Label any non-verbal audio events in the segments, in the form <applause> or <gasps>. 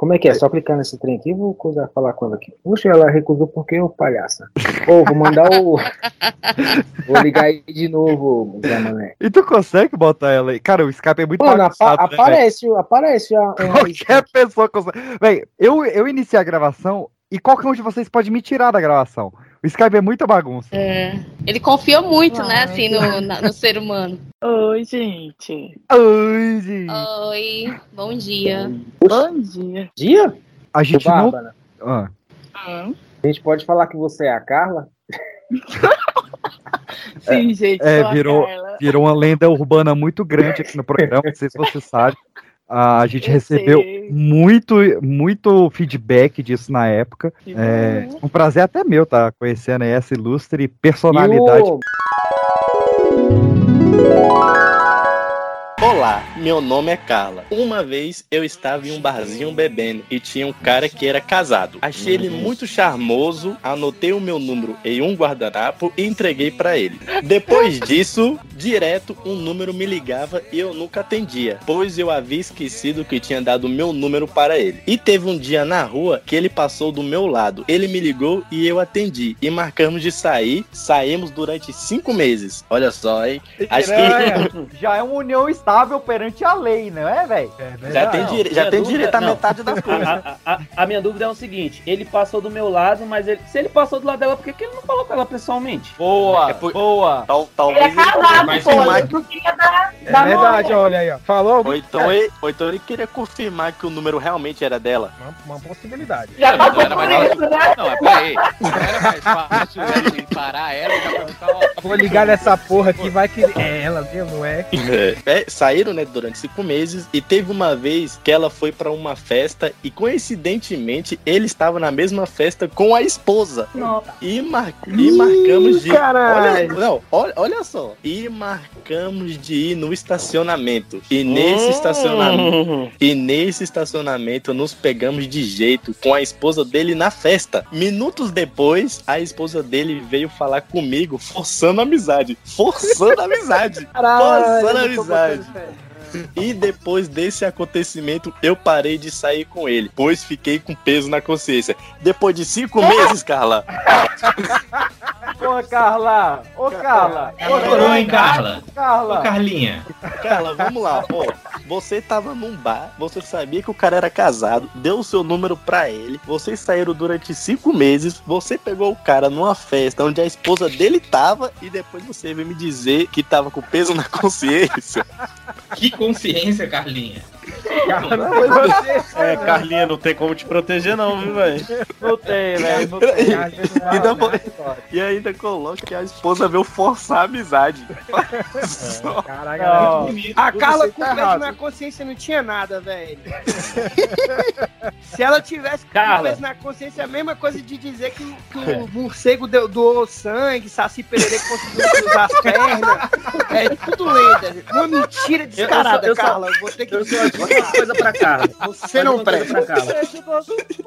Como é que é? Só clicar nesse trem aqui, vou coisa, falar com ela aqui. Puxa, ela recusou porque o palhaça. Ô, vou mandar o. <laughs> vou ligar aí de novo, Zé Mané. E tu consegue botar ela aí? Cara, o Skype é muito Mano, apa né, aparece, aparece a. Qualquer pessoa consegue. Véi, eu, eu iniciei a gravação e qualquer um de vocês pode me tirar da gravação. O Skype é muita bagunça. É. Ele confia muito, né, assim, no, na- no ser humano. Oi, gente. Oi, gente. Oi, bom dia. Bom dia. Dia? A Ô, gente não. Ah, Hum. a gente pode falar que você é a Carla? <laughs> Sim, gente. É, sou a virou- Carla. virou uma lenda urbana muito grande aqui no programa, não sei se você sabe. A gente Eu recebeu sei. muito, muito feedback disso na época. É, um prazer até meu tá conhecendo essa ilustre personalidade. E o- Olá, meu nome é Carla. Uma vez eu estava em um barzinho bebendo e tinha um cara que era casado. Achei ele muito charmoso, anotei o meu número em um guardanapo e entreguei pra ele. Depois <laughs> disso, direto um número me ligava e eu nunca atendia, pois eu havia esquecido que tinha dado o meu número para ele. E teve um dia na rua que ele passou do meu lado. Ele me ligou e eu atendi e marcamos de sair. Saímos durante cinco meses. Olha só, hein? Acho que Já é uma união estável perante a lei, não é, velho? já tem, Não, dire... já tem direito à não. metade das coisas. A, a- a- a minha dúvida é o seguinte: ele passou do meu lado, mas ele- se ele passou do lado dela, por que, que ele não falou com ela pessoalmente? Boa, É por- boa. Tal, Ele talvez é casado, mas pô. confirmar Ele que- não queria dar, É dar verdade, olha aí, ó. Falou ou, então ele, ou então ele queria confirmar que o número realmente era dela. uma, uma possibilidade. Já Não, não passou era por mais isso, né? Não, é peraí. Não era mais fácil ele parar ela e já perguntar, ó, Vou ligar nessa porra aqui, vai que é ela, viu? Não é? É, saíram, né, durante cinco meses e teve uma vez que ela foi pra uma festa e coincidentemente ele estava na mesma festa com a esposa. Nossa. E, mar... e marcamos de. Olha, caralho. não, olha, olha só. E marcamos de ir no estacionamento. E nesse Hum. estacionamento. E nesse estacionamento nos pegamos de jeito com a esposa dele na festa. Minutos depois, a esposa dele veio falar comigo, forçando a amizade. Forçando a amizade. Forçando a amizade. Good. E depois desse acontecimento, eu parei de sair com ele, pois fiquei com peso na consciência. Depois de cinco meses, Carla, Ô, Carla! Ô, Carla! Demorou, hein, Carla? Ô, Carla! Carlinha. Carla, vamos lá. Ó, você tava num bar, você sabia que o cara era casado, deu o seu número pra ele, vocês saíram durante cinco meses, você pegou o cara numa festa onde a esposa dele tava e depois você veio me dizer que tava com peso na consciência. Que consciência, Carlinha. É, Carlinha, não tem como te proteger, não, viu, velho? Não tem, velho. Não tem. Ainda vou- E ainda coloca que a esposa veio forçar a amizade. Só. Caraca, A Carla com tá na consciência não tinha nada, velho. <laughs> Se ela tivesse com Carla. na consciência, é a mesma coisa de dizer que, que o morcego deu, doou sangue, Saci Pereira conseguiu cruzar as pernas. É tudo lenda. Uma mentira descarada, eu só- Carla. Eu vou ter que Eu só digo uma coisa pra Carla. <laughs> Você não Uma presta. pra Carla.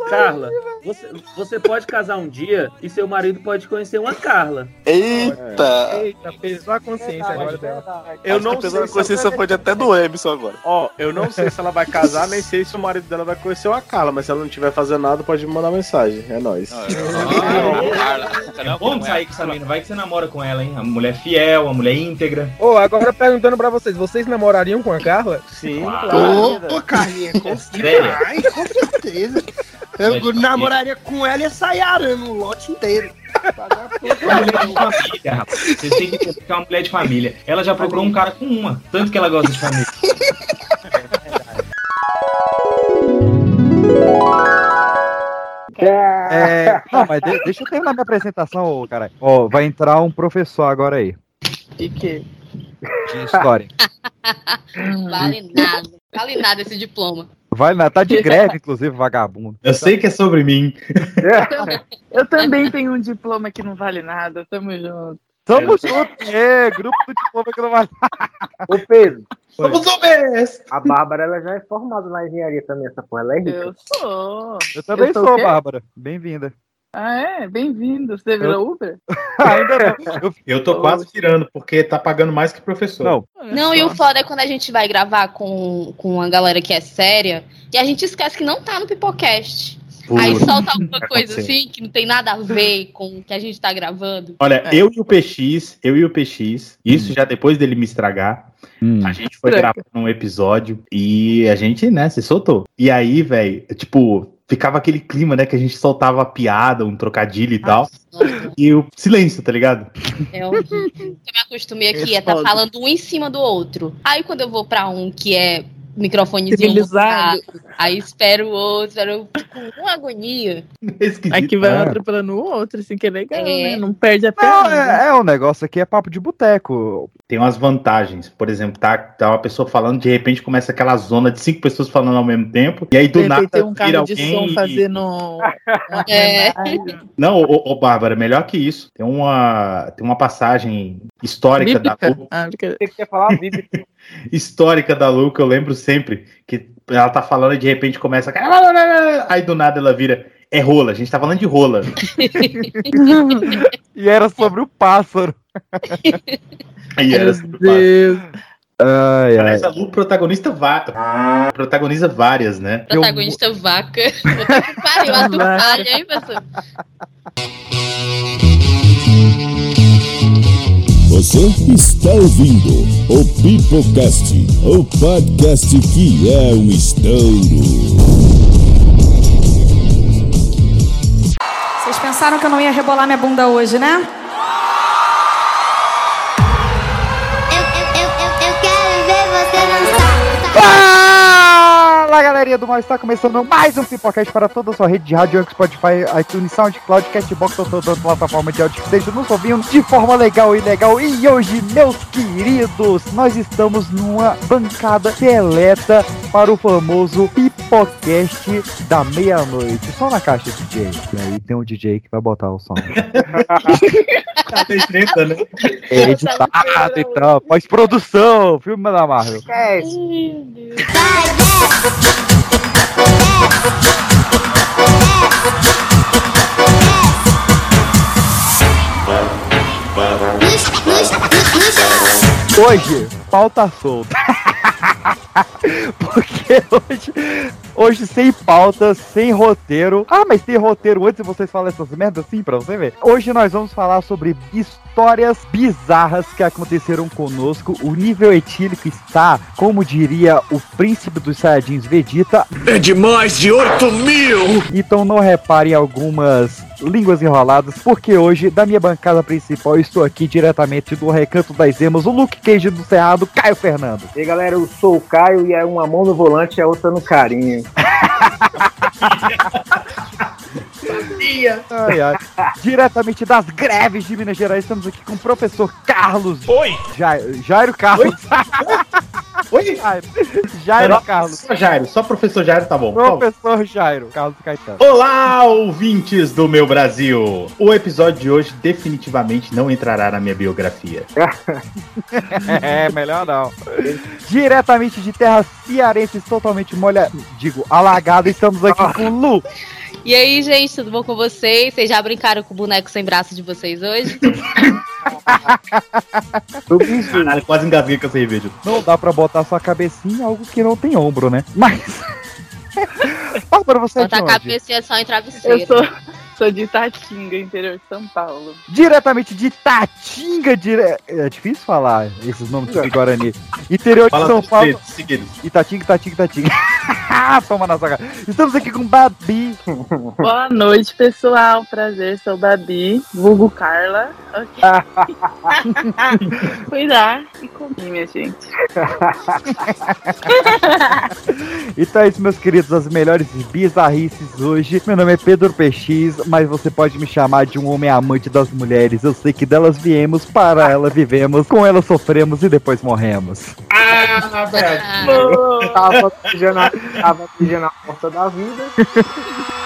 Carla, você, você pode casar um dia e seu marido pode conhecer uma Carla. Eita! Eita, pesou a consciência agora dela. Eu Acho não sei se consciência pode até do Emerson agora. Ó, eu não sei se ela vai casar, nem sei se o marido dela vai conhecer uma Carla, mas se ela não estiver fazendo nada, pode me mandar mensagem. É nóis. Carla, É não, bom como sair com essa menina. Vai que você namora com ela, hein? A mulher fiel, a mulher íntegra. Ô, agora perguntando pra vocês, vocês namorariam com a Carla? Sim, Ô, ô, Carlinha, com? Ai, com certeza. Eu namoraria com ela e ia sair arando o lote inteiro. Uma mulher de família, rapaz. Vocês têm que é uma mulher de família. Ela já procurou um cara com uma. Tanto que ela gosta de família. É, não, mas de- deixa eu terminar minha apresentação, ô, cara. Ó, vai entrar um professor agora aí, De quê? de história. <laughs> Vale nada. Vale nada esse diploma. Vai, tá de greve, <laughs> inclusive, vagabundo. Eu sei que é sobre mim. <laughs> Eu também tenho um diploma que não vale nada. Tamo junto. Tamo junto, é, grupo do diploma que não vai. Ô, Pedro, Vamos ver! a Bárbara ela já é formada na engenharia também, essa porra. Ela é rica. Eu sou. Eu também Eu sou sou? Bárbara. Bem-vinda. Ah, é? Bem-vindo. Você virou Uber? <laughs> Ainda não. Eu- Eu tô quase tirando, porque tá pagando mais que professor. Não, Não, e o foda é quando a gente vai gravar com, com uma galera que é séria, E a gente esquece que não tá no Pipocast. Aí solta alguma coisa assim que não tem nada a ver com o que a gente tá gravando. Olha, eu e o PX, eu e o PX, isso já depois dele me estragar, a gente foi gravar um episódio e a gente, né, se soltou. E aí, velho, tipo, ficava aquele clima, né, que a gente soltava piada, um trocadilho e tal. E o silêncio, tá ligado? É horrível. Eu me acostumei aqui a estar foda. falando um em cima do outro. Aí quando eu vou pra um que é microfonezinho Civilizado. mutado, aí espero o outro, eu fico com uma agonia. <laughs> Aqui vai um É. atropelando o outro, assim, que é legal, É. né? Não perde a Não, piada. é, é, o negócio aqui é papo de boteco. Tem umas vantagens. Por exemplo, tá, tá uma pessoa falando, de repente começa aquela zona de cinco pessoas falando ao mesmo tempo, e aí do De nada tem um carro de som e- fazendo. <laughs> É. Não, ô, ô, Bárbara, melhor que isso. Tem uma, tem uma passagem histórica da Bíblica? Lu, Ah, porque- Você quer falar bíblica? Histórica da Lu, que eu lembro sempre, que ela tá falando e de repente começa. Aí do nada ela vira. É rola, a gente tá falando de rola. <laughs> E era sobre o pássaro. Aí era Meu sobre o Deus. Ai, ai. Aliás, a Lu protagonista va- protagoniza várias, né? Protagonista vaca. Puta que pariu, a falha, hein, pessoal? Você está ouvindo o Pipocast, o podcast que é um estouro. Vocês pensaram que eu não ia rebolar minha bunda hoje, né? Galerinha do mal, está começando mais um Pipocast para toda a sua rede de rádio, Spotify, iTunes, SoundCloud, Castbox ou toda plataforma de áudio que esteja nos ouvindo de forma legal e legal. E hoje, meus queridos, nós estamos numa bancada seleta para o famoso Pipocast da meia-noite. Só na caixa DJ. E aí tem um DJ que vai botar o som. <laughs> Tem treta, né? É editado e tal, pós-produção, filme da Marvel. Hoje, pauta solta. <laughs> Porque hoje, hoje sem pauta, sem roteiro. Ah, mas tem roteiro antes de vocês falarem essas merdas assim pra você ver. Hoje nós vamos falar sobre histórias bizarras que aconteceram conosco. O nível etílico está, como diria o príncipe dos Saiyajins Vegeta. É de mais de 8 mil! Então não reparem algumas línguas enroladas, porque hoje, da minha bancada principal, eu estou aqui diretamente do Recanto das Emas, o Luke Cage do Cerrado, Caio Fernando. E aí, galera, eu sou o Caio e é uma mão no volante e a outra no carinho. <laughs> Ai, ai. Diretamente das greves de Minas Gerais, estamos aqui com o professor Carlos. Oi! Jairo, Jairo Carlos. Oi? Jairo, Jairo Carlos. Só Jairo, só professor Jairo tá bom. favor. Professor Jairo, Carlos Caetano. Olá, ouvintes do meu Brasil! O episódio de hoje definitivamente não entrará na minha biografia. <laughs> É, melhor não. Diretamente de terras cearenses totalmente molha, digo, alagada, estamos aqui com o Lu. E aí, gente, tudo bom com vocês? Vocês já brincaram com o boneco sem braço de vocês hoje? Caralho, quase engasguei com a cerveja. Não dá pra botar sua cabecinha em algo que não tem ombro, né? Mas. <laughs> Bárbara, você é de Botar a onde? cabecinha só em travesseiro. Eu sou, sou de Itatinga, interior de São Paulo. Diretamente de Tatinga, dire... é difícil falar esses nomes em Guarani. Interior de Fala São todos Paulo. eles, seguidos. Itatinga, Itatinga, Itatinga. <laughs> Toma na sua cara. Estamos aqui com Babi. Boa noite, pessoal. Prazer, sou Babi, vulgo Carla. Ok. <laughs> Cuidar e comer, minha gente. <laughs> Então é isso, meus queridos, as melhores bizarrices hoje. Meu nome é Pedro PX, mas você pode me chamar de um homem amante das mulheres. Eu sei que delas viemos, para elas vivemos, com elas sofremos e depois morremos. Ah, tava beijando a, tava beijando a porta da vida. <laughs>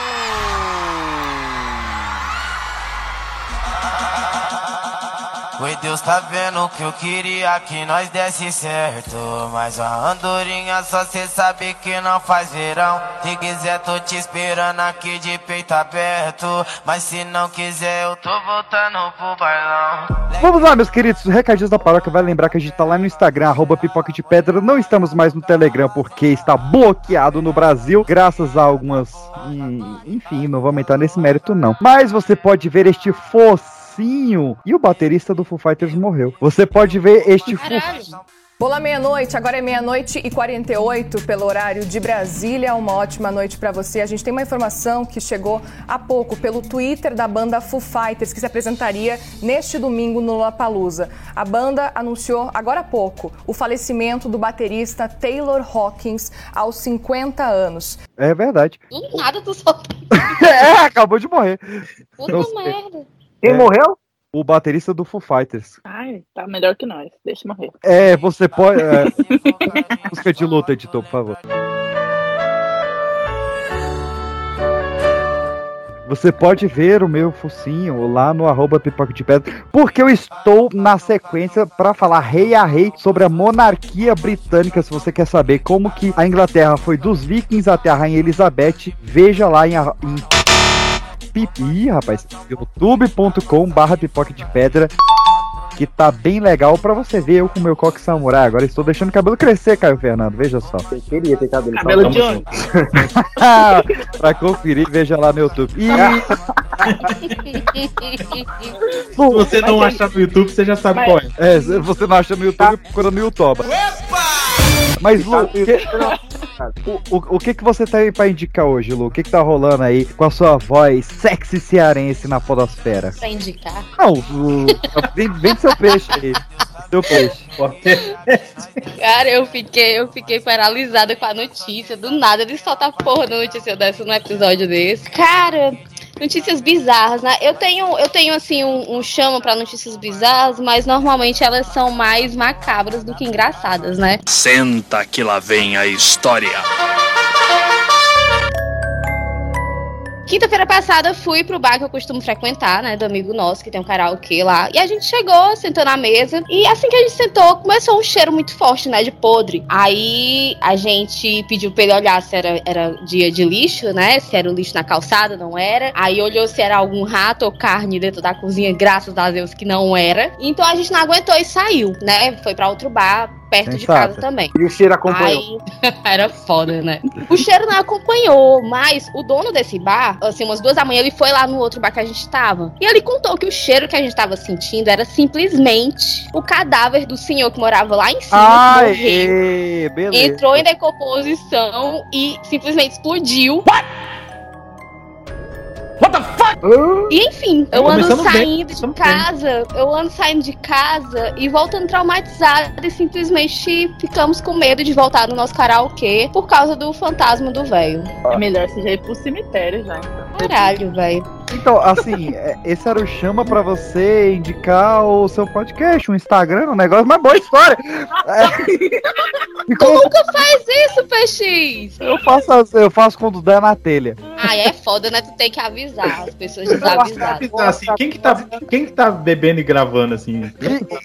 Foi Deus tá vendo que eu queria que nós desse certo. Mas a andorinha só cê sabe que não faz verão. Se quiser, tô te esperando aqui de peito aberto. Mas se não quiser, eu tô voltando pro bailão. Vamos lá, meus queridos, recadinhos da paróquia. Vai lembrar que a gente tá lá no Instagram, arroba pipoca de pedra. Não estamos mais no Telegram porque está bloqueado no Brasil, graças a algumas. hum, Enfim, não vamos entrar nesse mérito, não. Mas você pode ver este E o baterista do Foo Fighters morreu. Você pode ver este. Olá, meia-noite. Agora é meia-noite e 48 pelo horário de Brasília. Uma ótima noite para você. A gente tem uma informação que chegou há pouco pelo Twitter da banda Foo Fighters, que se apresentaria neste domingo no Lollapalooza. A banda anunciou agora há pouco o falecimento do baterista Taylor Hawkins aos 50 anos. É verdade. Do nada tu só. <laughs> é, acabou de morrer. Puta merda. Quem morreu? O baterista do Foo Fighters. Ai, tá melhor que nós. Deixa morrer. É, você pode. É... Música de luta, editor, por favor. Você pode ver o meu focinho lá no arroba pipoca de pedra, porque eu estou na sequência para falar rei a rei sobre a monarquia britânica. Se você quer saber como que a Inglaterra foi dos vikings até a rainha Elizabeth, veja lá em, a- em Ih, rapaz, youtube.com barra pipoca de pedra que tá bem legal pra você ver eu com meu coque samurai. Agora estou deixando o cabelo crescer, Caio Fernando, veja só. Eu queria ter cabelo. Cabelo de onde? <laughs> pra conferir, veja lá no YouTube. E Se você não achar no YouTube, você já sabe qual é. É, se você não acha no YouTube, procura no YouTube. Mas, Lu, o que, <laughs> o, o, o que que você tá aí pra indicar hoje, Lu? O que que tá rolando aí com a sua voz sexy cearense na podosfera? Pra indicar. Não, o, vem, vem seu peixe aí. Seu peixe. Cara, eu fiquei, eu fiquei paralisada com a notícia. Do nada ele solta a porra da notícia dessa num episódio desse. Cara, notícias bizarras, né? Eu tenho, eu tenho assim, um, um chama pra notícias bizarras, mas normalmente elas são mais macabras do que engraçadas, né? Senta que lá vem a história. Quinta-feira passada fui pro bar que eu costumo frequentar, né? Do amigo nosso que tem um karaokê lá. E a gente chegou, sentou na mesa. E assim que a gente sentou, começou um cheiro muito forte, né? De podre. Aí a gente pediu pra ele olhar se era, era dia de lixo, né? Se era o lixo na calçada, não era. Aí olhou se era algum rato ou carne dentro da cozinha, graças a Deus que não era. Então a gente não aguentou e saiu, né? Foi pra outro bar. Perto de casa também. E o cheiro acompanhou. Aí, <laughs> era foda, né? O cheiro não acompanhou, mas o dono desse bar, assim, umas duas da manhã, ele foi lá no outro bar que a gente tava. E ele contou que o cheiro que a gente tava sentindo era simplesmente o cadáver do senhor que morava lá em cima. que morreu, Aê, beleza. entrou em decomposição e simplesmente explodiu. E enfim, eu ando Começamos bem, saindo de casa, eu ando saindo de casa e voltando traumatizada e simplesmente ficamos com medo de voltar no nosso karaokê por causa do fantasma do velho. É melhor você já ir pro cemitério já. Então. Caralho, velho. Então, assim, <laughs> é, esse era o chama pra você indicar o seu podcast, um Instagram, um negócio, mas boa história. É, Tu <laughs> nunca faz isso, PX! eu, faço, eu faço quando der na telha. Ai, é foda, né? Tu tem que avisar as pessoas desavisadas. avisar, assim, quem que, tá, quem que tá bebendo e gravando assim?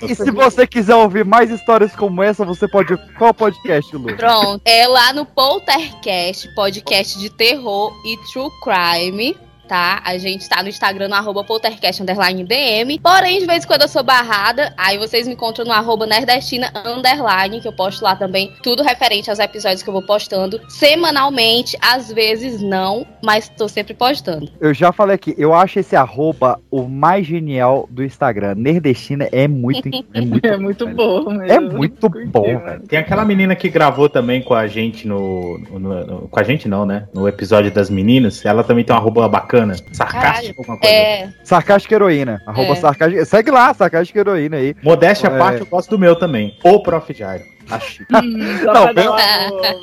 E se você quiser ouvir mais histórias como essa, você pode. Qual podcast, Lu? Pronto. É lá no Poltercast, podcast de terror e true crime. Tá? A gente tá no Instagram no arroba poltercast underline DM. Porém, de vez em quando eu sou barrada, aí vocês me encontram no arroba nerdestina underline, que eu posto lá também tudo referente aos episódios que eu vou postando semanalmente. Às vezes não, mas tô sempre postando. Eu já falei aqui, eu acho esse arroba o mais genial do Instagram. Nerdestina é muito. <laughs> É muito, É muito bom, mesmo. é muito bom, velho. Tem aquela menina que gravou também com a gente no, no- no- Com a gente não, né? No episódio das meninas. Ela também tem uma arroba bacana. Sarcástica, alguma coisa. É. Sarcástica heroína. Arroba É. sarcástica. Segue lá, sarcástica heroína aí. Modéstia à É. parte, eu gosto do meu também. O Prof. Jairo. Acho. <laughs> Não, o meu,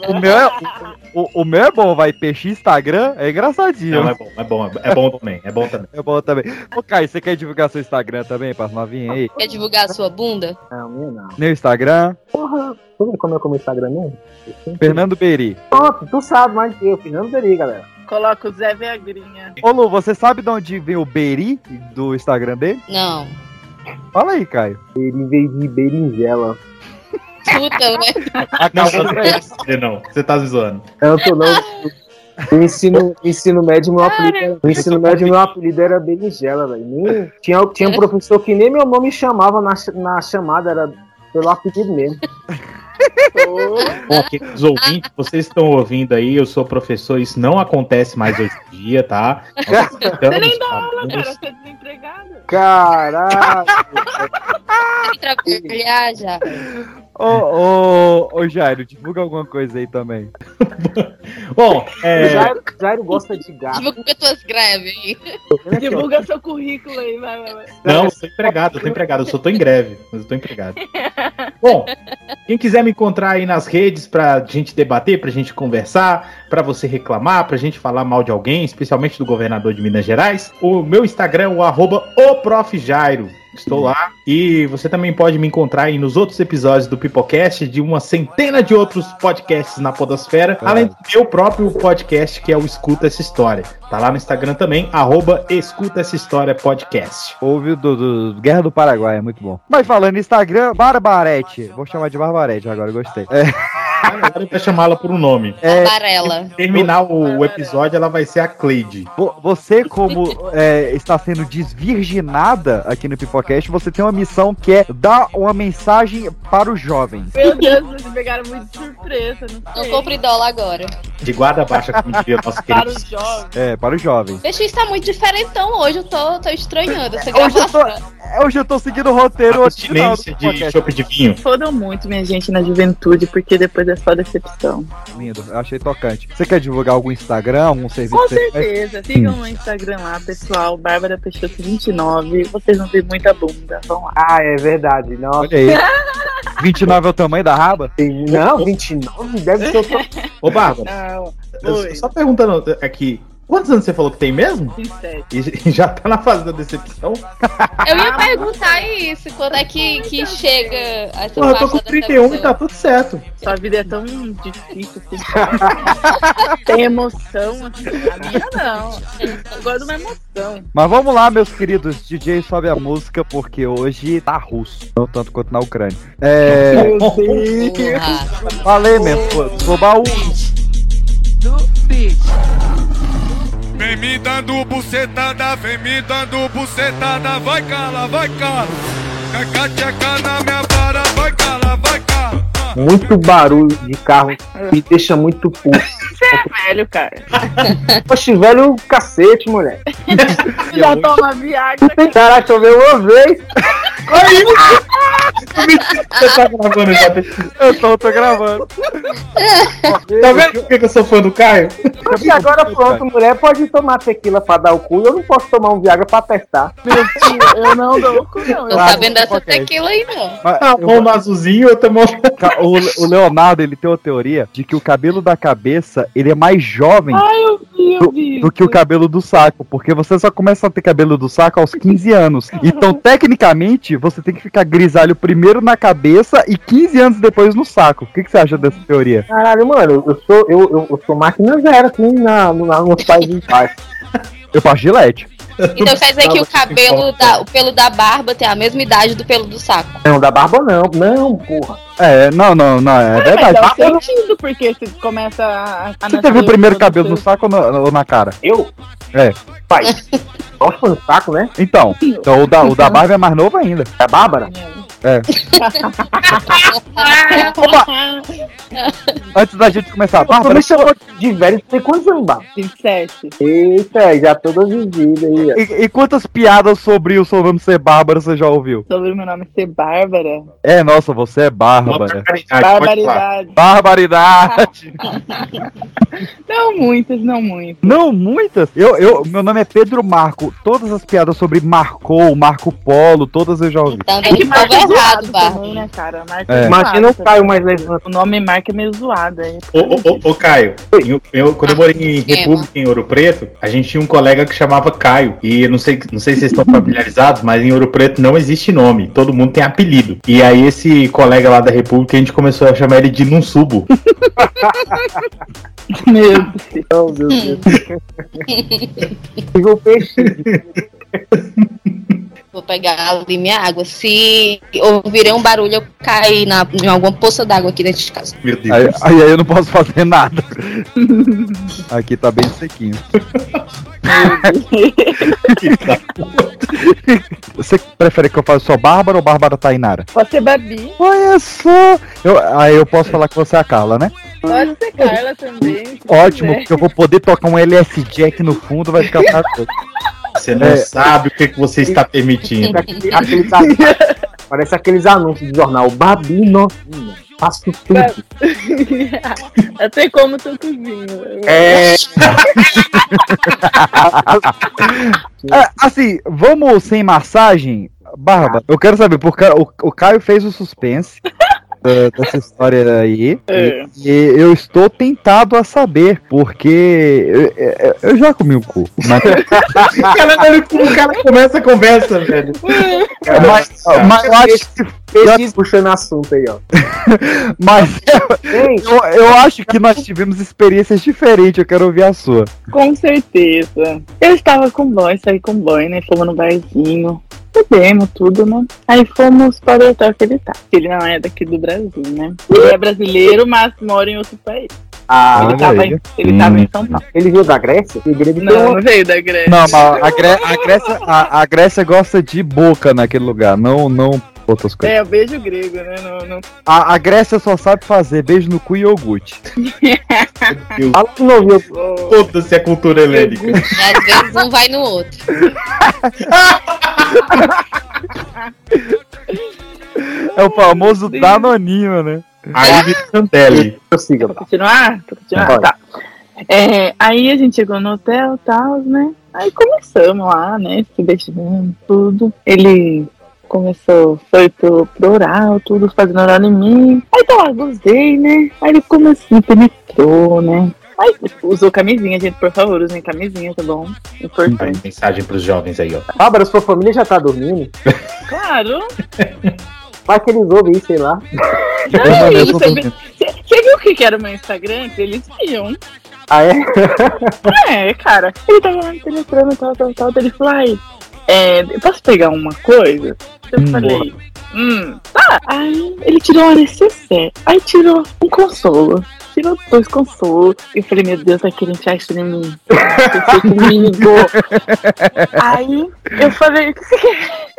o, meu é, o, o meu é bom, vai. Peixe Instagram é engraçadinho. Não, é bom, é bom, é bom também. É bom também. É bom também. Ô, Caio, você quer divulgar seu Instagram também, para novinha aí? Quer divulgar a sua bunda? Não, minha não. Meu Instagram, Porra, tu como é como Instagram mesmo? Fernando Beri. Pronto, tu sabe mais que eu, Fernando Beri, galera. Coloca o Zé Viagrinha. Ô Lu, você sabe de onde vem o Beri do Instagram dele? Não. Fala aí, Caio. Ele veio de berinjela. Puta, né? Não, você <laughs> não é você não. Você tá zoando. Eu tô não. No ensino, no ensino médio, meu apelido, no ensino médio, meu apelido era berinjela, velho. Tinha, tinha um professor que nem meu nome chamava na, na chamada, era pelo apelido mesmo. Bom, queridos ouvintes, vocês estão ouvindo aí, eu sou professor, isso não acontece mais hoje em dia, tá? Você nem dá aula, cara, você é desempregado. Caralho! Trabalhar já. Ô, ô, ô, Jairo, divulga alguma coisa aí também. <laughs> Bom, é. Jairo, Jairo gosta de gato. Divulga tuas greves aí. Divulga seu currículo aí, vai, vai, vai. Não, eu tô empregado, eu tô empregado, eu só tô em greve, mas eu tô empregado. Bom, quem quiser me encontrar aí nas redes pra gente debater, pra gente conversar, pra você reclamar, pra gente falar mal de alguém, especialmente do governador de Minas Gerais, o meu Instagram é o arroba o Prof. Jairo. Estou lá. E você também pode me encontrar aí nos outros episódios do Pipocast, de uma centena de outros podcasts na Podosfera, além do meu próprio podcast, que é o Escuta Essa História. Tá lá no Instagram também, arroba Escuta Essa História Podcast. Ouve do, do Guerra do Paraguai, é muito bom. Mas falando Instagram, Barbarete. Vou chamar de Barbarete agora, gostei. É, Agora vai chamá-la por um nome. É, Barela. Terminar o, o episódio, ela vai ser a Cleide. vo- você, como é, está sendo desvirginada aqui no Pipocast, você tem uma missão que é dar uma mensagem para os jovens. Meu Deus, vocês me pegaram muito de surpresa, não Não sei. compre dólar agora. De guarda baixa, como diria o nosso Para querido. os jovens. É, para os jovens. Deixa isso tá muito diferentão hoje, eu tô, tô estranhando essa Hoje eu tô, gravação. hoje eu tô seguindo o roteiro Abstinência de chope de vinho. Fodam muito, minha gente, na juventude, porque depois é só decepção. Lindo, eu achei tocante. Você quer divulgar algum Instagram, algum serviço? Com certeza. Sigam no Instagram lá, pessoal. Bárbara Peixoto 29. Vocês vão ver muita bunda. Vão lá. Ah, é verdade. Nossa. Olha aí. 29 é o tamanho da raba? Não, 29 deve ser o <laughs> top. Ô, Bárbara, Não, oi. só perguntando aqui, quantos anos você falou que tem mesmo? 27. <laughs> E já tá na fase da decepção? Eu ia perguntar isso, quando é que, que chega essa Porra, eu tô com da 31 e tá tudo certo. Sua vida é tão difícil assim. <laughs> Tem emoção assim. A minha não. Eu gosto de uma emoção. Mas vamos lá, meus queridos. DJ sobe a música, porque hoje tá russo. Não tanto quanto na Ucrânia. É. Meu <laughs> Deus. Falei mesmo. Sou baú. Me dando bucetada, vem me dando bucetada, vai cala, vai cala. Caca tcheca na minha vara, vai cala, vai cala. Muito barulho de carro me deixa muito puto. Você é velho, cara. Oxe, velho, cacete, mulher. <laughs> Já toma Viagra. Caraca, choveu uma vez. Você tá gravando já? Eu tô, tô gravando. Tá vendo por que que eu sou fã do Caio? E agora pronto, mulher pode tomar tequila pra dar o cu. Eu não posso tomar um Viagra pra testar. Eu não dou o cu, não. Tô Claro, sabendo dessa ok. tequila aí, não. Mas Ah, eu- no azulzinho, mão. Ca- o, o Leonardo, ele tem uma teoria de que o cabelo da cabeça, ele é mais jovem Ai, eu eu do, do que o cabelo do saco, porque você só começa a ter cabelo do saco aos 15 anos. Então, tecnicamente, você tem que ficar grisalho primeiro na cabeça e 15 anos depois no saco. O que, que você acha dessa teoria? Caralho, mano, eu sou, eu, eu, eu sou máquina zero aqui na, na, nos países baixos. <laughs> Eu faço gilete. Então quer dizer que o cabelo, da, o pelo da barba tem a mesma idade do pelo do saco. Não, da barba não. Não, porra. É, não, não, não, é Mas verdade. dá um sentido, porque você começa a. a você teve o primeiro cabelo no saco ou na, ou na cara? Eu? É. Pai. <laughs> Nossa, um saco, né? Então, então o, da, o da barba é mais novo ainda. Da Bárbara? É. <laughs> Antes da gente começar, Você Bárbara, me chamou de velho, você tem quantos anos, Bárbara? 27. Eita, já toda vivida aí, ó. e, e quantas piadas sobre o seu nome ser Bárbara você já ouviu? Sobre o meu nome ser Bárbara. É, nossa, você é Bárbara. Barbaridade. Barbaridade. <laughs> Não muitas, não muitas. Não, muitas. Eu, eu, meu nome é Pedro Marco. Todas as piadas sobre Marcou, Marco Polo, todas eu já ouvi. Tá É que é errado, também, né, cara? Marca É. é. Imagina o Caio mais levando. O nome marca é meio zoado aí. Ô, ô, ô, ô, Caio, eu, eu- quando eu morei em República, em Ouro Preto, a gente tinha um colega que chamava Caio. E eu não sei, não sei se vocês estão familiarizados, mas em Ouro Preto não existe nome. Todo mundo tem apelido. E aí esse colega lá da República, a gente começou a chamar ele de Num Subo. <laughs> Meu Deus. meu Deus. <laughs> Ficou peixe. <laughs> Vou pegar ali minha água. Se ouvirem um barulho, eu cair na, em alguma poça d'água aqui dentro de casa. Meu Deus. Aí, aí eu não posso fazer nada. <laughs> Aqui tá bem sequinho. <laughs> Você prefere que eu faça só Bárbara ou Bárbara Tainara? Pode ser Babi, Olha só! Eu, aí eu posso falar que você é a Carla, né? pode ser Carla também. Ótimo, quiser. porque eu vou poder tocar um LS Jack no fundo, vai ficar maravilhoso. <laughs> Você não É. sabe o que, que você está permitindo. Aquele- aqueles Parece aqueles anúncios de jornal. Babi novinha. Faço tudo. Até como tu cozinha. É. <laughs> É, assim, vamos sem massagem? Barba, eu quero saber, porque o, o Caio fez o suspense da- dessa história aí. É. E, e eu estou tentado a saber, porque eu, eu- eu já comi o cu. Mas, <laughs> Caralho, o cara começa a conversa, velho. mas, mas eu acho que. Pesquisa puxando assunto aí, ó. <laughs> Mas eu, eu acho que nós tivemos experiências diferentes, eu quero ouvir a sua. Com certeza. Eu estava com o boy, saí com o boy, né? Fomos no barzinho. Bebemos tudo, né? Aí fomos para o hotel que ele tá. Ele não é daqui do Brasil, né? Ele é brasileiro, mas mora em outro país. Ah, ele tava, em, ele tava em São Paulo. Ele veio da Grécia? Ele veio Não, não veio da Grécia. Não, mas a, Gré- a Grécia, a, a Grécia gosta de boca naquele lugar, não, não outras coisas. É, o beijo grego, né? Não, não... A, a Grécia só sabe fazer beijo no cu e iogurte. Fala de novo, eu- Foda-se a cultura helênica. Às vezes um vai no outro. É o famoso Danoninho, né? Aí vira <laughs> Cantelli. Continuar? Continuar? Tá. É, aí a gente chegou no hotel e tal, né? Aí começamos lá, né? Se beijando, tudo. Ele começou, foi pro, pro oral, tudo, fazendo oral em mim. Aí tá lá, gozei, né? Aí ele começou, me penetrou, né? Aí usou camisinha, gente, por favor, usem camisinha, tá bom? Importante. Mensagem pros jovens aí, ó. Bárbara, sua família já tá dormindo? <laughs> Claro! Vai que eles ouvem sei lá. Não, você, vê- você- viu o que era o meu Instagram? Eles viam. Ah, é? É, cara. Ele tava lá me penetrando, tal, tal, tal. Ele falou, ai, é, eu posso pegar uma coisa? Eu Hum. falei, hum, tá. Aí ele tirou um necessaire. Aí tirou um consolo. Tirou dois consolos. Eu falei, meu Deus, tá querendo tirar isso de mim. Você <laughs> comigo. Aí eu falei, o que você quer?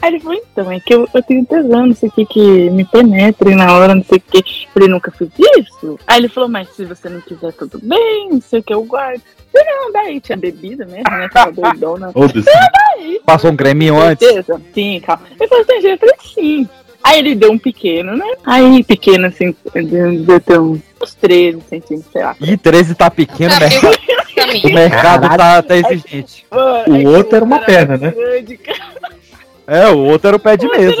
Aí ele falou, então, é que eu, eu tenho tesão, não sei o que, que me penetre na hora, não sei o que. Eu falei, nunca fiz isso? Aí ele falou, mas se você não quiser, tudo bem, não sei o que, eu guardo. Eu falei, não, daí tinha bebida mesmo, né? Tava doidona. <laughs> Daí. Passou um creminho antes? Certeza? Sim, calma. Ele falou, tem jeito? Eu falei, sim. Aí ele deu um pequeno, né? Aí, pequeno, assim, deu ter uns uns 13 centímetros, sei lá. Ih, 13 tá pequeno, né? <laughs> O mercado tá, tá exigente. O outro era uma perna, né? Grande, cara. É, o outro era o pé de mesa.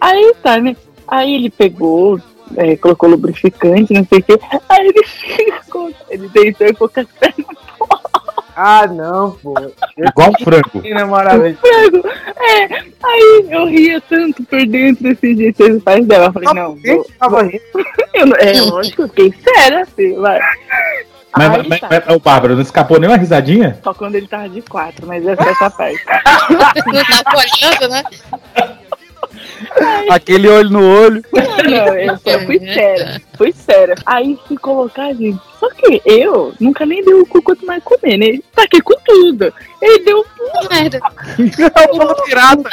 Aí tá, né? Aí ele pegou, é, colocou lubrificante, não sei o que. Aí ele ficou, ele deitou e ficou com as pernas Ah, não, pô. Igual um frango. Que maravilha. frango. É, aí eu ria tanto por dentro desse jeito, ele faz dela. Eu falei, não, vou, tava rindo. eu, não- é lógico, eu fiquei séria, assim, vai. Mas, mas, tá. mas, ô, Bárbara, não escapou nem uma risadinha? Só quando ele tava de quatro, mas essa é essa parte. <laughs> Não tá olhando, né? <laughs> Aquele olho no olho. Não, eu, eu <laughs> fui séria, fui séria. Aí fui colocar, gente. Só que eu nunca nem dei o cu quanto mais comer, né? Taquei com tudo. Ele deu merda. <laughs> Pirata.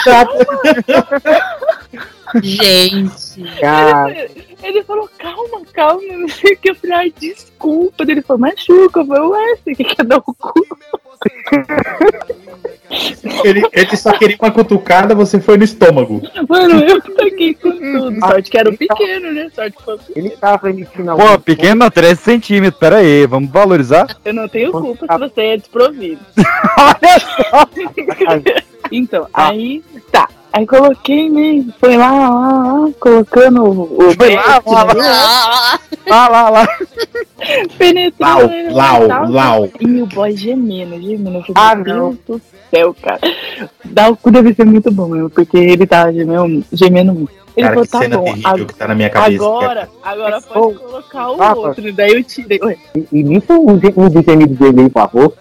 Gente. Ele, ele falou, calma, calma, não sei o que. Eu falei, ai, desculpa. Ele falou, machuca. Eu falei, ué, você que quer dar o cu? Ele, ele só queria uma cutucada, você foi no estômago. Mano, eu taquei com tudo. Sorte que era o pequeno, né? Sorte que foi o pequeno. Ele tava emitindo Pô, pequeno não, 13 centímetros. Pera aí, vamos valorizar? Eu não tenho culpa se você é desprovido. <laughs> <laughs> Então, aí, tá. Aí coloquei, né? Foi lá, lá, lá, colocando o. o Foi lá, lá, lá. Ah, Lá, lá, lá. <laughs> Penetrou. Lau, né, lau, lau. E o boy gemendo, gemendo. Ah, meu. Deus do céu, cara. Dar o cu deve ser muito bom mesmo, porque ele tava gemendo, gemendo muito. Ele Cara, falou, tá cena bom. terrível que tá na minha cabeça. Agora, agora pode colocar o Ah, outro. Daí eu tirei. E, nisso dos gemidos dele por favor.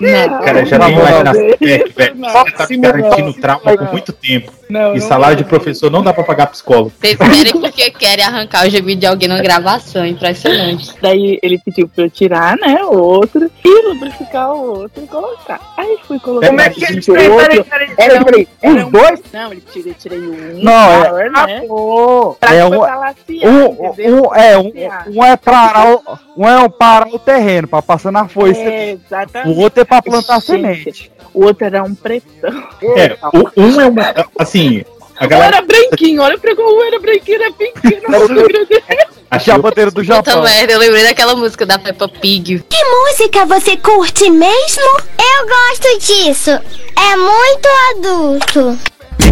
Não, Cara, já tem imaginação. É, velho, você tá me garantindo trauma por muito tempo. Não, e não salário vai. de professor não dá pra pagar psicólogo. Vocês querem porque querem arrancar o gemido de alguém na gravação. Impressionante. Daí ele pediu pra eu tirar, né, o outro, e lubrificar o outro e colocar. Aí fui colocar. Como é que ele ele- peraí, peraí, peraí, Era um, peraí, era os um- dois? Não, ele tirei, tirei um. Não, é- né? Pra É um, balancear, um, entendeu? um, é, um, um é parar o, um é parar o terreno, pra passar na foice. É, exatamente. O outro é pra plantar Gente, semente. O outro era um pretão. É, o- um é uma. Assim, a Um galera. era branquinho, olha pra como era branquinho, era pequeno. A chapadeira do Puta merda, eu lembrei daquela música da Peppa Pig. Que música você curte mesmo? Eu gosto disso. É muito adulto.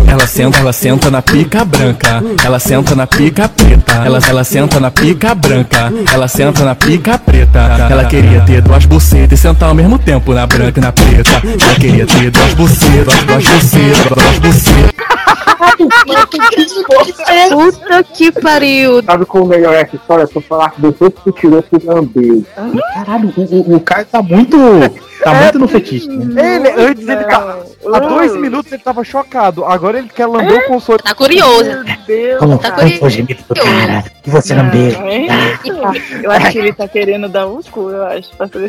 Ela senta, ela senta na pica branca. Ela senta na pica preta. Ela, ela senta na pica branca. Ela senta na pica preta. Ela queria ter duas bucetas e sentar ao mesmo tempo na branca e na preta. Ela queria ter duas bucetas, duas bucetas, duas bucetas. Puta que pariu. Sabe como melhor é essa história? Se eu falar que depois que tirou, tu lambeu. Caralho, o, o, o Caio tá muito. Tá muito no fetiche, né? Ele, antes ele tá. Há dois minutos ele tava chocado. Agora ele quer lamber o console. Tá curioso. Como Tá foi o gemido do cara? Que você lambeu? Eu acho que ele tá querendo dar um cu, eu acho. Pra fazer...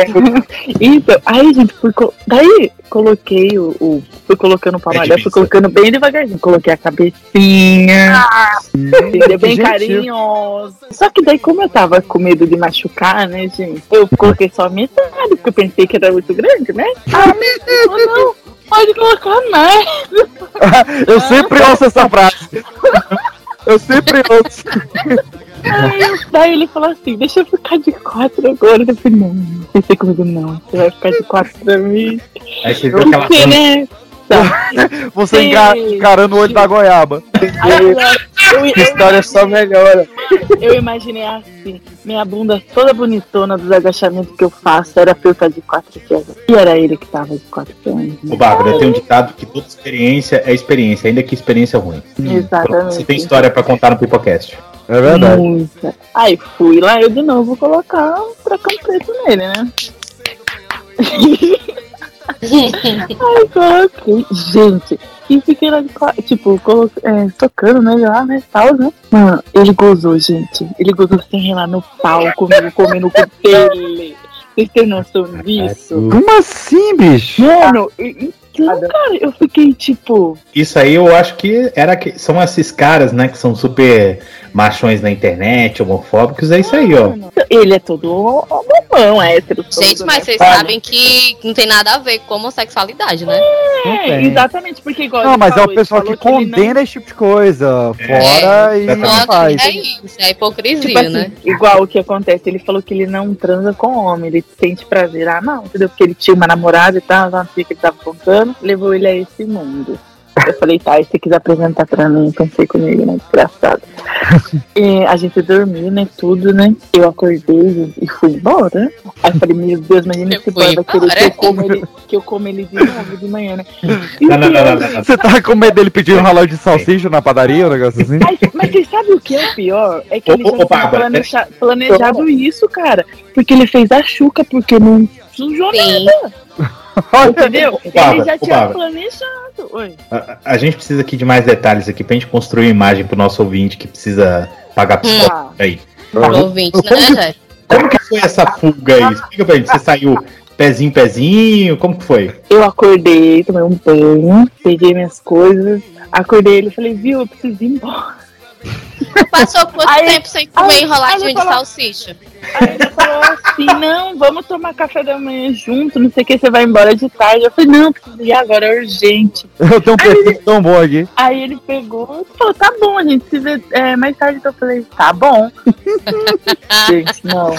Então, aí, gente, fui co- daí coloquei o, o- Fui colocando pra malhar, fui colocando bem devagarzinho. Coloquei a cabecinha. entendeu? Bem carinhoso. Só que daí, como eu tava com medo de machucar, né, gente? Eu coloquei só a metade, porque eu pensei que era muito grande, né? Ah, não, não, pode colocar mais. Eu sempre ouço essa frase. Eu sempre ouço. Aí, daí ele falou assim, deixa eu ficar de quatro agora. Eu falei, não, pensei comigo, não, você vai ficar de quatro pra mim. Aí você viu aquela. Você, né? <laughs> Você enga- encarando o olho da goiaba. Eu, eu, Que história só melhora. eu imaginei assim, minha bunda toda bonitona dos agachamentos que eu faço era pra eu estar de quatro pés. E era ele que tava de quatro pés. O Bárbara, tem um ditado que toda experiência é experiência, ainda que experiência ruim. Exatamente. Você tem história pra contar no Pipocast. É verdade. Muita. Aí fui lá, eu de novo vou colocar um tracão preto nele, né? <laughs> Aí coloquei, gente, e fiquei lá, tipo, colo- é, tocando nele lá, né, tal, né? Mano, ele gozou, gente. Ele gozou sem relar no pau comigo, comendo com dele. Vocês têm noção disso? Como assim, bicho? Mano, e- então, cara, eu fiquei tipo. Isso aí eu acho que era que são esses caras, né, que são super machões na internet, homofóbicos, é isso aí, ó. Ele é todo homão, hétero. Gente, todo, mas né? vocês Olha, sabem que não tem nada a ver com homossexualidade, né? É, exatamente, porque igual Não, mas é falou, o ele pessoal que falou ele não- condena esse tipo de coisa. Fora e exatamente. não faz. É isso, é hipocrisia, Tipo assim, né? igual o que acontece, ele falou que ele não transa com homem, ele sente prazer. Ah, não, entendeu? Porque ele tinha uma namorada e tal, não sei o que ele tava contando, levou ele a esse mundo. Eu falei, tá, e se você quiser apresentar pra mim, pensei comigo, né? Desgraçado. E a gente dormiu, né? Tudo, né? Eu acordei e fui embora. Aí eu falei, meu Deus, imagina esse boy vai querer que eu, como ele, que eu como ele de novo de manhã, né? Não, <laughs> não, não, não, não, não. Você tá com medo dele pedir um ralão de salsicha na padaria, um negócio assim? Mas, mas você sabe o que é o pior? É que ele já tinha planejado isso, cara. Porque ele fez a chuca, porque não sujou Sim. nada. <laughs> Entendeu? Ele já tinha planejado. Oi. A, a gente precisa aqui de mais detalhes aqui pra gente construir uma imagem pro nosso ouvinte que precisa pagar psicólogo aí. Pro ouvinte, né, Rogério? Como que foi essa fuga aí? Explica pra gente. Você saiu pezinho, pezinho? Como que foi? Eu acordei, tomei um banho, peguei minhas coisas, acordei ele e falei, viu, eu preciso ir embora. Passou quanto Aí- tempo sem comer aí- enroladinho aí de falou- salsicha? Aí ele falou assim, não, vamos tomar café da manhã junto, não sei o que, você vai embora de tarde. Eu falei, não, preciso ir agora, é urgente. Eu tenho um perfil tão bom aqui. Aí ele pegou e falou, tá bom, a gente se vê é, mais tarde. Então eu falei, tá bom. <laughs> gente, não.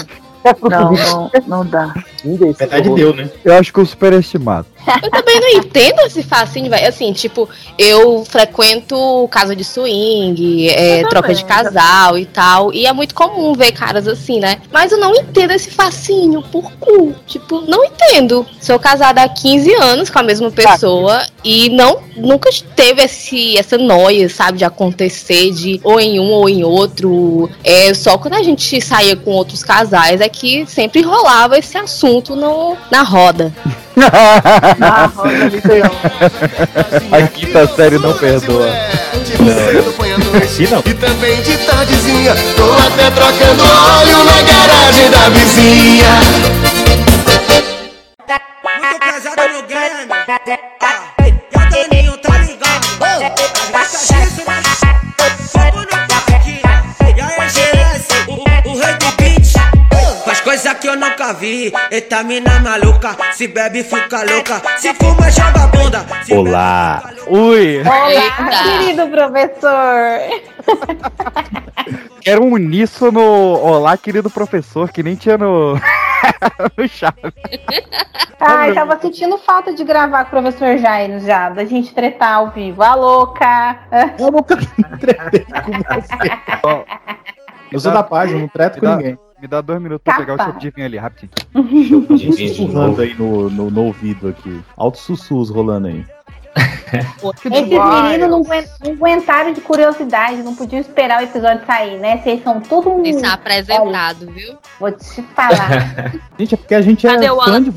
Não, não, não dá. Verdade deu, né? Eu acho que eu superestimado. Eu também não entendo esse facinho, velho. Assim, tipo, eu frequento casa de swing, é, troca de casal e tal. E é muito comum ver caras assim, né? Mas eu não entendo esse facinho por cu. Tipo, não entendo. Sou casada há 15 anos com a mesma pessoa e não nunca teve esse, essa noia, sabe, de acontecer de ou em um ou em outro. É só quando a gente saía com outros casais é que sempre rolava esse assunto no, na roda. <laughs> Na roda literal. A quinta série não perdoa. Aqui não. E também de tardezinha, tô até trocando óleo na garagem da vizinha. Muito pesado no game. Ah, E o Toninho tá ligado. Arrasta isso, coisa que eu nunca vi. Eita mina maluca. Se bebe, fica louca. Se fuma, joga a bunda. Olá. Ui. Olá, querido professor. <laughs> Era um uníssono. Olá, querido professor, que nem tinha no. <laughs> Ai, tava sentindo falta de gravar com o professor Jairo já, da gente tretar ao vivo. A louca. Eu nunca tretei com você. Ó, Eu sou da página, não treto com dá- ninguém. Me dá dois minutos pra pegar o Capa. seu divin ali, rapidinho. Sussurrando aí no, no, no ouvido aqui. Altos sussurros rolando aí. Esses meninos não, aguen- não aguentaram de curiosidade, não podiam esperar o episódio sair, né? Vocês são tudo um. Isso é apresentado, viu? Vou te falar. <laughs> Gente, é porque a gente Cadê é o fã Alan de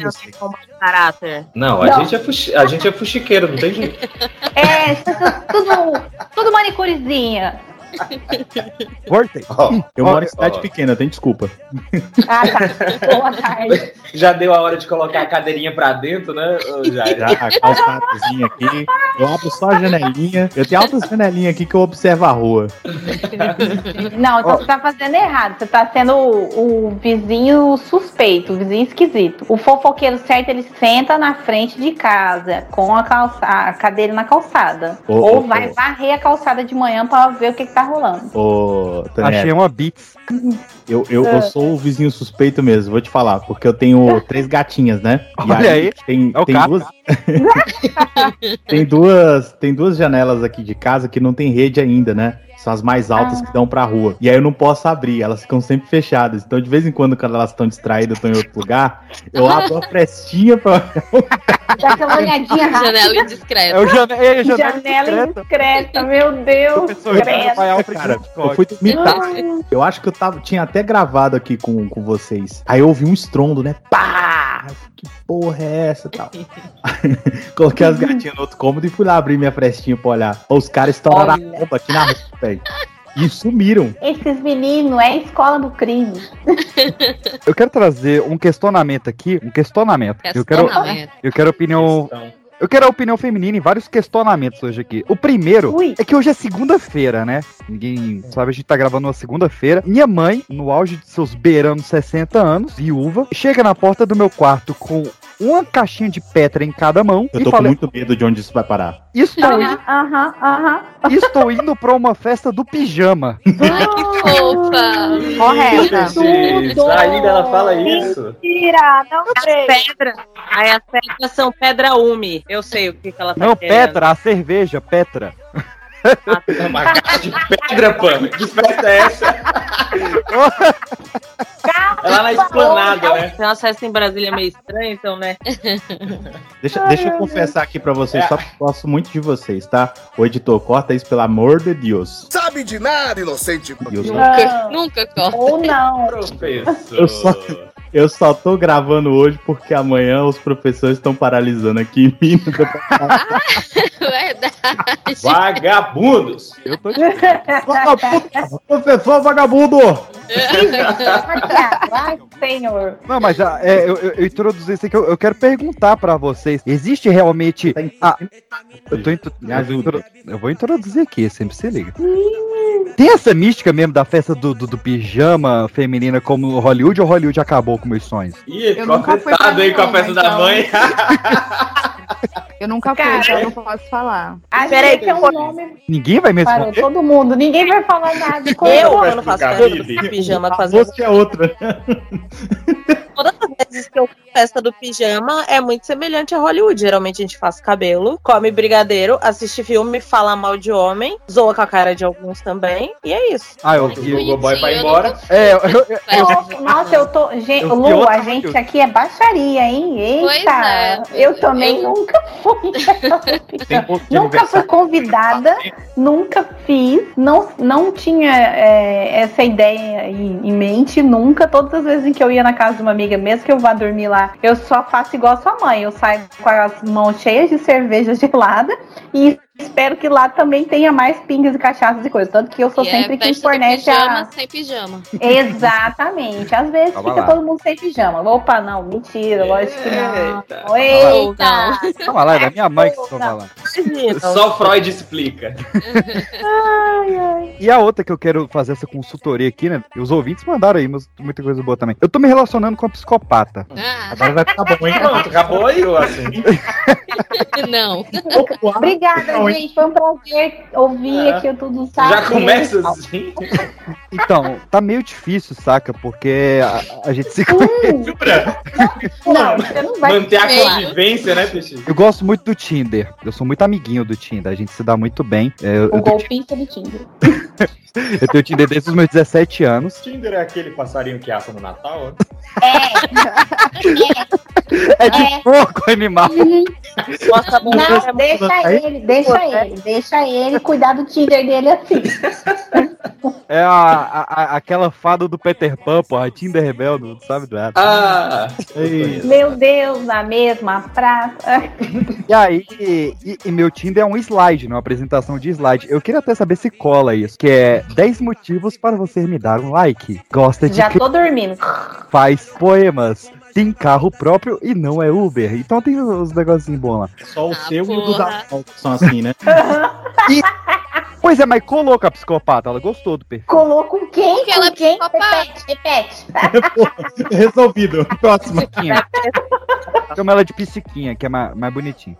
caráter? Não, a, Não. Gente, é fuxi- a gente é fuxiqueiro, não tem jeito. <laughs> é, vocês são tudo, tudo manicurezinha. <laughs> Voltei. Eu Ó, moro em cidade ó. pequena, tem desculpa. Ah, tá. Boa tarde. <laughs> Já deu a hora de colocar a cadeirinha pra dentro, né? Já, a calçadazinha aqui. Eu abro só a janelinha. Eu tenho altas janelinhas aqui que eu observo a rua. Não, então você tá fazendo errado. Você tá sendo o, o vizinho suspeito, o vizinho esquisito. O fofoqueiro certo, ele senta na frente de casa, com a, calça, a cadeira na calçada. Ou vai varrer a calçada de manhã pra ver o que, que tá rolando. Ô, Daniel, Achei uma Beats. eu, eu, É. eu sou o vizinho suspeito mesmo, vou te falar, porque eu tenho <laughs> três gatinhas, né? Olha aí, Tem, é o tem Capa. duas. <laughs> <laughs> tem duas. Tem duas janelas aqui de casa que não tem rede ainda, né? São as mais altas que dão pra rua. E aí eu não posso abrir, elas ficam sempre fechadas. Então, de vez em quando, quando elas estão distraídas, estão em outro lugar, eu abro uma <laughs> frestinha pra. Dá aquela olhadinha <laughs> rápida. Janela indiscreta. É o jane... é, janela Janela discreta. indiscreta, meu Deus. Ao Cara, eu fui. Eu acho que eu tava, tinha até gravado aqui com, com vocês. Aí eu ouvi um estrondo, né? Pá! Que porra é essa e tal? <laughs> Coloquei as gatinhas no outro cômodo e fui lá abrir minha frestinha pra olhar. Os caras estouraram a bomba aqui na rua, velho. E sumiram. Esses meninos é a escola do crime. <laughs> Eu quero trazer um questionamento aqui, um questionamento. Eu quero, Questionamento. eu quero opinião, eu quero a opinião feminina em vários questionamentos hoje aqui. O primeiro Ui. é que hoje é segunda-feira, né? Ninguém sabe, a gente tá gravando uma segunda-feira. Minha mãe, no auge de seus beirando 60 anos, viúva, chega na porta do meu quarto com uma caixinha de Petra em cada mão Eu e tô com fala: muito medo de onde isso vai parar. Estou, Aham, indo, aham, aham. estou indo pra uma festa do pijama. Ai, que fofa. Correta. Tudo. Ainda ela fala isso. Mentira, não creio. Pedra. Aí as pedras são pedra ume. Eu sei o que, que ela tá Não, querendo. Petra, a cerveja, Petra. É uma caixa de pedra, pano. Que festa é essa? É lá na esplanada, né? Tem uma festa em Brasília meio estranha, então, né? Deixa, deixa eu confessar aqui pra vocês, só que eu gosto muito de vocês, tá? O editor, corta isso, pelo amor de Deus. Sabe de nada, inocente. Deus Nunca, nunca corta. Ou não. Eu só, eu só tô gravando hoje porque amanhã os professores estão paralisando aqui em <laughs> departamento. Verdade. Vagabundos! Eu tô <laughs> Vagabundo! Professor vagabundo! Ai, senhor. Não, mas ah, é, eu, eu, eu introduzi isso aqui, eu, eu quero perguntar pra vocês. Existe realmente. Ah, eu, tô intro- Me ajuda. eu, vou introduzir aqui, sempre se liga. Tem essa mística mesmo da festa do, do, do pijama feminina como Hollywood ou Hollywood acabou com meus sonhos? Ih, Eu nunca fui confetado pra aí com a festa da então. mãe. <laughs> Eu nunca fui, Cara. então eu não posso falar. A Peraí, gente é um nome Ninguém vai me para responder? todo mundo. Ninguém vai falar nada. com Eu, eu não faço pijama as Você é outra. <laughs> Todas as vezes que eu faço festa do pijama é muito semelhante a Hollywood. Geralmente a gente faz cabelo, come brigadeiro, assiste filme, fala mal de homem, zoa com a cara de alguns também, e é isso. Ah, eu O Google Boy vai embora. É, eu, eu, eu- Nossa, eu tô. Gente, Eu vi Lu, outra a gente aqui é baixaria, hein? Pois Eita! é. eu também Eu- nunca fui. <laughs> Nunca fui convidada, nunca fiz, não, não tinha é, essa ideia em, em mente, nunca. Todas as vezes em que eu ia na casa de uma amiga, mesmo que eu vá dormir lá. Eu só faço igual a sua mãe. Eu saio com as mãos cheias de cerveja gelada e espero que lá também tenha mais pingas e cachaças e coisas. Tanto que eu sou E sempre é quem fornece pijama a. sem pijama. Exatamente. Às vezes Calma fica lá. todo mundo sem pijama. Opa, não, mentira, lógico que não. Eita. Eita! Calma lá, é da minha mãe que toma lá. Só Freud explica. Ai, ai. E a outra que eu quero fazer essa consultoria aqui, né? E os ouvintes mandaram aí, mas muita coisa boa também. Eu tô me relacionando com a psicopata. Agora vai ficar bom, hein? Pronto, acabou aí, assim. <laughs> Não. Obrigada, Gente. Foi um prazer ouvir aqui o Tudo Sabe. Já começa assim. <laughs> Então, tá meio difícil, saca? Porque a, a gente se conhece. Não, você não vai Manter a convivência, né, Peixe? Eu gosto muito do Tinder. Eu sou muito amiguinho do Tinder. A gente se dá muito bem. É, eu, O eu, golpista do Tinder. <laughs> eu tenho Tinder desde os meus 17 anos. Tinder é aquele passarinho que assa no Natal? É de porco animal. Nossa, bom, Não, deixa ele, deixa ele, deixa ele cuidar do Tinder dele assim. É a, a- a- aquela fada do Peter Pan, pô, a Tinder rebelde, não sabe do nada. Ah! Meu Deus, na mesma praça. E aí, e, e meu Tinder é um slide, né? Uma apresentação de slide. Eu queria até saber se cola isso, que é 10 motivos para você me dar um like. Gosta de Já tô dormindo. faz poemas, tem carro próprio e não é Uber. Então tem os negocinhos bons lá. Só o seu e o porra. dos assaltos são assim, né? Pois é, mas colou com a psicopata, ela gostou do perfil. Colou com quem? Porque ela é com quem? Repete, repete. <laughs> Resolvido. Próxima. Psiquinha. Chama ela de psiquinha, que é mais, mais bonitinho.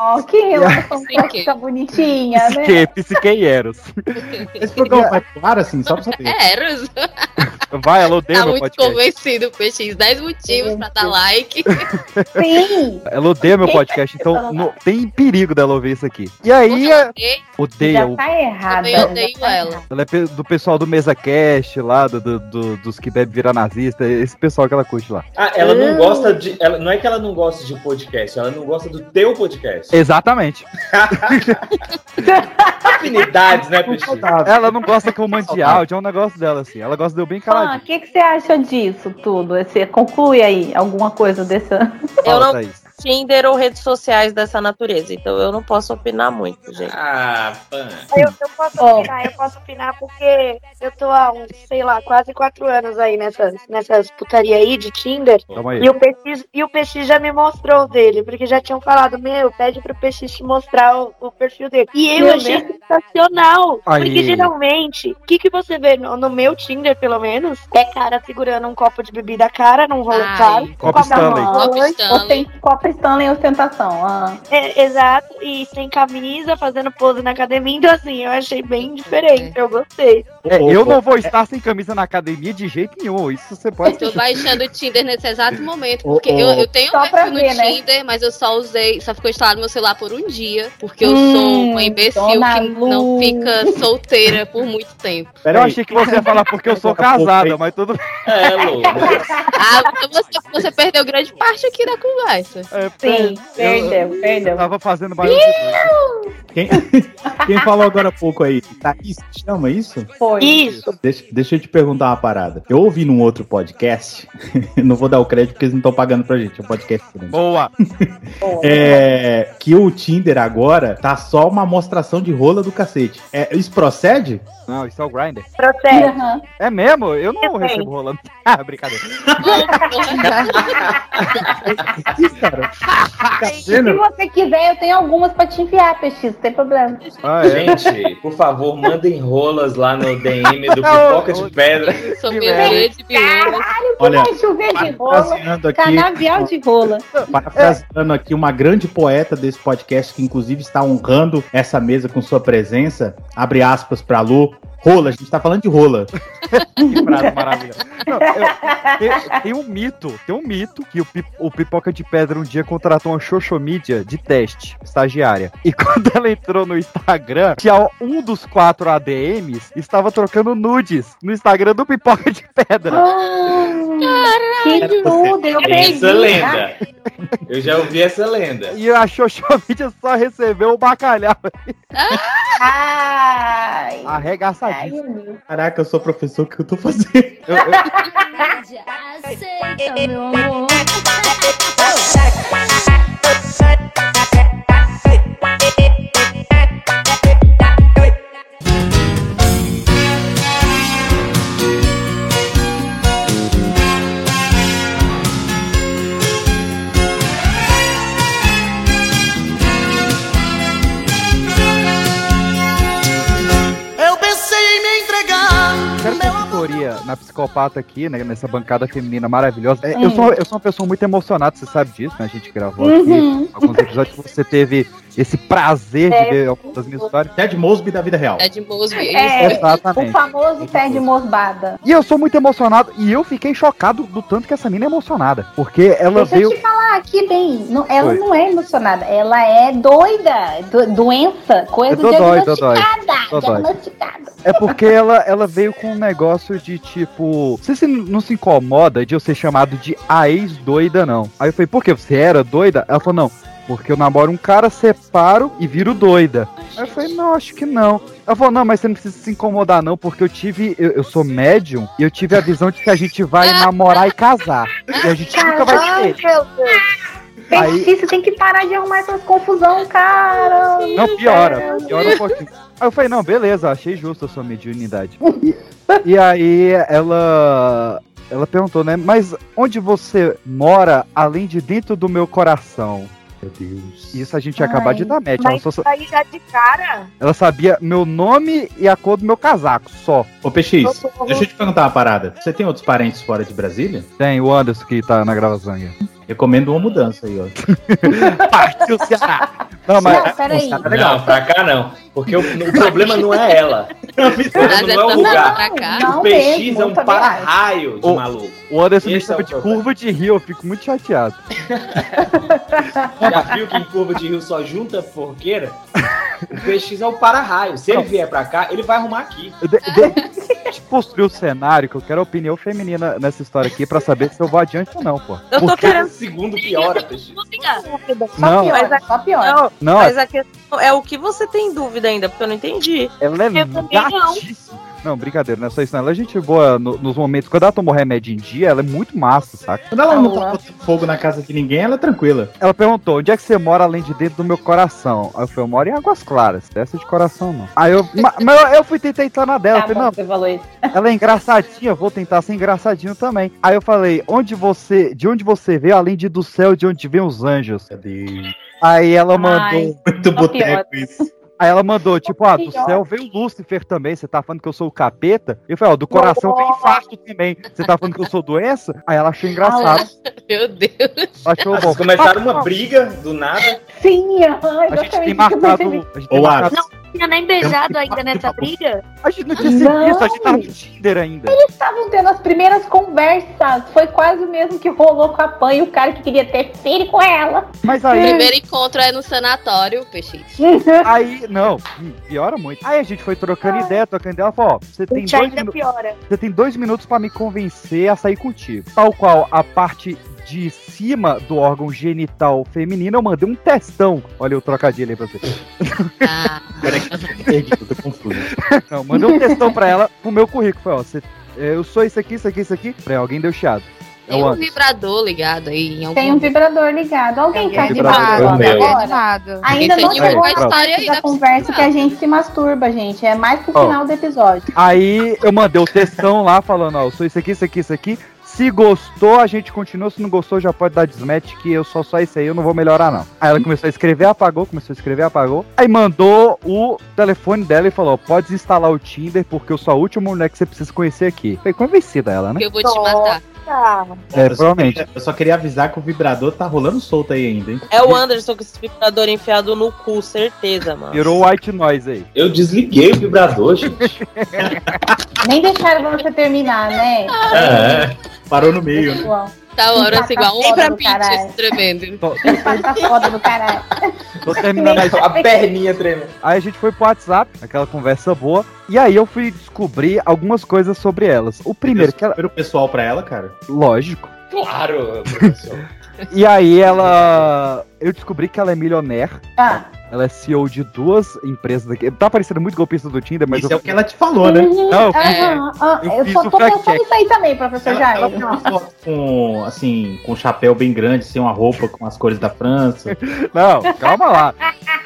Oh, que relação tóxica bonitinha, né? Que psique e Eros. Esse programa vai pro ar, assim, só pra saber. É, Eros. Vai, ela odeia Tá meu muito podcast. convencido, PX. 10 motivos pra dar like. Sim. Ela odeia meu podcast, então não, tem perigo dela ouvir isso aqui. E aí, é- odeia. Já o- tá errada. Também odeio já tá ela. Ela é do pessoal do Mesa Cast lá, do, do- do- dos que bebe virar nazista, esse pessoal que ela curte lá. Ah, ela não gosta de. Ela, não é que ela não gosta de podcast, ela não gosta do teu podcast. Exatamente. <laughs> Afinidades, né, Peixe? Ela não gosta que eu mande áudio, é um negócio dela assim. Ela gosta de eu bem Ah, caladinho. o que, que você acha disso tudo? Você conclui aí alguma coisa dessa. Eu não. Tinder ou redes sociais dessa natureza, então eu não posso opinar muito, gente. Ah, pan. Eu, eu posso opinar, eu posso opinar porque eu tô há uns, sei lá, quase quatro anos aí nessas, nessas putaria aí de Tinder. E o, PX, e o PX já me mostrou o dele, porque já tinham falado, meu, pede pro PX te mostrar o, o perfil dele. E eu Meu achei Deus. sensacional. Aí. Porque geralmente, o que, que você vê no, no meu Tinder, pelo menos, é cara segurando um copo de bebida cara, num rolo Ai. caro. Copo Stanley. Copo Stanley. Osten- Stanley em ostentação. Ah. É, exato, e sem camisa, fazendo pose na academia. Então, assim, eu achei bem diferente. Eu gostei. É, eu não vou estar sem camisa na academia de jeito nenhum. Isso você pode Tô baixando o Tinder nesse exato momento. Porque eu, eu tenho Só um perfil no ver, né? Tinder, mas eu só usei, só ficou instalado no meu celular por um dia. Porque eu Hum, sou uma imbecil que não Lu. fica solteira por muito tempo. Eu Pera aí. achei que você ia falar porque eu sou casada, mas tudo. É, Lu. <laughs> Ah, então você, você perdeu grande parte aqui da conversa. É, Sim, eu- perdeu, Eu perdeu. tava fazendo barulho. Quem, <laughs> quem falou agora há pouco aí? Thaís, chama isso? Foi. Isso. Deixa, deixa eu te perguntar uma parada. Eu ouvi num outro podcast, <laughs> não vou dar o crédito porque eles não estão pagando pra gente, é um podcast grande. Boa. <laughs> É, que o Tinder agora tá só uma mostração de rola do cacete. É, isso procede? Não, isso é o Grindr. Procede. Aham. É mesmo? Eu não Eu recebo rolando. Ah, brincadeira. Isso, cara. Tá Se você quiser, eu tenho algumas pra te enviar, PX, não tem problema. Ah, é. Gente, por favor, mandem rolas lá no DM do Pipoca de Pedra. Sou minha de que Olha, vai chover de rola. Aqui, Canavial de rola. parafraseando aqui uma grande poeta desse podcast que inclusive está honrando essa mesa com sua presença. Abre aspas pra Lu. Rola, a gente tá falando de rola. <laughs> Que frase maravilhosa. Não, eu- tem, tem um mito, tem um mito que o, o Pipoca de Pedra um dia contratou uma Xoxomídia de teste, estagiária. E <laughs> quando ela entrou no Instagram, tinha um dos quatro ADMs estava trocando nudes no Instagram do Pipoca de Pedra. Ah, que tudo, eu Essa perdi. lenda. Eu já ouvi essa lenda. E a Xoxomídia só recebeu o bacalhau. Ai. Arregaçadíssimo. Caraca, eu sou professor, o que eu tô fazendo? <laughs> Eu- eu- Aceita, meu amor. Na psicopata aqui, né? Nessa bancada feminina maravilhosa. É, eu, Hum. sou, eu sou uma pessoa muito emocionada, você sabe disso, né? A gente gravou Uhum. aqui alguns episódios que você teve esse prazer de É. ver algumas das minhas histórias. Ted Mosby da vida real. Ted Mosby. É, Exatamente. o famoso Ted Mosbada. E eu sou muito emocionado, e eu fiquei chocado do tanto que essa mina é emocionada. Porque ela Deixa veio. eu te falar aqui bem, não- ela Oi. não é emocionada, ela é doida, do- doença, coisa É dodói, dodói. diagnosticada, Dodói. diagnosticada. É porque ela, ela veio com um negócio de tipo. Você se- não se incomoda de eu ser chamado de a ex-doida, não. Aí eu falei, por que? Você era doida? Ela falou, não. Porque eu namoro um cara, separo e viro doida. Aí eu falei, não, acho que não. Ela falou, não, mas você não precisa se incomodar, não, porque eu tive. Eu, eu sou médium e eu tive a visão de que a gente vai namorar e casar. E a gente nunca vai ter. meu Deus. Aí- Você tem que parar de arrumar essas confusão, cara. Não, piora, piora um pouquinho. Aí eu falei, não, beleza, achei justo a sua mediunidade. E, e aí ela. Ela perguntou, né? Mas onde você mora além de dentro do meu coração? Meu Deus. Isso a gente ia acabar de dar match. Ela, só- isso aí já de cara. ela sabia meu nome e a cor do meu casaco, só. Ô, PX, deixa eu te perguntar uma parada. Você tem outros parentes fora de Brasília? Tem o Anderson que tá na gravação aí. Recomendo uma mudança aí, ó. <laughs> Partiu Ceará. Não, mas. Não, peraí. Tá legal. Não, pra cá não. Porque o, o problema não é ela. <laughs> O problema não é o Não, lugar. O Não PX é um para-raio de maluco. O Anderson me é chama o de problema. curva de rio, eu fico muito chateado. Já viu que em curva de rio só junta forqueira? O PX é o para-raio. Se ele vier pra cá, ele vai arrumar aqui. Eu de- de- Deixa eu construir o cenário, que eu quero a opinião feminina nessa história aqui pra saber se eu vou adiante ou não, pô. Eu tô Porque- querendo segundo piora, PX. Não, piora, é só piora. Não, Não, mas a questão é o que você tem dúvida ainda, porque eu não entendi. ela é Eu também não. Não, brincadeira, não é só isso, não. Ela é gente boa no- nos momentos. Quando ela tomou remédio em dia, ela é muito massa, saca? Quando ela não tá botando fogo na casa de ninguém, ela é tranquila. Ela perguntou, onde é que você mora além de dentro do meu coração? Aí eu falei, eu moro em Águas Claras, dessa de coração não. Aí eu, ma- mas eu, fui tentar entrar na dela, eu Tá falei, bom, não, você falou isso. <laughs> ela é engraçadinha, vou tentar ser engraçadinho também. Aí eu falei, onde você, de onde você veio, além de do céu, de onde vem os anjos? Aí ela mandou. Muito boteco isso. Aí ela mandou, tipo, ah, do céu veio Lúcifer também. Você tá falando que eu sou o capeta? Eu falei, ó, do coração vem infarto também. Você tá falando que eu sou doença? Aí ela achou engraçado. <laughs> Meu Deus. Achou bom. Vocês começaram uma briga do nada. Sim, aham, A gente tem marcado. A gente tem marcado- Não tinha nem beijado ainda nessa briga. A gente não tinha visto, a gente tava no Tinder ainda. Eles estavam tendo as primeiras conversas. Foi quase o mesmo que rolou com a Pan e o cara que queria ter filho com ela. Mas O aí. primeiro encontro é no sanatório, PX. <laughs> Aí, não, piora muito. Aí a gente foi trocando ideia, trocando ideia. Ela falou: ó, você tem dois ainda minutos. piora. Você tem dois minutos pra me convencer a sair contigo. Tal qual a parte de cima do órgão genital feminino, eu mandei um testão. Olha o trocadilho aí pra você. Ah, Peraí que eu tô confuso. Não, mandei um testão pra ela pro meu currículo. Falei, ó, você, é, eu sou isso aqui, isso aqui, isso aqui. Falei, alguém deu chiado. É tem um vibrador ligado aí em algum Tem um vibrador ligado. Alguém tá de Vibrador lado meu. agora? Ainda Esse não chegou a história aí da da conversa que a gente se masturba, gente. É mais pro Ó. final do episódio. Aí eu mandei o textão lá falando, ó, eu sou isso aqui, isso aqui, isso aqui. Se gostou, a gente continua. Se não gostou, já pode dar desmatch, que eu sou só isso aí, eu não vou melhorar, não. Aí ela começou a escrever, apagou, começou a escrever, apagou. Aí mandou o telefone dela e falou: pode instalar o Tinder, porque eu sou a última mulher que você precisa conhecer aqui. Foi convencida ela, né? eu vou te matar. É, eu, só provavelmente. queria, eu só queria avisar que o vibrador tá rolando solto aí ainda, hein? É o Anderson com esse vibrador enfiado no cu, certeza, mano. Virou white noise aí. Eu desliguei o vibrador, gente. Nem deixaram você terminar, né? É. Parou no meio, né? Tá hora assim, igual um pra pitch tremendo. Tô, Tá foda do caralho. tô terminando a A perninha tremendo. Aí a gente foi pro WhatsApp, aquela conversa boa. E aí eu fui descobrir algumas coisas sobre elas. O primeiro, que ela. Primeiro pessoal pra ela, cara. Lógico. Claro, <laughs> professor. E aí ela. Eu descobri que ela é milionaire. Ah. Ela é CEO de duas empresas aqui. Tá parecendo muito golpista do Tinder, mas Isso eu... é o que ela te falou, né? Não, eu fiz- Ah, ah, eu eu fiz só tô pensando check. nisso aí também, professor Ela, ela Jair. tem uma foto com, assim, com um chapéu bem grande, sem uma roupa com as cores da França. <laughs> Não, calma lá.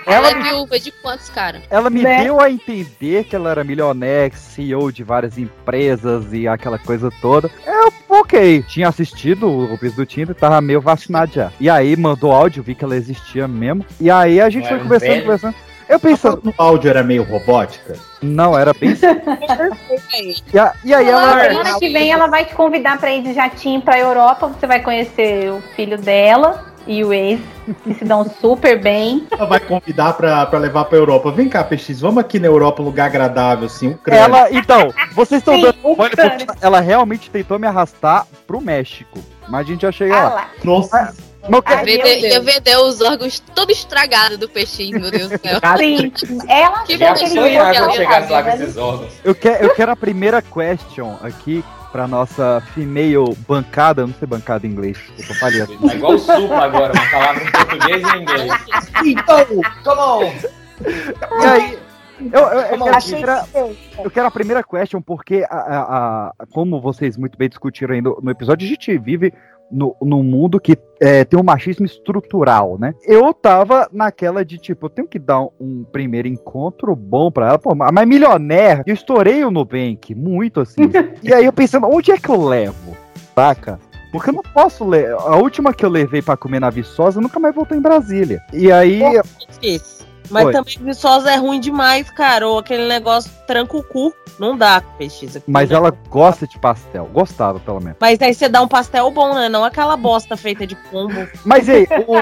Ela, Ela é viúva de quantos, cara? Ela me Né? deu a entender que ela era milionaire, CEO de várias empresas e aquela coisa toda. Eu, ok, tinha assistido o golpista do Tinder, tava meio vacinado já. E aí mandou áudio, vi que ela existia mesmo. E aí a gente Não foi um conversando, velho? conversando. Eu pensando, No áudio era meio robótica. não, era bem. <laughs> E, a- e aí ela. Semana que vem ela vai te convidar pra ir de jatinho pra Europa. Você vai conhecer o filho dela e o ex, que se dão super bem. Ela vai convidar pra, pra levar pra Europa. Vem cá, PX, vamos aqui na Europa, um lugar agradável, assim, um crânio. Ela, então, vocês estão Sim, dando. Ucrânia. porque ela realmente tentou me arrastar pro México. Mas a gente já chega Ah lá. lá. Nossa, Mas eu quero- Ai, Vender- meu Deus. ia vender os órgãos todo estragado do PX, meu Deus do céu. Sim, ela Que achou que chegasse dela. com esses órgãos. Eu quero, eu quero a primeira question aqui pra nossa female bancada. Eu não sei bancada em inglês. Eu tô falhando. É igual supla agora, uma palavra em português e em inglês. Então, come on! E aí, eu, eu, eu quero primeira, feio. eu quero a primeira question, porque, a, a- a- como vocês muito bem discutiram aí no, no episódio, a gente vive no, num mundo que é, tem um machismo estrutural, né? Eu tava naquela de, tipo, eu tenho que dar um, um primeiro encontro bom pra ela. Pô, mas milionaire, eu estourei o Nubank, muito assim. <laughs> e aí eu pensando, onde é que eu levo? Saca? Porque eu não posso ler. A última que eu levei pra comer na Viçosa, eu nunca mais voltei em Brasília. E aí. Difícil. Mas Oi. também Viçosa é ruim demais, cara. Ou aquele negócio tranca o cu. Não dá, aqui, Mas né? ela gosta de pastel. Gostava, pelo menos. Mas aí você dá um pastel bom, né? Não aquela bosta feita de pombo. Mas aí, <laughs> o,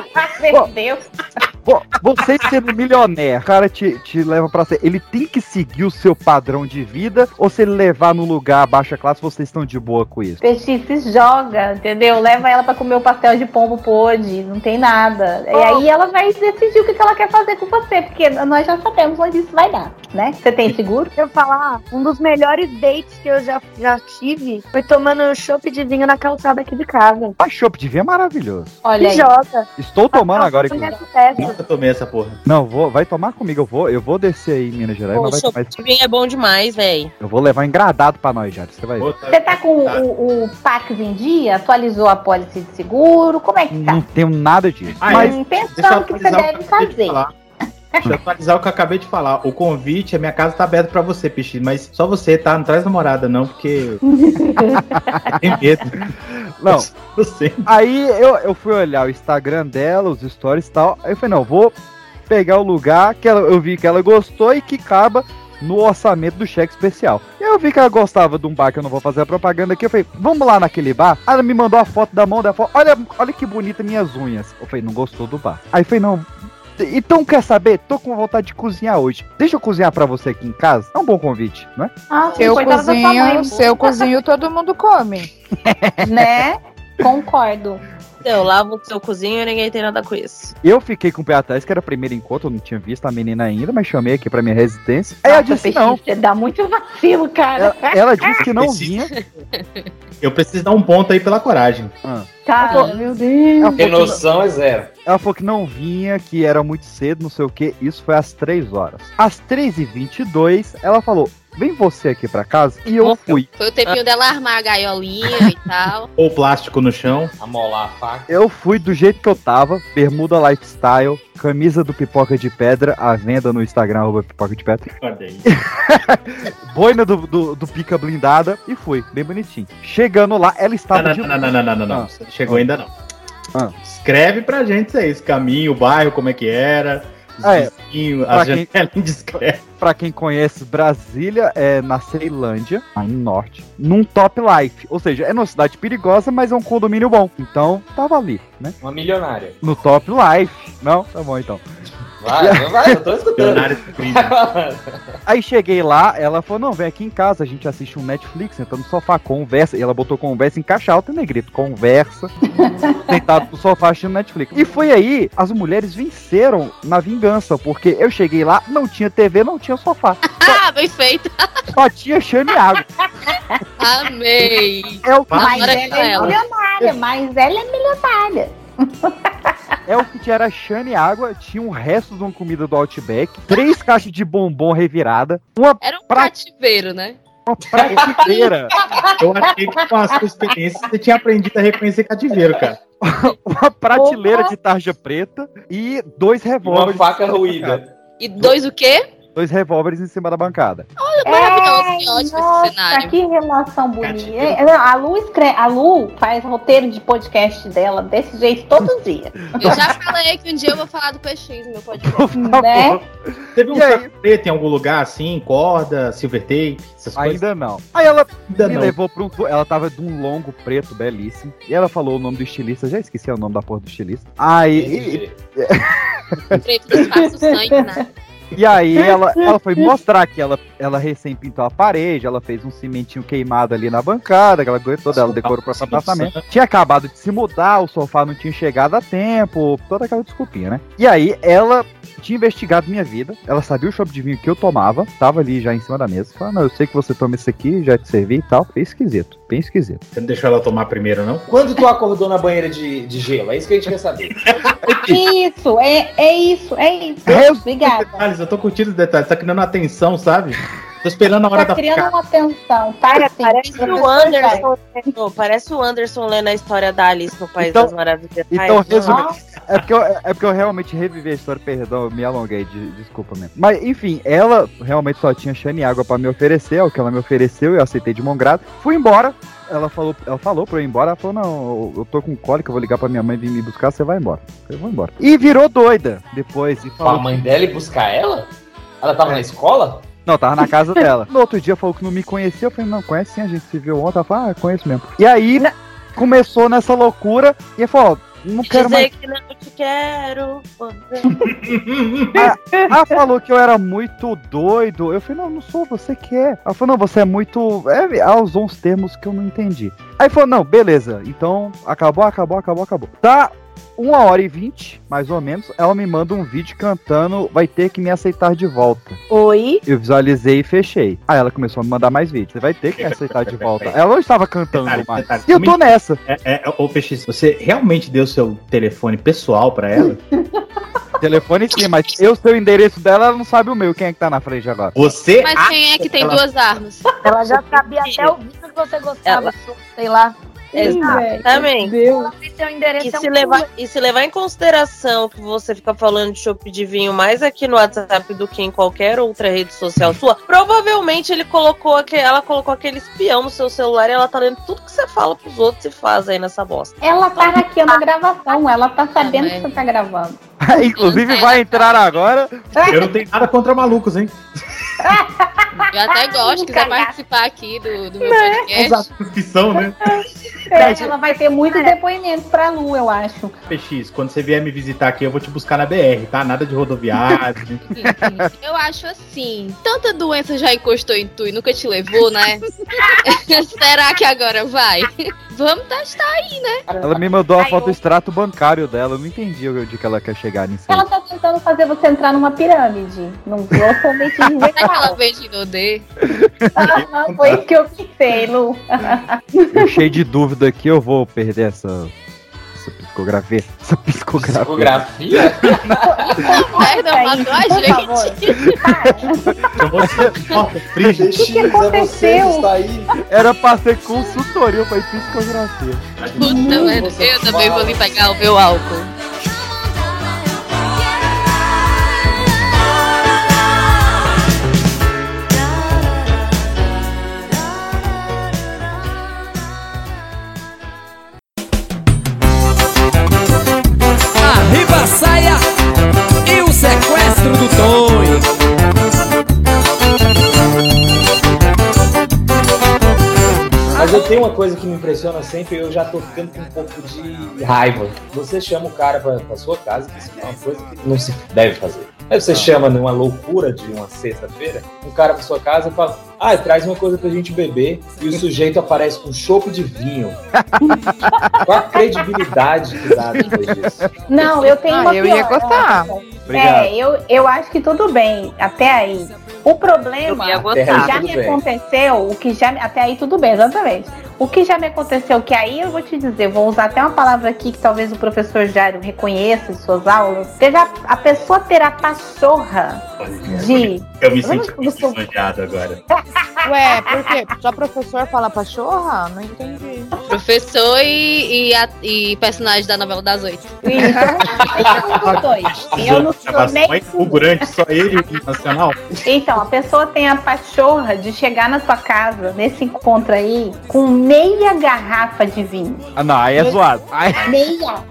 Meu Deus. vo- você sendo milionaire, o cara te, te leva pra ser. Ele tem que seguir o seu padrão de vida? Ou se ele levar no lugar baixa classe, vocês estão de boa com isso? Peixe se joga, entendeu? Leva ela pra comer o pastel de pombo pôde, não tem nada. E aí ela vai decidir o que ela quer fazer com você, porque nós já sabemos onde isso vai dar, né? Você tem seguro? <laughs> Eu falar, um dos melhores dates que eu já, já tive foi tomando chopp de vinho na calçada aqui de casa. Mas chopp de vinho é maravilhoso. Olha aí. joga. Estou tomando agora, nessa festa. nunca tomei essa porra. Não, vou, vai tomar comigo. Eu vou, eu vou descer aí em Minas Gerais, Pô, mas vai tomar. de vinho é bom demais, velho. Eu vou levar engradado pra nós já. Você vai ver. Você tá com o, o Pax em dia? Atualizou a pólice de seguro? Como é que tá? Não tenho nada disso. Ah, mas Hum, pensando o que você deve fazer. Deixa eu atualizar o que eu acabei de falar. O convite, a minha casa tá aberta pra você, Pichi, mas só você, tá? Não traz namorada, não, porque. <laughs> Tem medo. Não. Você. Aí eu, eu fui olhar o Instagram dela, os stories e tal. Aí eu falei, não, vou pegar o lugar que ela, eu vi que ela gostou e que caba no orçamento do cheque especial. E eu vi que ela gostava de um bar que eu não vou fazer a propaganda aqui. Eu falei, vamos lá naquele bar? Aí ela me mandou a foto da mão dela. falou, Olha, olha que bonita minhas unhas. Eu falei, não gostou do bar. Aí eu falei, não. Então quer saber? Tô com vontade de cozinhar hoje. Deixa eu cozinhar pra você aqui em casa. É um bom convite, não é? Ah, eu cozinho, se eu cozinho, todo mundo come. <laughs> Né? Concordo. Eu lavo o seu cozinho e ninguém tem nada com isso. Eu fiquei com o pé atrás, que era o primeiro encontro, eu não tinha visto a menina ainda, mas chamei aqui pra minha residência. Aí ela disse não. Você dá muito vacilo, cara. Ela, ela disse que não vinha. <laughs> Eu preciso dar um ponto aí pela coragem. Ah. Cara, meu Deus. Ela Tem falou, que noção é zero. não, ela falou que não vinha, que era muito cedo, não sei o que. Isso foi às 3 horas. Às 3h22, ela falou: Vem você aqui pra casa. E eu fui. Foi o tempinho dela armar a gaiolinha e tal. Ou plástico no chão. Amolar a faca. Eu fui do jeito que eu tava, bermuda lifestyle, camisa do Pipoca de Pedra, à venda no Instagram, arroba Pipoca de Pedra. <laughs> Boina do, do, do pica blindada e fui, bem bonitinho. Chegando lá, ela estava Não, de não, não, não, não, não, não, não. Ah. Chegou ainda não. Ah. Escreve pra gente isso aí, esse caminho, o bairro, como é que era, é. vizinhos, Pra quem-. <laughs> Pra quem conhece Brasília, é na Ceilândia, aí no norte, num top life. Ou seja, é numa cidade perigosa, mas é um condomínio bom. Então, tava ali, né? Uma milionária. No top life. Não? Tá bom então. Vai, <laughs> vai, eu tô escutando. <laughs> Aí cheguei lá, ela falou: não, vem aqui em casa, a gente assiste um Netflix, senta no sofá, conversa. E ela botou conversa em caixa alta e negrito, conversa, <laughs> sentado no sofá assistindo Netflix. E foi aí, as mulheres venceram na vingança, porque eu cheguei lá, não tinha TV, não tinha sofá. Ah, bem feito. Só tinha chão e água. Amei. É o que Mas ela é ela. milionária, mas ela é milionária. <laughs> É o que tinha era chane e água, tinha um resto de uma comida do Outback, três caixas de bombom revirada, uma Era um cativeiro, né? prateleira, <laughs> Eu achei que com a sua experiência você tinha aprendido a reconhecer cativeiro, cara. <laughs> uma prateleira de tarja preta e dois revólveres. faca ruída. E dois o quê? Dois revólveres em cima da bancada. Olha, maravilhoso, que ótimo esse cenário. que relação bonita. É, não, A Lu, escreve, a Lu faz roteiro de podcast dela desse jeito todo <laughs> dia. Eu já falei que um dia eu vou falar do PX no meu podcast. né? Teve um preto em algum lugar, assim, corda, silver tape, essas coisas? Ainda não. Aí ela Ainda me não. levou pra um. Ela tava de um longo preto belíssimo. E ela falou o nome do estilista. Já esqueci o nome da porra do estilista. Aí. Preto disfarça o sangue, né? E aí ela, ela foi mostrar que ela, ela recém pintou a parede, ela fez um cimentinho queimado ali na bancada, aquela coisa toda, ela decorou pra apartamento. Tinha acabado de se mudar, o sofá não tinha chegado a tempo, toda aquela desculpinha, né? E aí ela tinha investigado minha vida, ela sabia o chopp de vinho que eu tomava, tava ali já em cima da mesa. Falou, não, eu sei que você toma isso aqui, já te servi e tal. Bem esquisito, bem esquisito. Você não deixou ela tomar primeiro, não? Quando tu acordou na banheira de, de gelo? É isso que a gente quer saber. <laughs> Isso, é, é isso, é isso. Obrigada. Detalhes, eu tô curtindo os detalhes, tá criando atenção, sabe? Tô esperando a hora Tá da criando uma atenção, tá? Cara, assim, parece o Anderson. Pô, Parece o Anderson lendo a história da Alice no País Então- das Maravilhas. Então, resumindo, é porque, eu, é porque eu realmente revivi a história, perdão, eu me alonguei, de- desculpa mesmo. Mas, enfim, ela realmente só tinha chane e água pra me oferecer, é o que ela me ofereceu, eu aceitei de mão grata. Fui embora, ela falou, ela falou pra eu ir embora, ela falou, não, eu- tô com cólica, eu vou ligar pra minha mãe vir me buscar, você vai embora. Eu vou embora. E virou doida depois. E Pra falou, mãe dela ir buscar ela? Ela tava na escola? Não, tava na casa dela. <laughs> No outro dia falou que não me conhecia. Eu falei, não, conhece sim, a gente se viu ontem. Ela falou, ah, conheço mesmo. E aí começou nessa loucura e ele falou, ó, não quero Dizer mais. que não te quero. <laughs> Ela falou que eu era muito doido. Eu falei, não, não sou, você que é. Ela falou, não, você é muito. É, ela usou uns termos que eu não entendi. Aí falou, não, beleza. Então, acabou, acabou, acabou, acabou. Tá. Uma hora e vinte, mais ou menos, ela me manda um vídeo cantando Vai ter que me aceitar de volta. Oi? Eu visualizei e fechei. Aí ela começou a me mandar mais vídeos. Você vai ter que me aceitar de volta. <laughs> Ela não estava cantando Detalhe, mais. detalhe. E eu tô nessa. É, é, ô, PX, você realmente deu seu telefone pessoal pra ela? <laughs> Telefone sim, mas eu sei o endereço dela, ela não sabe o meu. Quem é que tá na frente agora? Você. Mas quem é que tem ela- duas armas? Ela já sabia até o vídeo que você gostava, sei lá. Exatamente. Seu endereço. E é se, um levar, e se levar em consideração que você fica falando de chopp de vinho mais aqui no WhatsApp do que em qualquer outra rede social sua, provavelmente ele colocou aque- ela colocou aquele espião no seu celular e ela tá lendo tudo que você fala pros outros e faz aí nessa bosta. Ela tá hackeando a gravação, ela tá sabendo que você tá gravando. <laughs> Inclusive vai entrar agora. Eu não <laughs> tenho nada contra malucos, hein? Eu até gosto, quiser participar aqui do, do meu Né? podcast. Que são, né? É, ela vai ter muitos depoimentos pra Lu, eu acho. PX, quando você vier me visitar aqui, eu vou te buscar na BR, tá? Nada de rodoviário. <laughs> Eu acho assim, tanta doença já encostou em tu e nunca te levou, né? Será que agora vai? Vamos testar aí, né? Ela me mandou a foto do extrato bancário dela. Eu não entendi onde que ela quer chegar nisso. Ela tá tentando fazer você entrar numa pirâmide. Não vou somente dizer Será que ela vende no D? Ah, Foi isso que eu pensei, Lu. Cheio de dúvida aqui, eu vou perder essa. Psicografia. Essa psicografia. Psicografia? Merda, matou a gente. O que aconteceu? Era pra ser consultoria, foi psicografia. Puta merda, eu também vou vir pegar o meu álcool. Sequestro do Tonho. Mas eu tenho uma coisa que me impressiona sempre e eu já tô ficando com um pouco de raiva. Você chama o cara pra, pra sua casa, que isso é uma coisa que não se deve fazer. Aí você chama numa loucura de uma sexta-feira, um cara pra sua casa e fala: Ah, traz uma coisa pra gente beber. E o sujeito aparece com um chope de vinho. Qual a credibilidade que dá depois disso? Não, eu tenho Ah, uma eu ia pior. gostar. Obrigado. É, eu, eu acho que tudo bem, até aí. O problema ia que gostar. já Tudo me bem. aconteceu, o que já me- até aí tudo bem, exatamente. O que já me aconteceu, que aí eu vou te dizer, vou usar até uma palavra aqui que talvez o professor Jairo reconheça em suas aulas. Teve a, a pessoa ter a pachorra de. Eu me senti lisonjeado agora. <laughs> Ué, por quê? Só professor fala pachorra? Não entendi. Professor e, e, a- e personagem da novela das oito. <laughs> Os dois. Eu não sou nem. mais fulgurante, só ele e o Nacional. Então, a pessoa tem a pachorra de chegar na sua casa, nesse encontro aí, com meia garrafa de vinho. Ah, não, aí é zoado. Aí... Meia.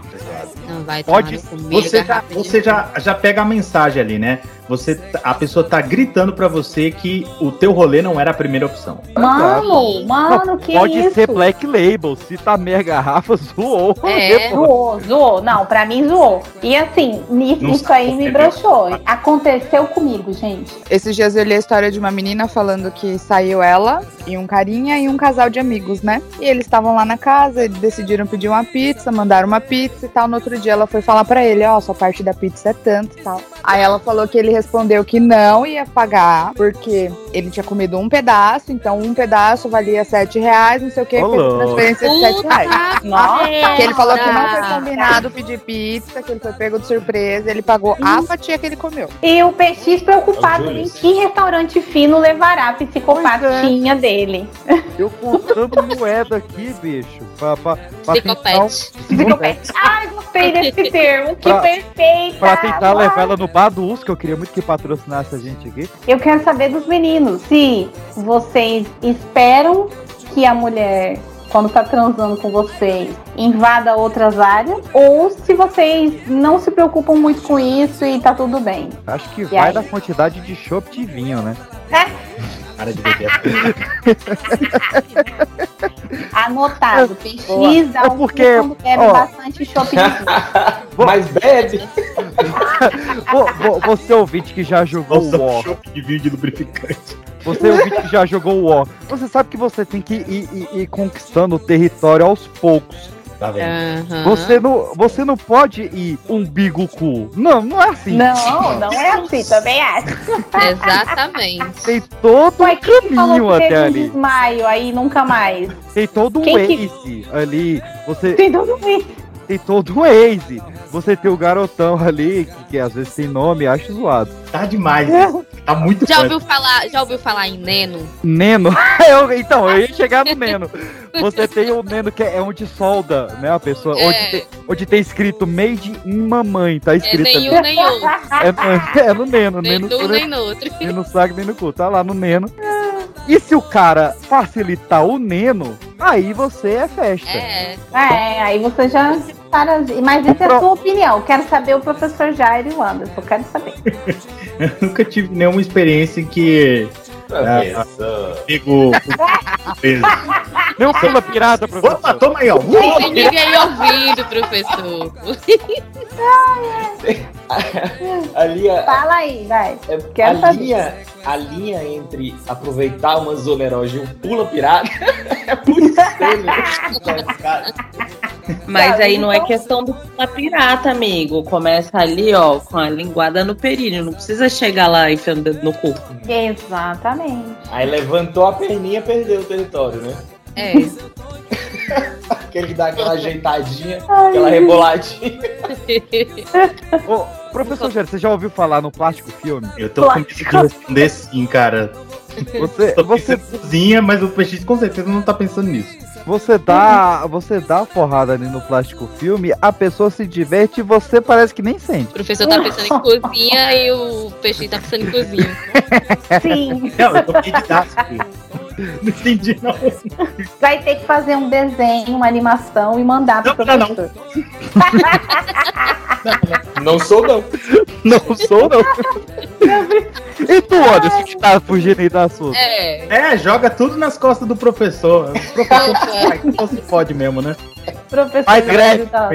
Não vai Pode. no meio Você, da já, você já, já pega a mensagem ali, né? Você, tá- a pessoa tá gritando pra você que o teu rolê não era a primeira opção. Mano, mano, que Pode isso? ser Black Label. Se tá meia garrafa, <laughs> zoou. É, zoou, zoou. Não, pra mim zoou. E assim, isso sabe aí me broxou. Aconteceu comigo, gente. Esses dias eu li a história de uma menina falando que saiu ela e um carinha e um casal de amigos, né? E eles estavam lá na casa, e decidiram pedir uma pizza, mandaram uma pizza tal. No outro dia ela foi falar pra ele, ó, sua parte da pizza é tanto e tal. Aí ela falou que ele respondeu que não ia pagar, porque ele tinha comido um pedaço, então um pedaço valia sete reais, não sei o que, fez transferência de sete reais. Nossa. Que ele falou que não foi combinado pedir pizza, que ele foi pego de surpresa, ele pagou a fatia que ele comeu. E o PX preocupado em que restaurante fino levará a psicopatinha dele. Eu contando moeda aqui, bicho. Pra, pra, pra tentar, Psicopete. Ai, gostei <laughs> desse termo. Que Pra- perfeita. pra tentar levar ela no bar do Us, que eu queria muito que patrocinasse a gente aqui. Eu quero saber dos meninos se vocês esperam que a mulher, quando tá transando com vocês, invada outras áreas, ou se vocês não se preocupam muito com isso e tá tudo bem. Acho que E vai aí? da quantidade de chopp de vinho, né? <laughs> Para de beber. Anotado, PX dá É porque, quando bebe ó. bastante chopp de. <laughs> Mas bebe. <laughs> Vo- vo- Você ouvinte que já jogou o War. de vinho de lubrificante. Você ouvinte que já jogou o War. Você sabe que você tem que ir, ir- ir conquistando o território aos poucos. Tá Aham. Você não, você não pode ir umbigo cu. Não, não é assim. Não, não é assim, também acho. Exatamente. Tem todo um Ué, quem falou caminho até um ali. desmaio aí nunca mais? Tem todo um que- Waze ali. Você Tem todo um Waze. tem todo um Waze. Você tem o garotão ali, que, que às vezes tem nome, acho zoado. Tá demais. Tá muito Já ouviu falar, já ouviu falar em Neno? Neno. <laughs> Eu- então, eu ia chegar no Neno. Você tem o Neno que é onde solda, né? A pessoa. É. Onde, tem, onde tem escrito Made in Mamãe. Tá É escrito. nem ali. um nem outro. <laughs> É, no- é no Neno. Nem Neno, num nem no outro. nem no saco, nem no cu. Tá lá no Neno. E se o cara facilitar o Neno, aí você é festa. É. É, aí você já. Para... Mas isso é a sua opinião. Quero saber o professor Jair e o Anderson. Quero saber. <laughs> Eu nunca tive nenhuma experiência em que. Ah, amigo. <laughs> Não pula pirata, professor. Opa, toma aí, ó. Não tem ninguém ouvindo, professor. Ali <laughs> a, Fala aí, vai. a Quero saber. linha, a linha entre aproveitar uma zona erógena e um pula pirata é muito estranho. Mas aí não é então- questão do pula pirata, amigo. Começa ali, ó, com a linguada no períneo. Não precisa chegar lá enfiando o dedo no cu. Exatamente. Aí levantou a perninha perdeu o território, né? É. <laughs> Aquele que dá aquela ajeitadinha, <laughs> aquela reboladinha. Ô, professor Jair, você já ouviu falar no plástico filme? Eu tô com medo de responder sim, cara. Você, você, cozinha, mas o PX com certeza não tá pensando nisso. Você dá, você dá a porrada ali no plástico filme, a pessoa se diverte e você parece que nem sente. O professor tá pensando em cozinha e o peixe tá pensando em cozinha. Sim. Não, eu tô didático. <laughs> Não entendi, não. Vai ter que fazer um desenho, uma animação e mandar pro Não, não, não. professor. <laughs> Não sou, não. Não sou, não. <laughs> E tu, Anderson, que tá fugindo aí do assunto? É. É, joga tudo nas costas do professor. O professor não se pode mesmo, né? Professor greve. tá-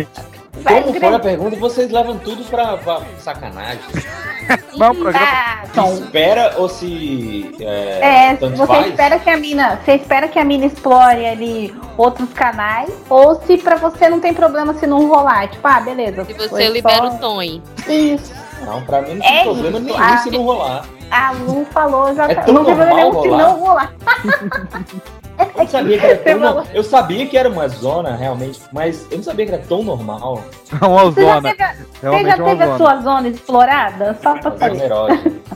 Como foi a pergunta? Vocês levam tudo pra, pra sacanagem. <laughs> Não, programa. Se espera ou se. É, É, tanto você faz? espera que a mina, você espera que a mina explore ali outros canais, ou se pra você não tem problema se não rolar, tipo, ah, beleza. Se você libera só- o Tony. Isso. Não, pra mim não tem É problema isso. nenhum Ah. se não rolar. A Lu falou, já É tá. tão Não tem problema normal nenhum se rolar. não rolar. <laughs> Eu, sabia que era <laughs> tão no- eu sabia que era uma zona, realmente, mas eu não sabia que era tão normal. É uma Você já zona. teve, Realmente já é teve a zona. sua zona explorada? Só pra Zona saber. <laughs>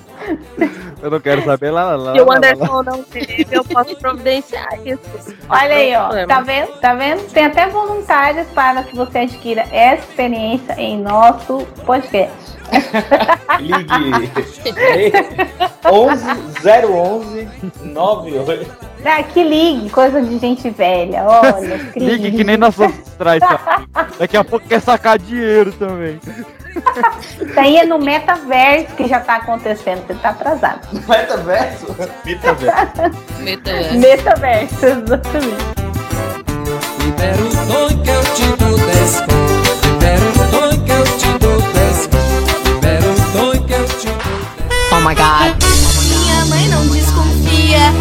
Eu não quero saber lá, lá, lá. Se o lá, lá. Anderson não teve, eu posso providenciar isso. Olha aí, ó. Tá vendo? Tá vendo? Tem até voluntários para que você adquira essa experiência em nosso podcast. <laughs> Ligue 11 011 98. Ah, que ligue, coisa de gente velha. Olha, <laughs> Ligue que nem ancestrais. <laughs> sabe? Daqui a pouco quer sacar dinheiro também. <laughs> Isso aí é no metaverso que já tá acontecendo, você tá atrasado. Metaverso? Metaverso. Metaverso. Metaverso, exatamente. Libera o tom que eu te dou desconto. Libera o tom que eu te dou desconto. Libera o tom que eu te dou Oh my god.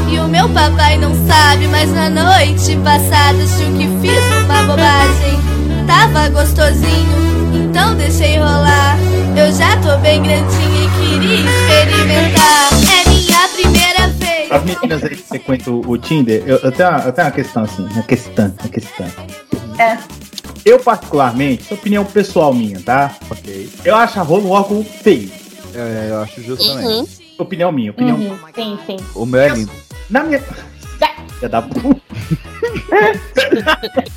E o meu papai não sabe, mas na noite passada achou que fiz uma bobagem. Tava gostosinho, então deixei rolar. Eu já tô bem grandinha e queria experimentar. É minha primeira vez. As meninas aí que frequentam o Tinder, eu, eu, tenho uma, eu tenho uma questão assim, uma questão, uma questão. É. Eu, particularmente, opinião pessoal minha, tá? Ok. Eu acho a rola um órgão feio. É, eu acho justo Uhum. Opinião minha, opinião Uhum, Sim, sim. O meu é lindo. Na minha. Filha da.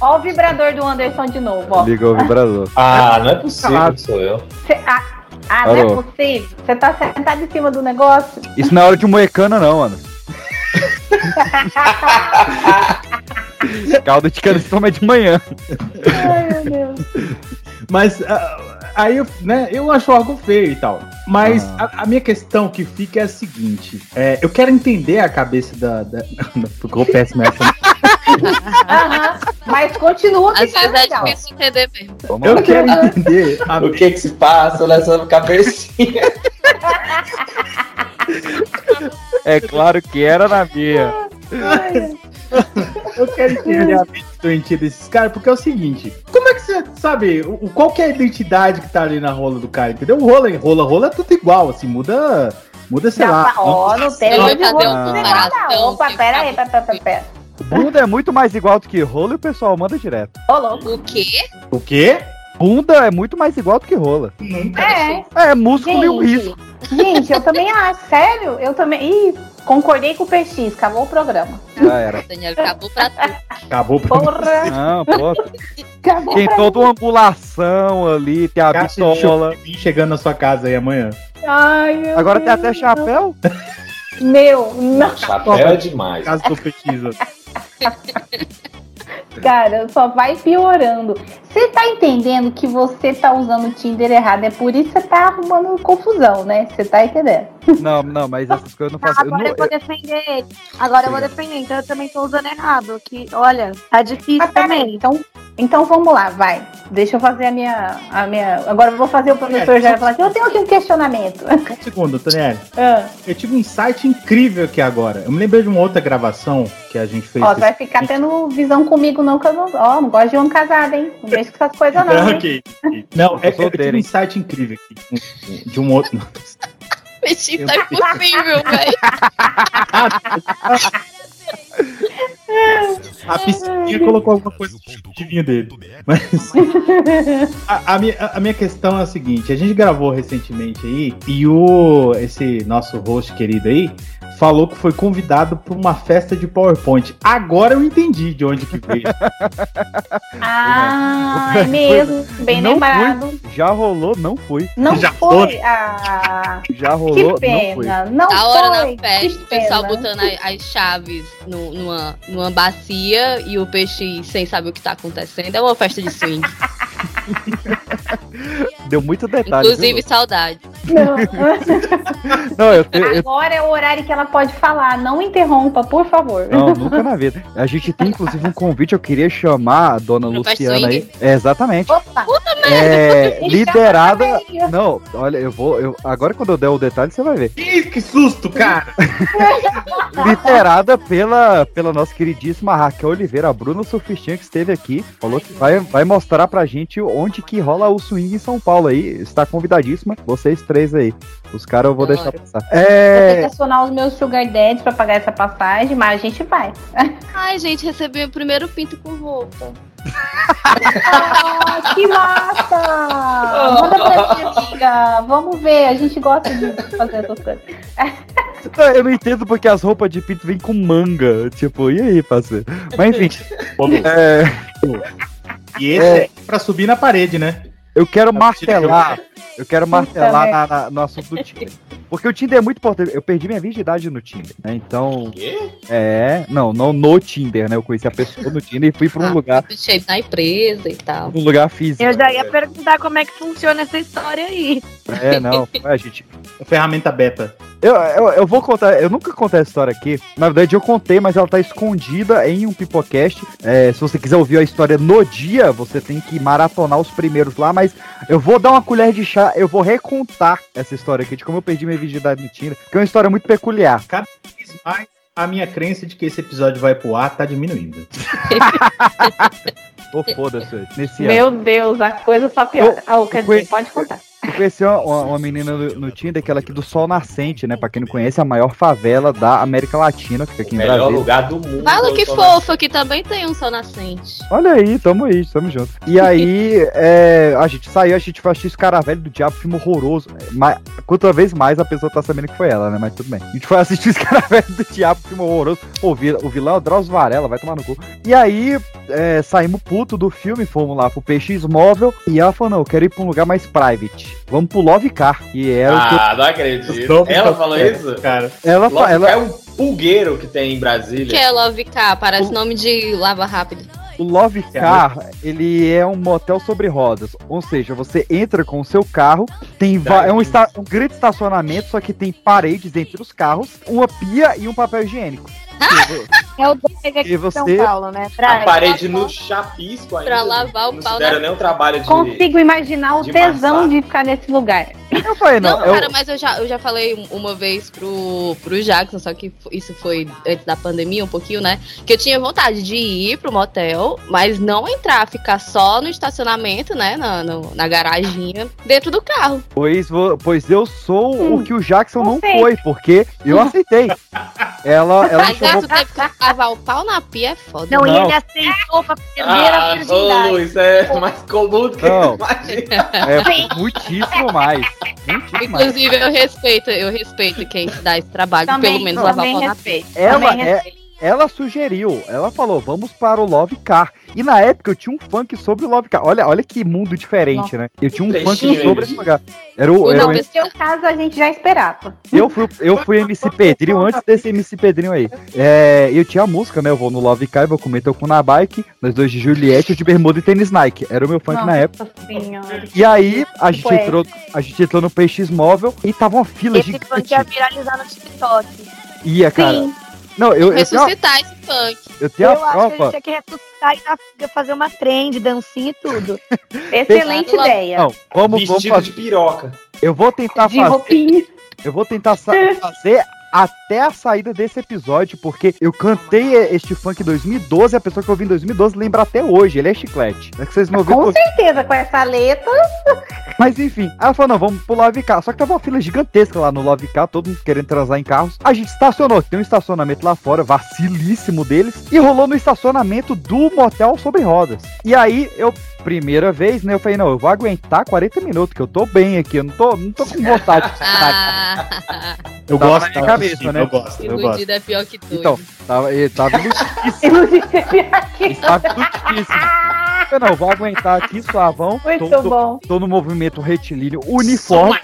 Ó <laughs> o vibrador do Anderson de novo, ó. Liga o vibrador. Ah, não é possível que sou eu. Cê- ah, ah, não é possível. Você tá sentado em cima do negócio? Isso não é hora de moecana, não, mano. <laughs> Caldo de cana se toma de manhã. Ai, meu Deus. Mas ah, aí, eu, né, eu acho algo feio e tal. Mas Ah. a, a minha questão que fica é a seguinte: é, eu quero entender a cabeça da. da <laughs> ficou péssima essa. <laughs> Mas continua que Às tá vezes é difícil entender mesmo. Eu quero entender a O que que se passa nessa cabecinha? É claro que era na minha. Eu quero entender a mente doentia desses caras, porque é o seguinte: como é que sabe o, o- qual que é a identidade que tá ali na rola do cara, entendeu? O rola, rola, rola é tudo igual, assim, muda. Muda, sei Não, lá. Ó, não tem comparação Opa, pera aí, pera, pera, pera. Bunda é muito mais igual do que rola e o pessoal manda direto. Ô, louco. O quê? O quê? Bunda é muito mais igual do que rola. É. É músculo e um Gente, risco. gente, eu também acho. Sério? Eu também. Ih, concordei com o PX, acabou o programa. Já era. Daniel acabou pra tudo. Acabou pra Porra! Não, pô. Acabou Tem pra toda uma angulação ali, tem a Caixa pistola. chegando na sua casa aí amanhã. Ai, meu Agora tem Deus. até chapéu. Meu, não. Chapéu é demais. Caso do pesquisa. <laughs> Cara, só vai piorando. Você tá entendendo que você tá usando o Tinder errado? É por isso que você tá arrumando confusão, né? Você tá entendendo? Não, não, mas essas <laughs> coisas eu não faço. Eu Agora não- eu vou defender ele. Agora eu vou defender, então eu também tô usando errado. Que, olha, tá difícil peraí, também. então, então vamos lá, vai. Deixa eu fazer a minha. A minha... Agora eu vou fazer o professor já falar assim, eu tenho aqui um questionamento. Um segundo, Daniel. <laughs> Ah, Eu tive um insight incrível aqui agora. Eu me lembrei de uma outra gravação que a gente fez. ó, você vai ficar tendo visão comigo, não, que eu não. Ó, não gosto de homem casado, hein? Não mexe com essas coisas, não. hein? Ok. <laughs> Não, é, eu tive um insight incrível aqui. De um outro. Peixinho tá impossível, velho. <laughs> A piscininha colocou alguma coisa no chutivinho dele. Mas a, a minha, a minha questão é a seguinte: a gente gravou recentemente aí e o esse nosso host querido aí falou que foi convidado para uma festa de PowerPoint. Agora eu entendi de onde que veio. <laughs> Ah, é mesmo. Bem não lembrado. fui. Já rolou, não fui. Não Já foi. Ah, Já que rolou, não pena. Não, Da hora foi. na festa, que o pessoal pena. botando a- as chaves no- numa, numa bacia e o peixe sem saber o que tá acontecendo. É uma festa de swing. <laughs> <laughs> Deu muito detalhe. Inclusive, saudade. Não. viu? Não, eu, te- eu- Agora é o horário que ela pode falar. Não interrompa, por favor. Não, nunca na vida. A gente tem inclusive um convite, eu queria chamar a dona Pro Luciana aí. É, exatamente. Opa! É, Me liderada. também. Não, olha, eu vou. Eu, agora quando eu der o detalhe, você vai ver. Ih, que susto, cara! <laughs> Liderada pela, pela nossa queridíssima Raquel Oliveira, a Bruna Sofistinha, que esteve aqui. Falou que vai, vai mostrar pra gente onde que rola o swing em São Paulo aí. Está convidadíssima, vocês três aí. Os caras eu vou deixar passar. Vou ter que É. acionar os meus sugar daddies pra pagar essa passagem, mas a gente vai. <laughs> Ai, gente, recebi meu primeiro pinto com roupa. Ah, que massa! Manda pra mim, amiga. Vamos ver, a gente gosta de fazer essas coisas. Eu não entendo porque as roupas de pinto vêm com manga. Tipo, e aí, parceiro? Mas enfim. é, E esse é pra subir na parede, né? Eu quero martelar. Eu quero martelar na- na- no assunto do Tinder. Porque o Tinder é muito importante. Eu perdi minha virgindade no Tinder, né? Então. É. Não, não no Tinder, né? Eu conheci a pessoa no Tinder e fui pra um lugar. Cheio na empresa e tal. Um lugar físico. Eu já ia perguntar como é que funciona essa história aí. É, não. <laughs> A gente. Ferramenta beta. Eu, eu, eu vou contar, eu nunca contei essa história aqui. Na verdade, eu contei, mas ela tá escondida em um Pipocast. É, se você quiser ouvir a história no dia, você tem que maratonar os primeiros lá. Mas eu vou dar uma colher de chá, eu vou recontar essa história aqui de como eu perdi minha virgindade no Tinder, que é uma história muito peculiar. Cada vez mais a minha crença de que esse episódio vai pro ar tá diminuindo. <laughs> Ô, foda-se, nesse Meu ano. Deus, a coisa só piora. Ah, quer dizer, pode contar. Eu conheci uma, uma- uma menina no, no Tinder, que ela é aqui do Sol Nascente, né? Pra quem não conhece, é a maior favela da América Latina, fica aqui em Melhor Brasília. lugar do mundo. Fala que fofo, aqui também tem um sol nascente. Olha aí, tamo aí, tamo junto. E aí, <laughs> é, a gente saiu, a gente foi assistir esse cara velho do diabo, filme horroroso. Mas, quanto vez mais a pessoa tá sabendo que foi ela, né? Mas tudo bem. A gente foi assistir esse cara <laughs> velho do diabo, filme horroroso. Pô, o o vilão é o Drauzio Varela, vai tomar no cu. E aí, é, saímos puto do filme, fomos lá pro PX Móvel. E ela falou: não, eu quero ir pra um lugar mais private. Vamos pro Love Car. E era o que eu- Ah, não acredito. Ela falou cara. isso? Cara. Ela, Love fa- ela, é um pulgueiro que tem em Brasília. Que é Love Car, parece nome de lava rápido. O Love Car, ele é um motel sobre rodas. Ou seja, você entra com o seu carro, tem va- é um, um grande estacionamento, só que tem paredes entre os carros, uma pia e um papel higiênico. É o Brega aqui E de São você- Paulo, né? A Praia. parede no chapisco ainda. Pra lavar o não pau se deram nem o trabalho de... Consigo imaginar o de tesão de ficar nesse lugar. Eu falei, Não, não, eu- cara, mas eu já, eu já falei um- uma vez pro, pro Jackson, só que isso foi antes da pandemia, um pouquinho, né? Que eu tinha vontade de ir pro motel, mas não entrar, ficar só no estacionamento, né? Na, no- na garaginha, dentro do carro. Pois, pois eu sou o que o Jackson não sei. foi, porque eu aceitei. <laughs> Ela, ela Mas gato teve que lavar o pau na pia, é foda. Não, e Não. ele aceitou pra perder a Ah, ô virgindade. Luiz, é mais comum do que Não. <laughs> imagina. É muitíssimo mais. Muitíssimo mais. Inclusive, eu respeito, eu respeito quem dá esse trabalho, Também- pelo menos lavar o também pau na respeito. pia. Ela, Também é, respeito. Ela sugeriu, ela falou, vamos para o Love Car. E na época eu tinha um funk sobre o Love Car. Olha, olha que mundo diferente, né? Eu tinha um funk Trechinho sobre esse lugar. Era o, era o- No seu caso, a gente já esperava. eu, fui, eu fui MC Pedrinho antes desse MC Pedrinho aí. É, eu tinha a música, né? Eu vou no Love Car, vou comer teu cu na bike. Nós dois de Juliette, eu de bermuda e tênis Nike. Era o meu funk na época. Senhora. E aí, a gente, entrou, a gente entrou no PX Móvel e tava uma fila Esse funk gigante. ia viralizar no TikTok. Ia, cara. Sim. Não, eu, eu, tenho, Ressuscitar esse funk. eu tenho Eu a acho que a gente prova. tinha que ressuscitar e dar- fazer uma trend, dancinha e tudo. <laughs> Excelente Pensado ideia. Não, vamos, vamos fazer. de piroca. Eu vou tentar De fazer. roupinha. Eu vou tentar <laughs> fazer até a saída desse episódio, porque eu cantei este funk em 2012 e a pessoa que eu ouvi em 2012 lembra até hoje. Ele é chiclete. É que vocês não Com certeza, com essa letra. <laughs> Mas enfim, aí ela falou: não, vamos pro Love Car. Só que tava uma fila gigantesca lá no Love Car, todo mundo querendo transar em carros. A gente estacionou, tem um estacionamento lá fora, vacilíssimo deles, e rolou no estacionamento do motel sobre rodas. E aí eu. Primeira vez, né? Eu falei, não, eu vou aguentar 40 minutos, que eu tô bem aqui, eu não tô, não tô com vontade de <laughs> Ah, Eu gosto da cabeça, né? Eu gosto, eu gosto. iludido é pior que tudo. Então, tava, ele tava iludidíssimo. Estava iludidíssimo. Eu não, vou aguentar aqui suavão. Muito tô, tô- bom. tô no movimento retilíneo uniforme.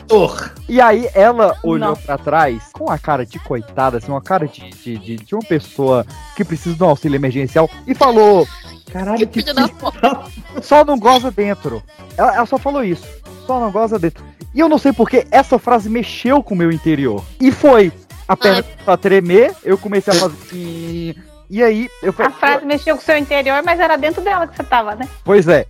E aí ela olhou Não. pra trás com a cara de coitada, assim, uma cara de, de, de, de uma pessoa que precisa de um auxílio emergencial e falou: Caralho, que porra. só não goza dentro. Ela, ela só falou isso. Só não goza dentro. E eu não sei porque essa frase mexeu com o meu interior. E foi. A perna começou a tremer, eu comecei a fazer. assim, E aí, eu A falei. frase mexeu com o seu interior, mas era dentro dela que você tava, né? Pois é.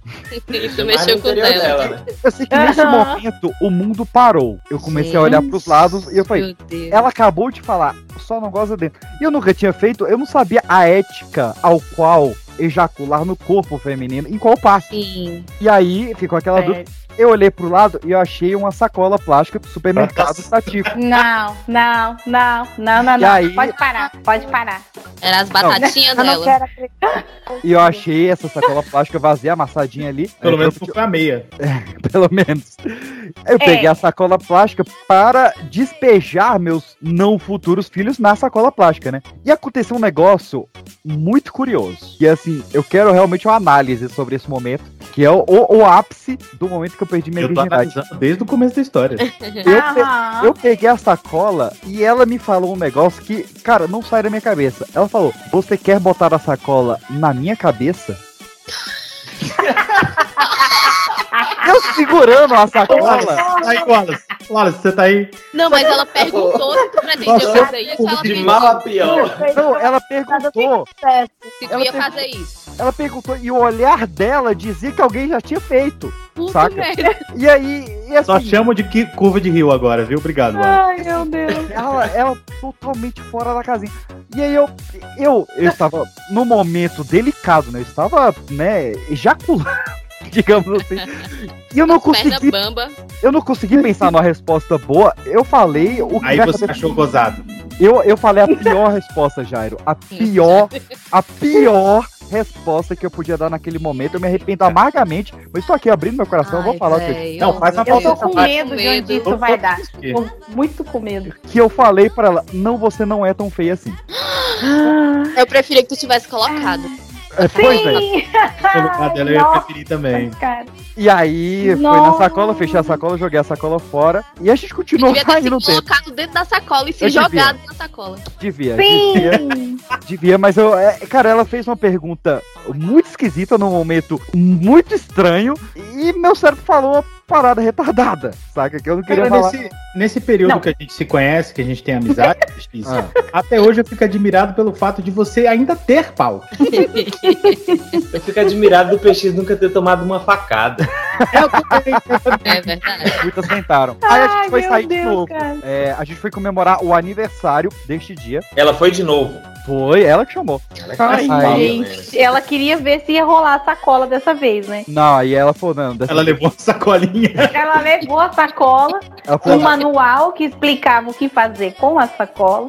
Isso mexeu com dela. dela, né? Eu sei que nesse Aham. momento o mundo parou. Eu comecei a olhar pros lados e eu falei. Meu Deus. Ela acabou de falar, só não goza dentro. E eu nunca tinha feito, eu não sabia a ética ao qual ejacular no corpo feminino, em qual parte. Sim. E aí ficou aquela É. dúvida. Eu olhei pro lado e eu achei uma sacola plástica do supermercado Tatico. Não, não, não, não, não, E não. aí- Pode parar, pode parar. Era as batatinhas não dela. E eu achei essa sacola plástica vazia, amassadinha ali. Pelo Aí menos foi a meia. <laughs> pelo menos. Eu É. peguei a sacola plástica para despejar meus não futuros filhos na sacola plástica, né? E aconteceu um negócio muito curioso. E assim, eu quero realmente uma análise sobre esse momento, que é o, o- o ápice do momento que eu perdi minha Eu virgindade. desde o começo da história. <laughs> Eu, pe- eu peguei a sacola e ela me falou um negócio que, cara, não sai da minha cabeça. Ela falou: Você quer botar a sacola na minha cabeça? <laughs> eu segurando a sacola. Aí, Wallace, Wallace, você tá aí? Não, mas ela perguntou se tu pretendia fazer isso. Ela de mal a pior. Não, ela perguntou. Se tu ia fazer isso. Ela perguntou e o olhar dela dizia que alguém já tinha feito. Puta saca? merda. E aí, e assim, Só chamo de que curva de rio agora, viu? Obrigado, Wallace. Ai, meu Deus. <laughs> ela, ela totalmente fora da casinha. E aí eu, eu, eu estava num momento delicado, né? Eu estava, né, ejaculando, <laughs> digamos assim. E eu não consegui, bamba. eu não consegui pensar numa resposta boa. Eu falei o que Aí você cabeça- achou gozado. Eu, eu falei a pior resposta, Jairo. A pior, a pior resposta que eu podia dar naquele momento. Eu me arrependo amargamente, mas estou aqui abrindo meu coração, eu vou falar o que eu, Não, faz uma Eu tô com medo de onde isso vai dar. Tô muito com medo. que eu falei pra ela. Não, você não é tão feia assim. <gasps> Eu preferia que tu tivesse colocado. É, pois é. Lugar dela eu ia preferir também. E aí, foi na Nossa. sacola, fechei a sacola, joguei a sacola fora. E a gente continuou Devia ter se saindo tempo. colocado dentro da sacola e se Eu devia. jogado na sacola. Devia, Sim. devia. Devia, mas eu. é, cara, ela fez uma pergunta muito esquisita num momento muito estranho. E meu cérebro falou parada retardada, saca? Que eu não queria Cara, falar. nesse, nesse período Não. que a gente se conhece, que a gente tem amizade, <laughs> Ah. até hoje eu fico admirado pelo fato de você ainda ter pau. <laughs> Eu fico admirado do PX nunca ter tomado uma facada. É verdade. Muitas tentaram. Aí a gente Ai, foi sair de Deus, novo. cara. É, a gente foi comemorar o aniversário deste dia. Ela foi de novo. Foi, ela que chamou. Ai, Aí- gente. Ela queria ver se ia rolar a sacola dessa vez, né? Não, aí ela falou, não. Dessa Ela levou a sacolinha. Ela levou a sacola, Ela falou, um manual que explicava o que fazer com a sacola.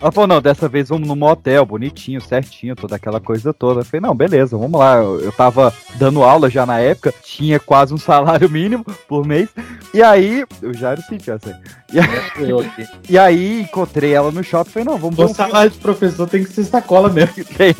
Ela falou, não, dessa vez vamos no motel, bonitinho, certinho, toda aquela coisa toda. Eu falei, não, beleza, vamos lá. Eu, eu tava dando aula já na época, tinha quase um salário <laughs> mínimo por mês. E aí, eu já era sentiu assim. E aí, e aí encontrei ela no shopping, falei, não, vamos ver O um filme. salário de professor tem que ser sacola mesmo. <laughs> Tem.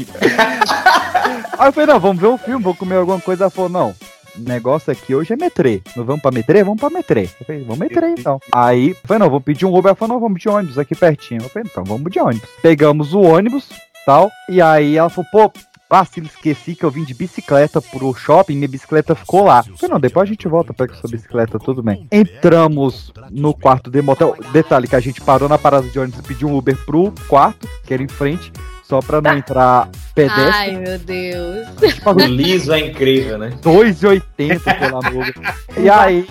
Aí eu falei, não, vamos ver um filme, vamos comer alguma coisa. Ela falou, não. O negócio aqui hoje é metrê. Não vamos pra metrê? Vamos pra metrê. Eu falei, vamos metrê então. Aí, falei, não, vamos pedir um Uber. Ela falou, não, vamos de ônibus aqui pertinho. Eu falei, então vamos de ônibus. Pegamos o ônibus, tal. E aí ela falou, pô, vacilo, esqueci que eu vim de bicicleta pro shopping, minha bicicleta ficou lá. Falei, não, depois a gente volta, pega sua bicicleta, tudo bem. Entramos no quarto de motel. Detalhe que a gente parou na parada de ônibus e pediu um Uber pro quarto, que era em frente, só pra não entrar pedestre. Ai, meu Deus. O liso é incrível, né? 2,80 pela Uber. E aí,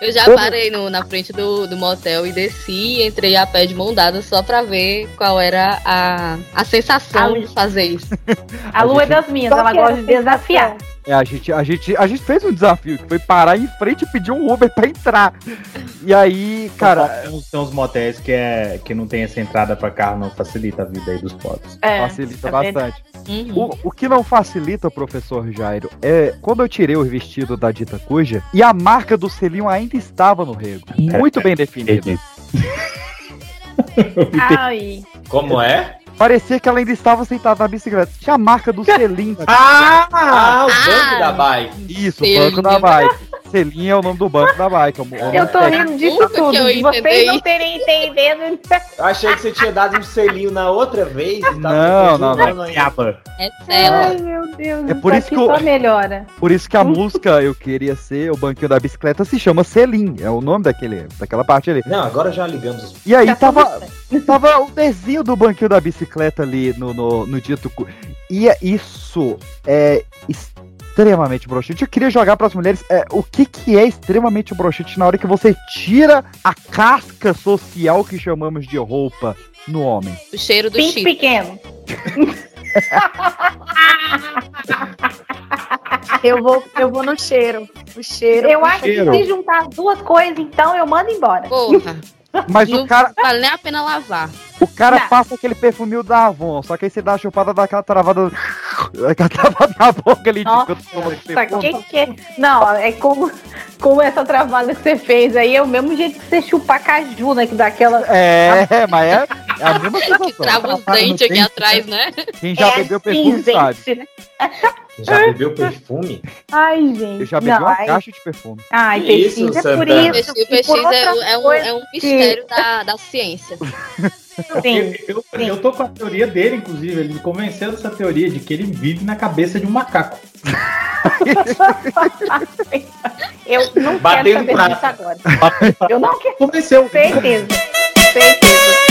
Eu já Como? parei no- na frente do, do motel e desci e entrei a pé de mão dada só pra ver qual era a, a sensação de fazer isso. A lua é das minhas, ela gosta de desafiar. é, a, gente, a, gente, a gente fez um desafio, que foi parar em frente e pedir um Uber pra entrar. E aí, cara, Tem uns, tem uns motéis que, é, que não tem essa entrada pra carro, não facilita a vida aí dos pobres. Facilita bastante. O, o que não facilita, professor Jairo, é quando eu tirei o vestido da dita cuja e a marca do selinho ainda estava no rego. Muito bem definida. <laughs> Ai. Como é? Parecia que ela ainda estava sentada na bicicleta. Tinha a marca do <laughs> selinho. Ah, ah, o banco da bike. Isso, o banco da bike. Selinho é o nome do banco da bike. é é Eu tô técnico. rindo disso que tudo. eu De vocês entendi. não terem entendido. Eu achei que você tinha dado um selinho na outra vez. e tava Não, não, não. É Ai, meu Deus. É por isso que eu- só melhora. Por isso que a música Eu Queria Ser, o banquinho da bicicleta, se chama Selim. É o nome daquele, daquela parte ali. Não, agora já ligamos os. E aí tava, tava o desenho do banquinho da bicicleta ali no, no, no dito. cu- E é- isso é extremamente broxante. Eu queria jogar para as mulheres é, o que, que é extremamente broxante na hora que você tira a casca social que chamamos de roupa no homem. O cheiro do Pinto pequeno. <laughs> Eu vou, eu vou no cheiro. O cheiro. Eu acho cheiro. que se juntar as duas coisas, então eu mando embora. Porra. <laughs> Mas não o cara, vale nem a pena lavar. o cara passa aquele perfuminho da Avon, só que aí você dá a chupada daquela travada. Aquela travada <laughs> na boca ali. Nossa, que que é? Não, é como, como essa travada que você fez aí, é o mesmo jeito que você chupar caju, né? Que dá aquela. É, mas é, é a mesma <laughs> sensação. Trava os dentes aqui atrás, né? Quem já É bebeu assim, perfume sabe. né? <laughs> Já bebeu perfume? Ai, gente. Eu já bebi não, uma ai- caixa de perfume. Ai, Que isso, é por isso. O PX é, é um, coisa é um que- mistério da, da ciência. Sim, Eu, eu tô com a teoria dele, inclusive. Ele me convenceu dessa teoria de que ele vive na cabeça de um macaco. <laughs> Eu não Batendo quero saber disso agora. Eu não quero. Convenceu. Certeza. Certeza.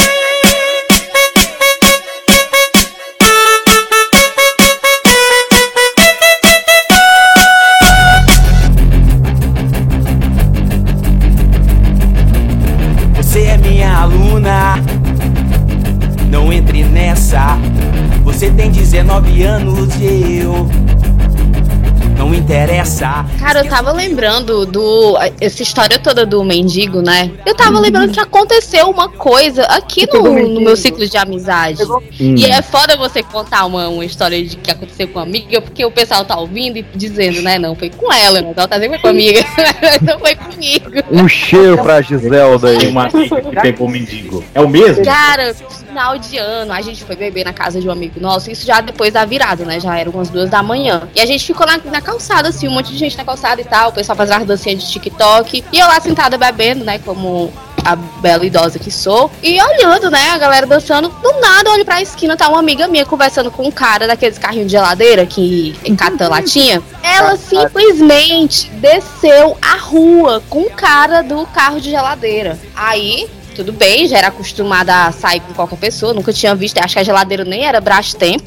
Cara, eu tava lembrando do. Essa história toda do mendigo, né? Eu tava lembrando que aconteceu uma coisa aqui no, no meu ciclo de amizade. E é foda você contar uma, uma história de que aconteceu com uma amiga, porque o pessoal tá ouvindo e dizendo, né? Não, foi com ela, mas ela tá sempre com a amiga. <laughs> não foi comigo. Um cheiro pra Giselda aí. Uma amiga que pegou o mendigo. É o mesmo? Cara, final de ano, a gente foi beber na casa de um amigo nosso, isso já depois da virada, né? Já eram umas duas da manhã. E a gente ficou na, na calçada, assim, um monte de gente na calçada e tal, o pessoal fazendo as dancinhas de TikTok. E eu lá sentada bebendo, né? Como a bela idosa que sou. E olhando, né, a galera dançando. Do nada, olho pra esquina, tá uma amiga minha conversando com um cara daqueles carrinhos de geladeira que cata latinha. Ela simplesmente desceu a rua com o cara do carro de geladeira. Aí, tudo bem, já era acostumada a sair com qualquer pessoa, nunca tinha visto, acho que a geladeira nem era Brastemp.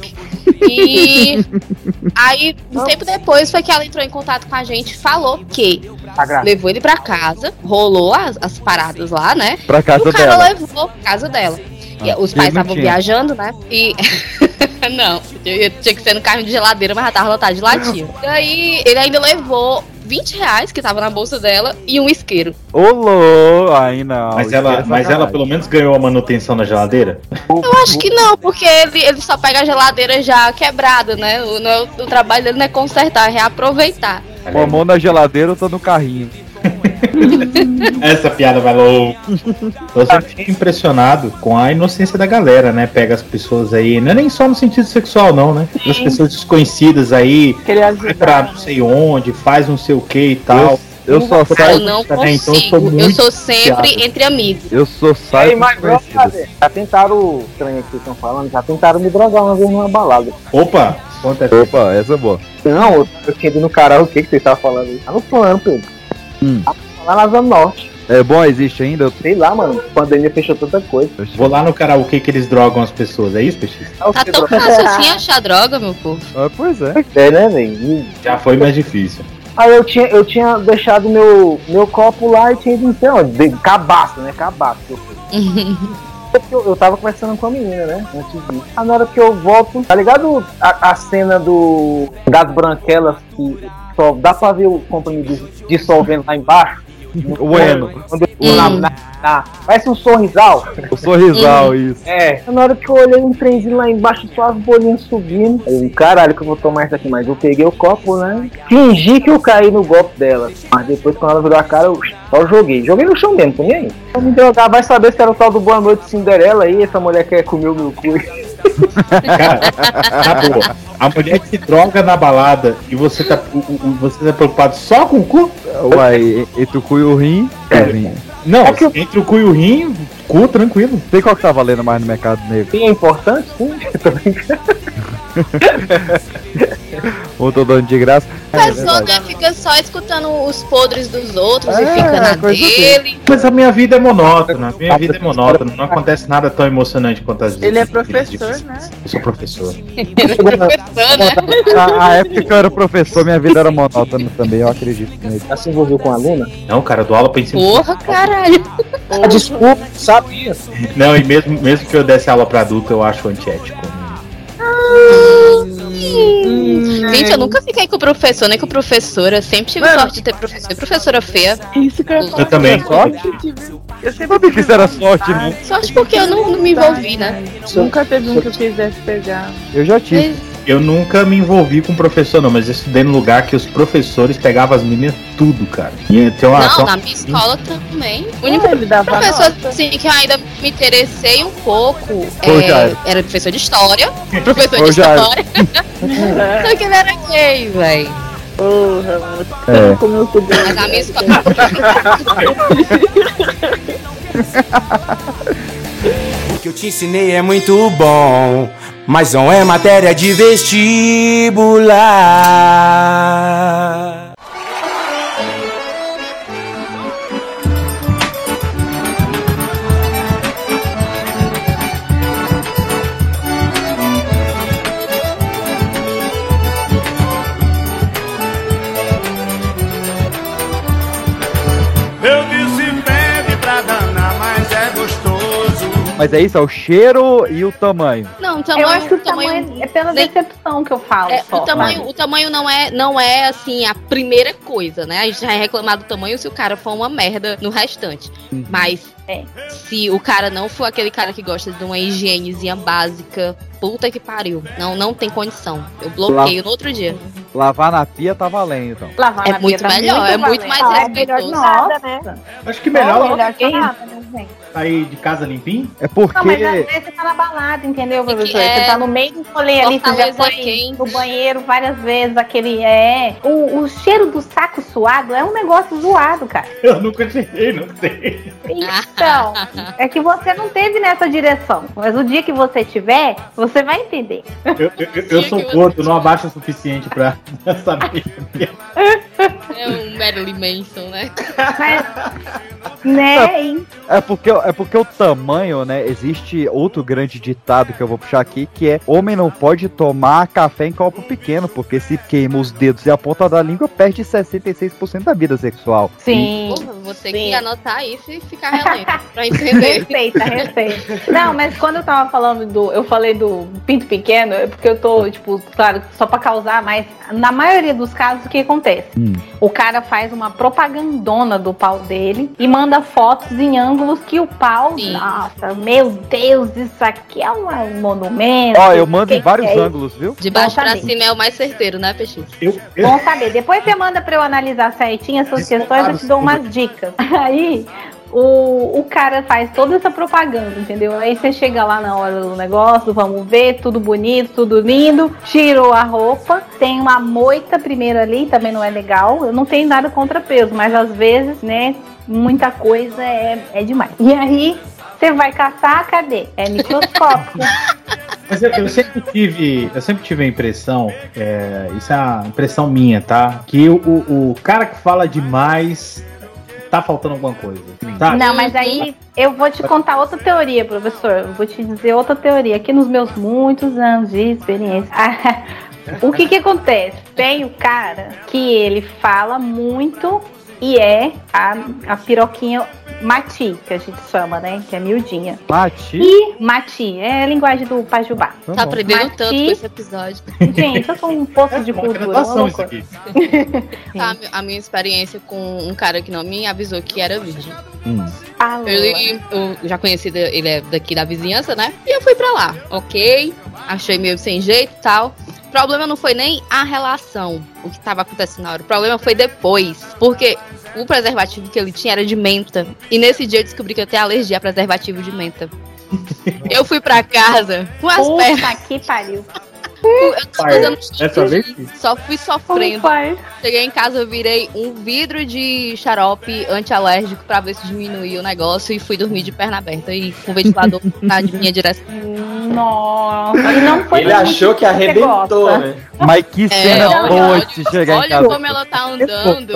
E <laughs> aí, um tempo depois, foi que ela entrou em contato com a gente, falou que levou ele pra casa, rolou as, as paradas lá, né? Pra casa e o cara dela. levou pra casa dela. E Ah, os ele pais estavam viajando, né? E. <laughs> não, eu- tinha que ser no carro de geladeira, mas já tava lotado de latinha. E aí, ele ainda levou 20 reais que tava na bolsa dela e um isqueiro. Ô, lô, aí não. Mas ela, é mas ela pelo menos ganhou a manutenção da geladeira? Eu acho que não, porque ele, ele só pega a geladeira já quebrada, né? O, não é- o trabalho dele não é consertar, é reaproveitar. Com a mão na geladeira, eu tô no carrinho. <laughs> Essa piada vai louco. Eu sempre fico impressionado com a inocência da galera, né? Pega as pessoas aí, não é nem só no sentido sexual, não, né? As pessoas desconhecidas aí, vai pra não sei onde, faz não sei o que e tal. Eu só Eu não né? Então eu sou consigo. Eu sou sempre chateado. entre amigos. Eu sou saio mas vamos fazer. Já tentaram, estranho que vocês estão falando, já tentaram me drogar uma vez numa balada. Opa, conta Opa, essa é boa. Não, eu, eu tinha ido no karaokê que vocês estavam falando aí. Tá no plano, Pedro. Hum. Lá na Zona Norte. É bom, existe ainda? Sei lá, mano. A pandemia fechou tanta coisa. Vou lá no karaokê que eles drogam as pessoas, é isso, Peixe? Tá tão fácil assim achar droga, meu povo. Ah, pois é. É, né, velho? Já foi mais difícil. Aí eu tinha, eu tinha deixado meu, meu copo lá e tinha ido então, de cabaço, né? Cabaço. <laughs> que eu Eu, tava conversando com a menina, né? Antes disso. Na hora que eu volto, tá ligado a, a cena do das branquelas que só dá pra ver o comprimido dissolvendo lá embaixo? O Eno. Quando na- na- parece um sorrisal. O sorrisal, isso. É. Na hora que eu olhei um trenzinho lá embaixo, só as bolinhas subindo. Eu, caralho, que eu vou tomar isso aqui. Mas eu peguei o copo, né? Fingi que eu caí no golpe dela. Mas depois, quando ela virou a cara, eu só joguei. Joguei no chão mesmo, tô nem aí. Eu me drogar, vai saber se era o tal do Boa Noite Cinderela aí. Essa mulher quer comer o meu cu. Na boa, a mulher que se droga na balada e você tá, você tá preocupado só com o cu? Uai, entre o cu e o rim, o rim. Não, entre o cu e o rim, cu tranquilo. Sei qual que tá valendo mais no mercado negro. Sim, é importante, sim. <laughs> Tô brincando. <laughs> Ou tô dando de graça. A pessoa né, fica só escutando os podres dos outros e É, fica na coisa dele. Mas a minha vida é monótona, a minha vida é monótona, não acontece nada tão emocionante quanto as <laughs> Ele é professor, né? Eu sou professor. Na época que eu era professor, minha vida era monótona também, eu acredito nele. Já se envolveu com aluna? Não, cara, eu dou aula pra ensinar. Porra, caralho. Ah, desculpa, sabia. Não, e mesmo, mesmo que eu desse aula pra adulto, eu acho antiético. Gente, eu nunca fiquei com professor, nem com professora. Sempre tive sorte de ter professor e professora feia. Isso que eu, ia falar. Eu também. Sorte? Eu Eu sabia que isso era sorte, não. Sorte porque eu não, não me envolvi, né? Nunca teve um que eu quisesse pegar. Eu já tive. Eu nunca me envolvi com professor, não, mas eu estudei num lugar que os professores pegavam as meninas tudo, cara. E tem uma, Não, na minha escola também. O único dava professor assim, que eu ainda me interessei um pouco é, era professor de história. <laughs> Professor Ô, de história. Só que ele era gay, véi. Porra, mano. É. Como eu fui Mas na minha escola. <laughs> O que eu te ensinei é muito bom, mas não é matéria de vestibular. Mas é isso, é o cheiro e o tamanho. Não, o tamanho. eu acho que o tamanho tamanho é pela nem- decepção que eu falo. É, só, o, tamanho, sabe? o tamanho não é, não é assim a primeira coisa, né? A gente vai reclamar do tamanho se o cara for uma merda no restante. Mas É. se o cara não for aquele cara que gosta de uma higienezinha básica, puta que pariu. Não, não tem condição. Eu bloqueio no outro dia. Lavar na pia tá valendo, então. Lavar É na muito pia tá melhor, é muito mais Ah, é melhor respeitoso. que nada, né? Acho que melhor É melhor que nada, né, gente? sair de casa limpinho. É porque. Não, mas às vezes você tá na balada, entendeu, professor? é- Você tá no meio do rolê ali, você já foi quente. no banheiro várias vezes, aquele é. O, o cheiro do saco suado é um negócio zoado, cara. <laughs> Eu nunca cheguei, não sei. Então, <laughs> é que você não teve nessa direção. Mas o dia que você tiver, você vai entender. Eu, eu, eu- sou gordo, não abaixo o suficiente pra <laughs> saber. É um Marilyn Manson, né? Né? E- É porque, é porque o tamanho, né? Existe outro grande ditado que eu vou puxar aqui, que é homem não pode tomar café em copo pequeno, porque se queima os dedos e a ponta da língua, perde 66% da vida sexual. Sim. Porra, vou ter que anotar isso e ficar relendo pra entender. <laughs> Receita, receita. Não, mas quando eu tava falando do. Eu falei do pinto pequeno, é porque eu tô, tipo, claro, só pra causar, mas na maioria dos casos o que acontece? O cara faz uma propagandona do pau dele e manda fotos em ângulos que o pau. Nossa, meu Deus, isso aqui é um, um monumento. Ó, eu mando Que em vários é ângulos, viu? De baixo saber. cima é o mais certeiro, né, Peixe? Bom saber. Depois você manda pra eu analisar certinho essas questões, eu te dou umas dicas. <laughs> Aí. O, o cara faz toda essa propaganda, entendeu? Aí você chega lá na hora do negócio, vamos ver, tudo bonito, tudo lindo, tirou a roupa, tem uma moita primeiro ali, também não é legal. Eu não tenho nada contra peso, mas às vezes, né, muita coisa é, é demais. E aí, você vai caçar, cadê? É microscópio. <laughs> Mas eu, eu sempre tive, eu sempre tive a impressão, é, isso é uma impressão minha, tá? Que o, o, o cara que fala demais tá faltando alguma coisa. Tá? Não, mas aí eu vou te contar outra teoria, professor. Eu vou te dizer outra teoria. Aqui nos meus muitos anos de experiência. <laughs> o que que acontece? Tem o cara que ele fala muito e é a, a piroquinha mati, que a gente chama, né? Que é miudinha. Mati? E mati, é a linguagem do Pajubá. Tá aprendendo Mati- tanto com esse episódio. Gente, eu sou um poço de cultura. uma loucura. Tá, a a minha experiência com um cara que não me avisou que era virgem. Ah, Ele, eu já conheci, ele é daqui da vizinhança, né? E eu fui pra lá, ok? Achei meio sem jeito e tal. O problema não foi nem a relação, o que tava acontecendo na hora. O problema foi depois. Porque o preservativo que ele tinha era de menta. E nesse dia eu descobri que eu tenho alergia a preservativo de menta. <laughs> Eu fui pra casa com as Puta pernas. que pariu. Pai, dessa vez só fui sofrendo. Cheguei em casa, eu virei um vidro de xarope antialérgico pra ver se diminuía o negócio e fui dormir de perna aberta e com o ventilador <laughs> na minha direção. Nossa, e não foi Ele achou que arrebentou, né? Mas que cena É, boa olha, de se chegar em Olha casa. como ela tá andando.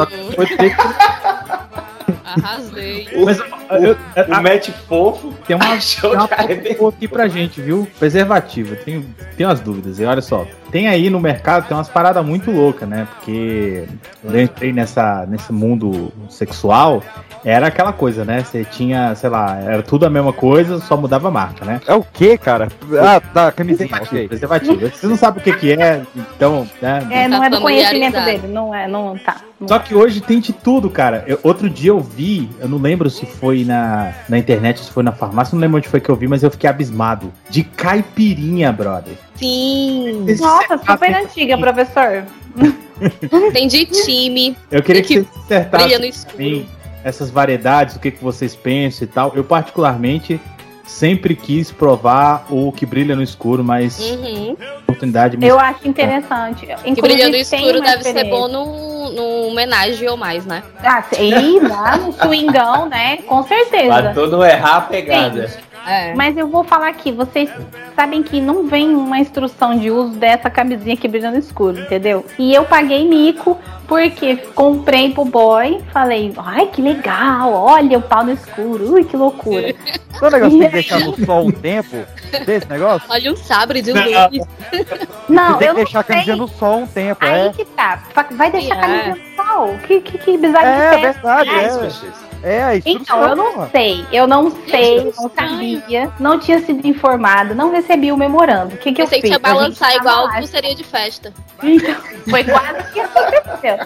Arrasei. Mas eu- eu- O match fofo Tem uma, tem uma foto aqui pra gente, viu? Preservativo. Tenho, tenho as dúvidas. E olha só. tem aí no mercado, tem umas paradas muito loucas, né? Porque eu entrei nessa, nesse mundo sexual, era aquela coisa, né? Você tinha, sei lá, era tudo a mesma coisa, só mudava a marca, né? É o que, cara? Ah, tá, camisinha, ok. Preservativo. Você não sabe o que que é, então, né? É, não Tá é do conhecimento familiarizado. dele, não é, não tá. não Só que hoje tem de tudo, cara. Eu- outro dia eu vi, eu não lembro se foi na, na internet, se foi na farmácia, não lembro onde foi que eu vi, mas eu fiquei abismado. De caipirinha, brother. Sim. Nossa, super antiga, professor. <laughs> Tem de time. Eu queria que, que vocês acertassem essas variedades, o que, que vocês pensam e tal. Eu, particularmente, sempre quis provar o que brilha no escuro, mas Uhum. oportunidade me Eu acho interessante. Que brilha no Inclusive, escuro deve ser bom num, num homenagem ou mais, né? Ah, e lá no swingão, né? Com certeza. Pra todo errar a pegada. É. Mas eu vou falar aqui, vocês sabem que não vem uma instrução de uso dessa camisinha que brilha no escuro, entendeu? E eu paguei mico porque comprei pro boy, falei, ai que legal, olha o pau no escuro, ui que loucura. Qual o negócio <laughs> tem que deixar no sol um tempo desse negócio? Olha um sabre de Não. luz. Não, tem eu que não deixar a camisinha no sol um tempo, Aí é. que tá, vai deixar a É. camisinha no sol, que, que, que bizarro É de verdade, é. é. É, a Então, eu não sei, eu não sei, não sabia, não tinha sido informada, não recebi o memorando. O que, que eu Pensei fiz? que ia A gente balançar igual lá, pulseirinha de festa. Então, foi quase que aconteceu.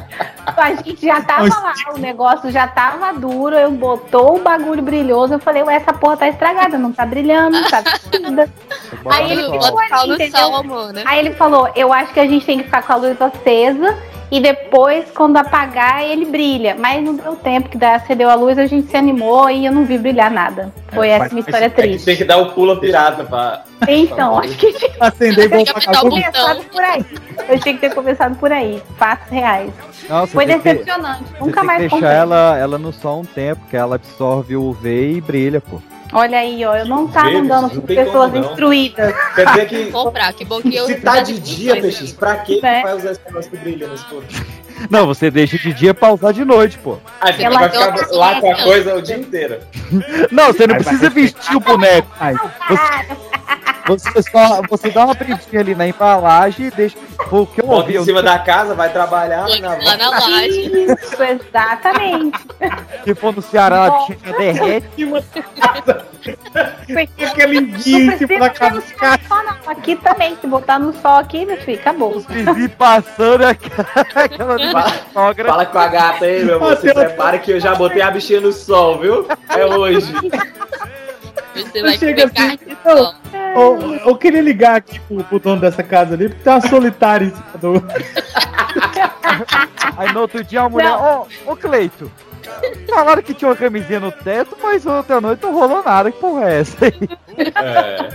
A gente já tava Mas- lá, o negócio já tava duro, eu botou o bagulho brilhoso, eu falei, ué, essa porra tá estragada, não tá brilhando, tá vestida. <laughs> Aí ele ficou ali, sol, amor, né? Aí ele falou, eu acho que a gente tem que ficar com a luz acesa e depois, quando apagar, ele brilha. Mas não deu tempo, que daí acendeu a luz, a gente se animou e eu não vi brilhar nada. Foi essa minha história É que triste. tem que dar o pulo pirata pra. Então, <laughs> acho que tinha Acender que igual ter pra começado por aí. Eu tinha que ter começado por aí. Fatos reais. Nossa, Foi que- decepcionante. Você Nunca tem mais que comprei. deixar ela, ela no sol um tempo, que ela absorve o UV e brilha, pô. Olha aí, ó. Eu não tava Vezes, andando com pessoas como instruídas. <laughs> Quer dizer que. Comprar, que bom que eu. Se tá de dia, PX, pra que É. vai usar esse negócio que brilha no escuro? Não, você deixa de dia pra usar de noite, pô. Aí você Ela vai ficar lá com a coisa o dia inteiro. <laughs> Não, você não Aí precisa vestir o boneco. Você, você só você dá uma brinquinha ali na embalagem e deixa. O que eu Bota ouvi. em eu- cima da casa, vai trabalhar na Lá na laje. Isso, exatamente. Se for no Ceará, a bichinha já derrete. Fica lindinho em cima da casa dos caras. Só não. Aqui também, se botar no sol aqui, meu filho, acabou. Os vizinhos passando <laughs> aquela, aquela sogra. Fala com a gata aí, meu amor. Se prepara que eu já botei a bichinha no sol, viu? É hoje. Você Eu vai chego comer assim, de eu, eu, queria ligar aqui pro, pro dono dessa casa ali, porque tem uma solitária em cima do. <laughs> Aí no outro dia a mulher, ô, ô Cleito, falaram que tinha uma camisinha no teto, mas ontem à noite não rolou nada. Que porra é essa aí? É.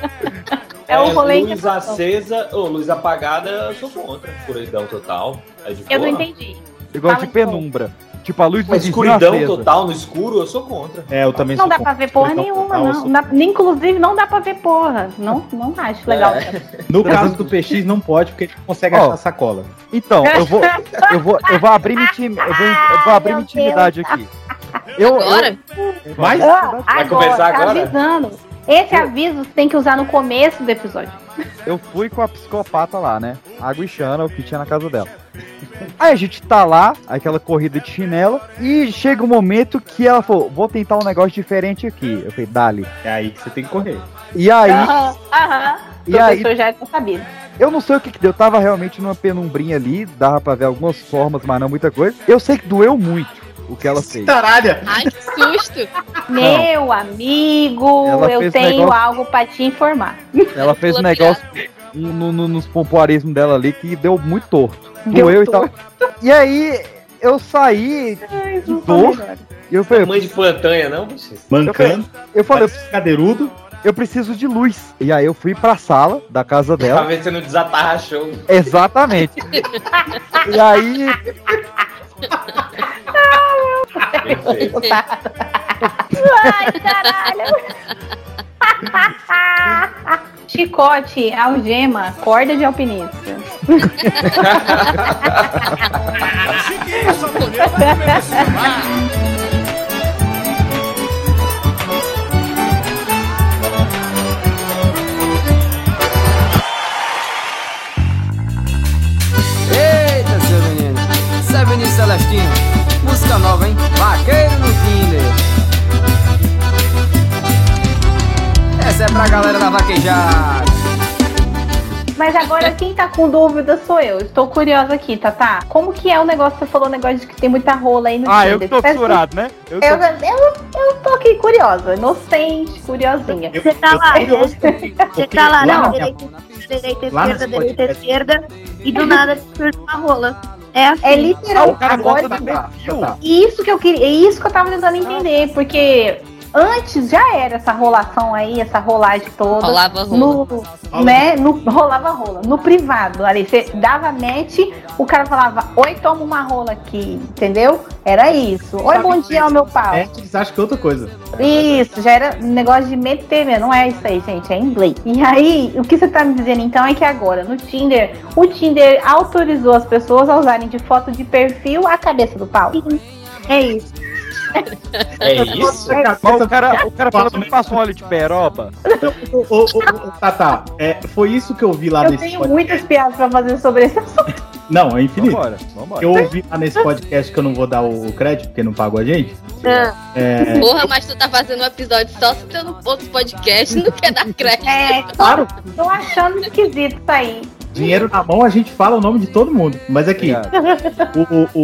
É o rolê luz que- acesa ou luz apagada, eu sou contra. Escuridão total. É de Eu não entendi. Gosto Fala de penumbra. Tipo, a luz vizinho escuridão acesa. total no escuro, eu sou contra. É, eu também Não sou dá contra. pra ver porra Escuridão nenhuma, total, eu não. Dá- inclusive, não dá pra ver porra. Não, não acho legal. No <laughs> caso do PX, não pode, porque a gente consegue Ó. achar sacola. Então, eu vou, <laughs> eu vou, eu vou abrir minha eu vou, eu vou abrir minha intimidade aqui. Eu, Agora? eu, Mas Ah, Vai agora, começar tá agora? avisando. Esse aviso você tem que usar no começo do episódio. eu fui com a psicopata lá, né? Xana, o que tinha na casa dela. Aí a gente tá lá, aquela corrida de chinela, e chega um momento que ela falou, vou tentar um negócio diferente aqui. Eu falei, dali. é aí que você tem que correr. E aí, Aham, aham. E aí- Professor já tinha sabido. eu não sei o que que deu, eu tava realmente numa penumbrinha ali, dava pra ver algumas formas, mas não muita coisa. Eu sei que doeu muito o que ela fez. Caralho! Ai, que susto. <laughs> Meu amigo, Ela eu tenho negócio- algo pra te informar. Ela fez um negócio no, no- nos pompoarismos dela ali que deu muito torto. Deu Doeu e torto. tal. E aí eu saí Ai, de não dor. falei. E eu falei, Mãe de pantanha, não, bicho? Mancando, eu falei, cadeirudo. eu preciso de luz. E aí eu fui pra sala da casa Pra dela. ver se você não desatarra show. Exatamente. <laughs> e aí, Ai, caralho. Chicote, algema, corda de alpinista. <laughs> galera da vaquejada. Mas agora quem tá com dúvida sou eu. Estou curiosa aqui, Tatá. Como que é o negócio? Você falou o negócio de que tem muita rola aí no Ah, eu que Tinder. tô Parece- fissurado, né? Eu Eu, tô... eu, eu tô aqui curiosa, inocente, curiosinha. Você tá lá, você tá lá, Não, não, direita, direita, Lá esquerda, direita, esquerda, e do nada surge uma rola. É assim. É literal. cara agora bota no perfil. Isso que eu queria, é isso que eu tava tentando entender, porque antes já era essa rolação aí, essa rolagem toda. Rolava rola. No, né, no, rolava rola. No privado, ali, você dava match, o cara falava, oi, toma uma rola aqui, entendeu? Era isso. Oi, bom dia, ao meu pau. É, eles acham que é outra coisa. Isso, já era um negócio de meter mesmo. Não é isso aí, gente, é inglês. E aí, o que você tá me dizendo então é que agora, no Tinder, o Tinder autorizou as pessoas a usarem de foto de perfil a cabeça do pau. É isso. É isso? Mas o cara, o cara falou que passa um óleo de peroba. Ô, ô, ô, ô, Tatá, é, foi isso que eu vi lá Eu nesse tenho podcast. muitas piadas pra fazer sobre esse assunto. Não, é infinito. Vambora, vambora. Eu ouvi lá nesse podcast que eu não vou dar o crédito, porque não pagou a gente. É, Porra, mas tu tá fazendo um episódio só citando outros podcasts, não quer dar crédito. É, Claro. Tô achando esquisito isso aí. Dinheiro na mão, a gente fala o nome de todo mundo. Mas aqui, o, o,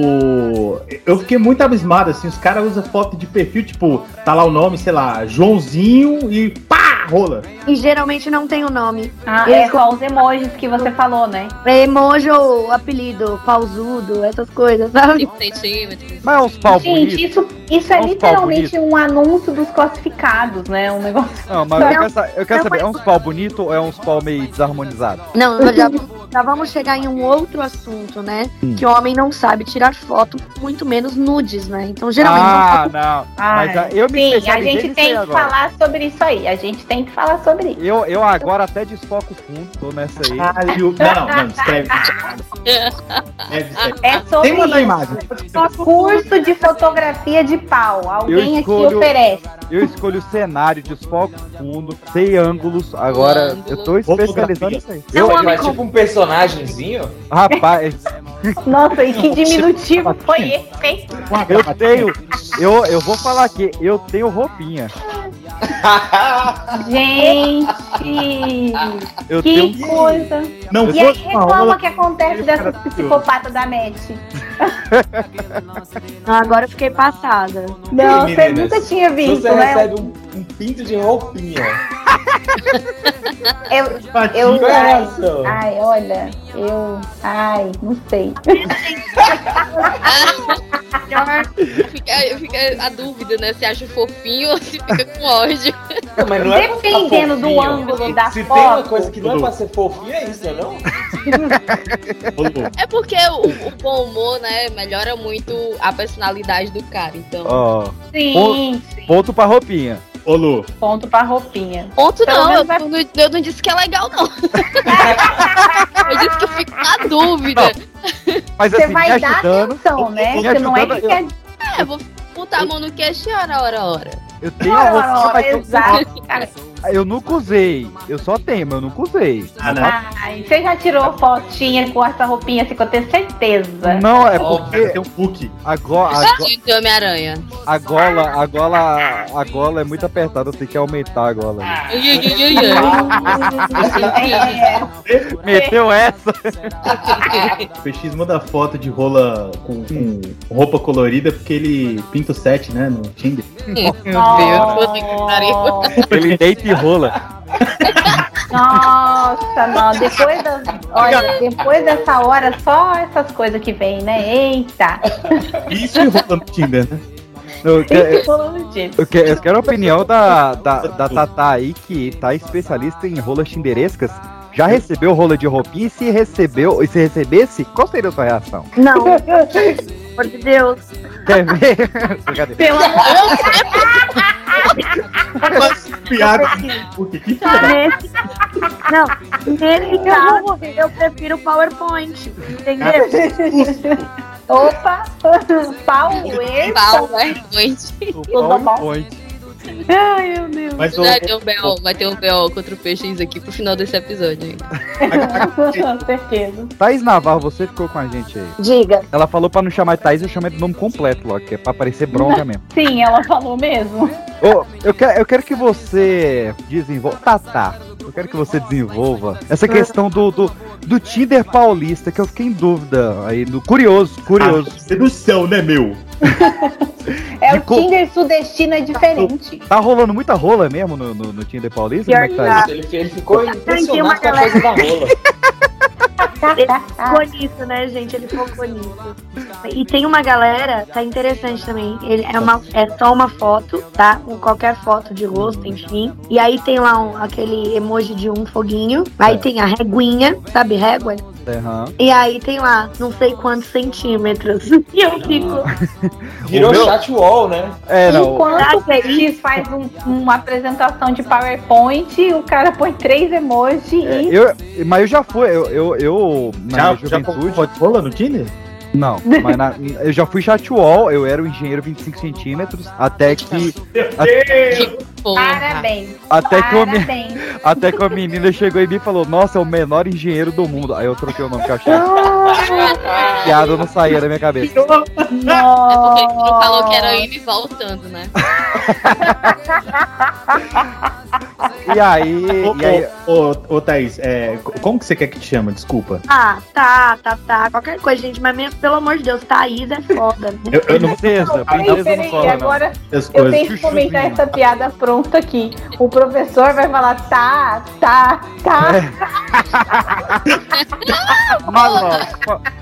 o- eu fiquei muito abismado, assim, os caras usam foto de perfil, tipo, tá lá o nome, sei lá, Joãozinho e pá, rola. E geralmente não tem o nome. Ah, Eles é só os emojis que você falou, né? É emoji ou apelido, pausudo, essas coisas, sabe? 5 centímetros. Mas é uns pau Gente, isso, isso é É literalmente um anúncio dos classificados, né? Um negócio. Não, mas eu quero, sa- eu quero saber, é uns pau bonito ou é uns pau meio desarmonizado? Não, já, já vamos chegar em um outro assunto, né? Hum. Que o homem não sabe tirar foto, muito menos nudes, né? Então, geralmente. Ah, não. Ai, Mas ah, eu me sim, a gente tem que agora. falar sobre isso aí. A gente tem que falar sobre isso. Eu, eu agora até desfoco o fundo, tô nessa aí. Ah, e o- Não, não, não, escreve. É sobre Tem uma imagem. Curso de fotografia de pau. Alguém aqui escolho- oferece. Eu escolho o cenário, desfoco o fundo, sei ângulos. Agora, eu tô especializando nisso aí. Eu, ele é tipo um personagemzinho? Rapaz, Nossa, e que diminutivo foi esse, hein? eu tenho. Eu, eu vou falar aqui, eu tenho roupinha. <laughs> Gente! Eu que tenho- coisa! Não e aí reclama que acontece dessas psicopatas da. Não, agora eu fiquei passada. Não, você meninas, nunca tinha visto, Você né? recebe um, um pinto de roupinha. <laughs> Eu, eu, é ai, ai, olha, eu, ai, não sei. Fica, fica a dúvida, né? Se acha fofinho ou se fica com ódio. Não, mas não é Dependendo do ângulo da Se tem uma foto. coisa que não é pra ser fofinho, é isso, não? É porque o, o bom humor, né, melhora muito a personalidade do cara. Então. Ó. Sim, Ponto, ponto pra roupinha. Ô, Lu. Ponto pra roupinha. Ponto Pelo não, eu, menos não- eu não disse que é legal, não. <laughs> eu disse que eu fico na dúvida. Mas Você assim, vai dar ajudando. atenção, né? Você não é que eu- quer. É, vou botar a mão no queixo e hora, hora, hora. Eu tenho Ora, a roupinha, ora, eu- exato, cara. Eu nunca usei. Eu só tenho, mas eu nunca usei. Ai, você já tirou fotinha com essa roupinha assim, que eu tenho certeza. Não, é porque Tem um book. a, go, a, Homem-Aranha. a gola, a gola, a gola é muito apertada, tenho que aumentar a gola. Ah. Ai, ai, ai, ai. É, Meteu essa? <laughs> O PX manda foto de rola com, com roupa colorida porque ele pinta o set, né, no Tinder. Meu Deus, puta que pariu. Ele deita e rola. Nossa, não. Depois das, olha, depois dessa hora, só essas coisas que vem, né? Eita. Isso e rola no Tinder, né? Eu, que- Isso falando disso. eu que- eu quero a opinião da, da, da Tatá aí, que tá especialista em rolas tinderescas. Já recebeu rola de roupinha? E se recebeu, e se recebesse, qual seria a sua reação? Não. <laughs> Pelo amor de Deus. Quer ver? Pelo amor Piada. Puta, que Nesse, não, nesse caso, eu prefiro PowerPoint. Entendeu? Opa! <laughs> Power! PowerPoint. PowerPoint. Ai, meu Deus. Mas o- vai, ter um BO, vai ter um BO contra o PX aqui pro final desse episódio aí. <laughs> Com certeza. Thaís Navarro, você ficou com a gente aí. Diga. Ela falou pra não chamar Thaís, eu chamei de nome completo logo, que é pra parecer bronca <laughs> mesmo. Sim, ela falou mesmo. Ô, eu, quero, eu quero que você desenvolva. Tá, tá. Eu quero que você desenvolva essa questão do, do, do Tinder paulista, que eu fiquei em dúvida aí. Do, curioso, curioso. sedução, né, meu? É o co- Tinder sudestino é diferente. Tá rolando muita rola mesmo no, no, no Tinder paulista? Pior Como é que tá? Ele, ele ficou impressionado com a galera- coisa da rola. <laughs> Ele focou nisso, né, gente? Ele focou nisso. E tem uma galera, tá interessante também. Ele é, uma, é só uma foto, tá? Com qualquer foto de rosto, enfim. E aí tem lá um- aquele emoji de um foguinho. Aí tem a reguinha, sabe, régua? Aham. E aí tem lá, não sei quantos centímetros. <laughs> E eu fico. <laughs> Virou meu- chat wall, né? É, não. Enquanto o PX faz um- uma apresentação de PowerPoint, o cara põe três emojis e. Eu, mas eu já fui, eu, eu, eu na Já, juventude. pode rola no Tinder? Não, mas na- eu já fui chatwall, eu era o engenheiro 25 centímetros, até que. Parabéns. Até que, me- Parabéns. <laughs> até que uma menina chegou em mim e falou: Nossa, é o menor engenheiro do mundo. Aí eu troquei o nome que eu achei. Piada não saía da minha cabeça. É porque não falou que era indo e voltando, né? <laughs> E aí. Ô, e aí ô, ô, ô, Thaís, é, co- como que você quer que te chama? Desculpa. Ah, tá, tá, tá. Qualquer coisa, gente. Mas mesmo, pelo amor de Deus, Thaís é foda. Eu, eu não Princesa, Peraí, princesa não peraí, não. agora As eu tenho que comentar essa piada pronta aqui. O professor vai falar tá, tá, tá. <laughs> Malove,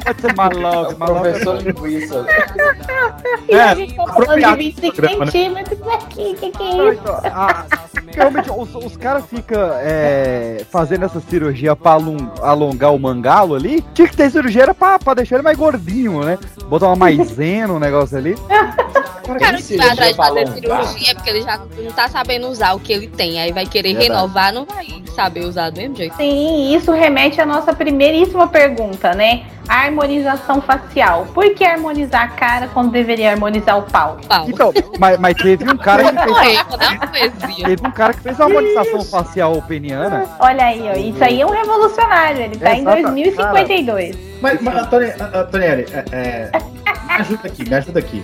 pode ser Malove, Malove. Professor linguiça. E a É, gente tá falando de apropriado 25 programa, né? centímetros aqui, que que é isso? Ah, realmente, os, os caras ficam é, fazendo essa cirurgia pra alon- alongar o mangalo ali. Tinha que ter cirurgia era pra, pra deixar ele mais gordinho, né? Botar uma maisena, um negócio ali. O cara que vai atrás de fazer cirurgia é porque ele já não tá sabendo usar o que ele tem. Aí vai querer Verdade. renovar, não vai saber usar do mesmo jeito. Sim, isso remete à nossa primeiríssima pergunta, né? Harmonização facial. Por que harmonizar a cara quando deveria harmonizar o pau? Então, mas, mas teve um cara que fez. Teve um cara que fez uma harmonização facial peniana. Olha aí, ó, isso aí é um revolucionário. Ele tá em Exata- 2052. Mas, mas Antonielli, é, é, me ajuda aqui, me ajuda aqui.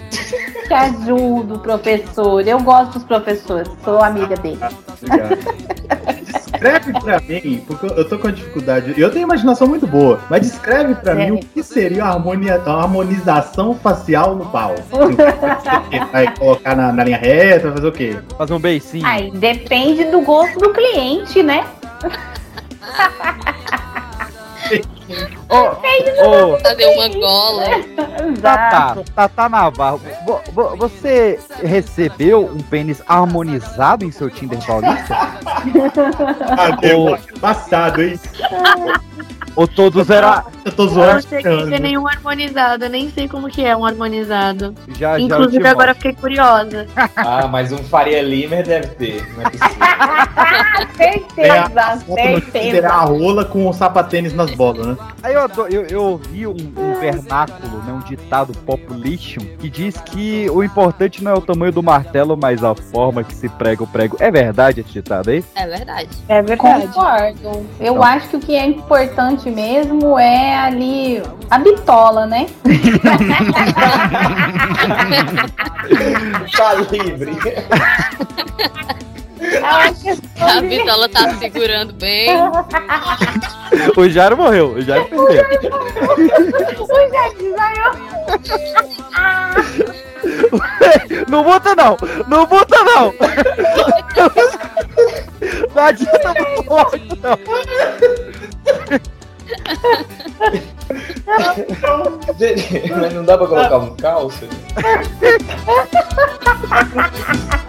Te ajudo, professor. Eu gosto dos professores, sou amiga dele. Obrigado. Descreve pra mim, porque eu tô com uma dificuldade. Eu tenho imaginação muito boa, mas descreve pra mim o que seria a, harmonia- a harmonização facial no pau. Vai colocar na, na linha reta, vai fazer o quê? Fazer um beicinho. Aí depende do gosto do cliente, né? <laughs> Gosto do Fazer uma gola. Tatá, Tatá Navarro, vo- vo- você recebeu um pênis harmonizado em seu Tinder paulista? <laughs> Ah, meu, passado, hein? Ou todos era. Eu tô Eu zoando. não sei que tem nenhum harmonizado. Eu nem sei como que é um harmonizado. Já, já eu Inclusive, te agora fiquei curiosa. Ah, mas um Faria Limer deve ter. Não é possível. <laughs> É, certeza, a Tinder é a rola com o sapatênis nas bolas, né? Aí eu, ado- eu, eu ouvi um, um vernáculo, né, um ditado population, que diz que o importante não é o tamanho do martelo, mas a forma que se prega o prego. É verdade esse ditado aí? É verdade. É verdade. Concordo. Eu Então. acho que o que é importante mesmo é ali a bitola, né? <laughs> tá livre. <laughs> <laughs> A Bitola tá segurando bem. O Jairo morreu, o Jairo perdeu. o Jair desaiou. Não bota não, não bota não. Não adianta botar não. Mas não dá pra colocar um calço? <laughs>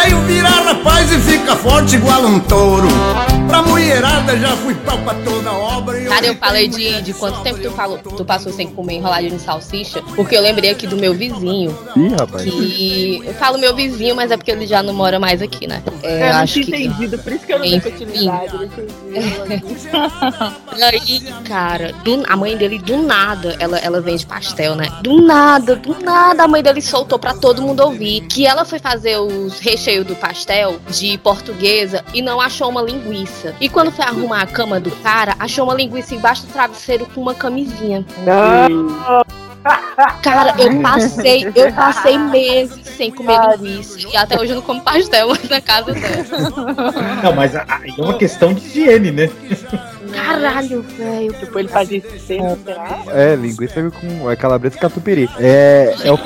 velho Caio vira rapaz e fica forte igual um touro. Pra mulherada já fui pau pra toda obra. E Cara, eu falei de, de quanto tempo tu, falou, tu passou sem comer enroladinho de salsicha, porque eu lembrei aqui do meu vizinho. Ih, rapaz. Que eu falo meu vizinho, mas é porque ele já não mora mais aqui, né? É, eu não acho que- entendido, por isso que eu não Enfim. continuidade. eu entendi. E aí, cara, do- a mãe dele do nada, ela, ela vende pastel, né? Do nada, do nada, a mãe dele soltou pra todo mundo ouvir que ela foi fazer os recheios do pastel de portuguesa e não achou uma linguiça. E quando foi arrumar a cama do cara, achou uma linguiça embaixo do travesseiro com uma camisinha. Cara, eu <laughs> passei, eu passei meses sem comer linguiça. E até hoje eu não como pastel <laughs> na casa dela. Não, mas aí é uma questão de higiene, né? Caralho, velho. Tipo, ele fazia isso sempre, será? É, linguiça com é calabresa e catupiry. É, é o,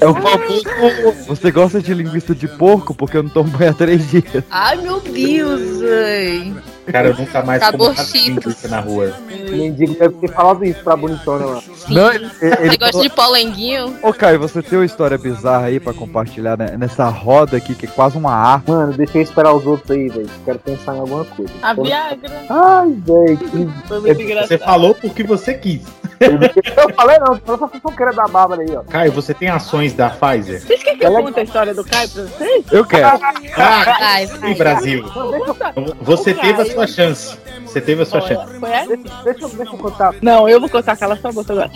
é o famoso. Você gosta de linguiça de porco porque eu não tomo banho há três dias. Ai, meu Deus, véi. Cara, eu nunca mais Tá como nada Sabor linguiça na rua. O mendigo deve ter falado isso pra bonitona lá. Não, ele, ele Você gosta de polenguinho? Ô, Caio, você tem uma história bizarra aí pra compartilhar né, nessa roda aqui que é quase uma arma? Mano, deixa eu esperar os outros aí, velho. Quero pensar em alguma coisa. A Viagra. Ai, velho. que- Foi muito engraçado. Você falou porque você quis. Eu falei não, falou pra fofoqueira da Bárbara aí, ó. Caio, você tem ações da Pfizer? Vocês querem que eu conte a história do Caio pra vocês? Eu quero. Vai, Sim, Brasil. Você teve a sua chance. Você teve a sua chance. Foi essa? Deixa, eu- deixa eu contar. Não, eu vou contar aquela sua boca agora.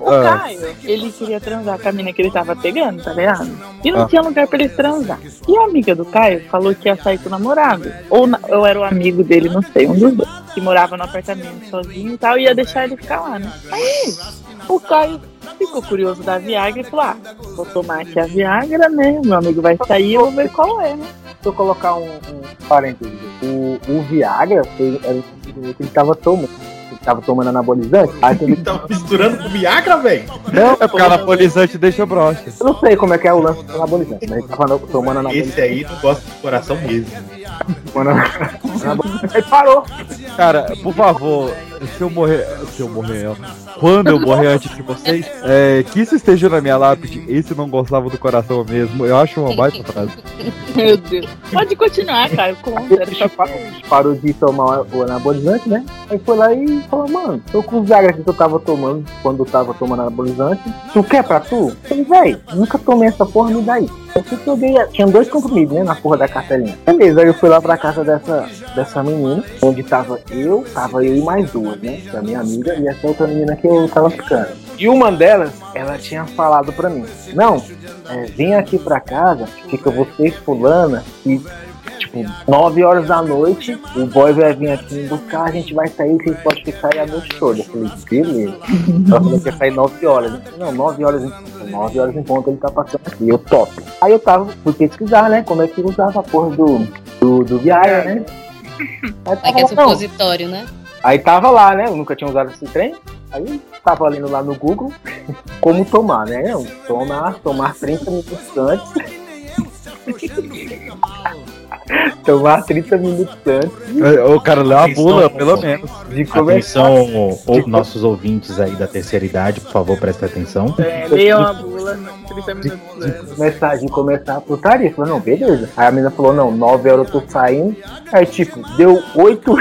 O Ah. Caio, ele queria transar com a mina que ele tava pegando, tá ligado? E não Ah. tinha lugar pra ele transar. E a amiga do Caio falou que ia sair com o namorado. Ou na- eu era o amigo dele, não sei, um dos dois. Que morava no apartamento sozinho e tal, e ia deixar ele ficar lá, né? Aí, o Caio ficou curioso da Viagra e falou: ah, vou tomar aqui a Viagra, né? Meu amigo vai sair, eu vou ver qual é, né? Eu colocar um, um parênteses. O, o Viagra ele tava tomando. Tava tomando anabolizante. Aí ele Tava misturando com Viagra, velho? Não, É porque anabolizante deixa broxa. eu não sei como é que é o lance do anabolizante, mas ele tava tomando anabolizante. Esse aí não gosta do coração mesmo. Tomando anabolizante. Aí parou. Cara, por favor, se eu morrer. Se eu morrer, ó. Quando eu morrer antes de vocês, é, que isso esteja na minha lápide, esse não gostava do coração mesmo. Eu acho uma baita frase. Meu Deus. Pode continuar, Caio, conta. Pra... Parou de tomar o anabolizante, né? Aí foi lá e falou, mano, tô com os Viagra que tu tava tomando quando eu tava tomando anabolizante. Tu quer pra tu? Eu falei, véi, nunca tomei essa porra, me dá aí. Fui que eu dei, tinha dois comprimidos, né, na porra da cartelinha. Beleza, aí eu fui lá pra casa dessa, dessa menina, onde tava eu, tava eu e mais duas, né? Que é minha amiga e essa outra menina que eu tava ficando. E uma delas, ela tinha falado pra mim, não, é, vem aqui pra casa, fica você e fulana, e tipo, 9 horas da noite, o boy vai vir aqui me buscar, a gente vai sair, que pode ficar aí a noite toda. Eu falei, beleza. Ela falou que ia sair 9 horas. Falei, não, 9 horas em 9 horas em ponto ele tá passando aqui. Eu topo. Aí eu tava, fui pesquisar, né? Como é que usava a porra do, do, do Viagra, né? Aí É tava, que é lá, não. supositório, né? Aí tava lá, né? Eu nunca tinha usado esse trem. Aí tava lendo lá no Google como tomar, né? Tomar, tomar 30 minutos antes. <laughs> <laughs> tomar 30 minutos antes. É, O cara leu a bula, pelo menos. De começar. Atenção, ou nossos ouvintes aí da terceira idade, por favor, prestem atenção. É, leia uma bula, 30 minutos antes. começar, de começar a putaria. Falei, não, beleza. Aí a menina falou, não, 9 horas eu tô saindo. Aí, tipo, deu 8,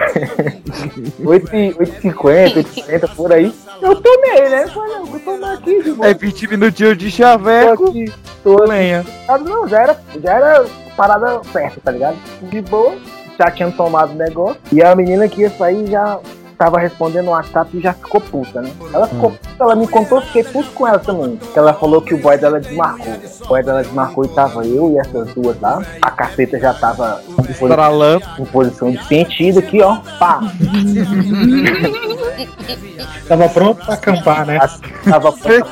8, <laughs> e- 8,50, 8,50 por aí. Eu tomei, né? Eu falei, não, vou tomar aqui, de boa. É 20 minutinhos de chaveco. Tô aqui, tô aqui. Lenha. Não, já era, já era parada certa, tá ligado? De boa, já tinha tomado o negócio. E a menina que ia sair já tava respondendo o WhatsApp e já ficou puta, né? Ela ficou puta, ela me contou, fiquei puto com ela também. Ela falou que o boy dela desmarcou. O boy dela desmarcou e tava eu e essas duas lá. A caceta já tava em posição, Estralando. em posição de sentido aqui, ó. Pá. <laughs> Tava pronto pra acampar, né? Tava pronta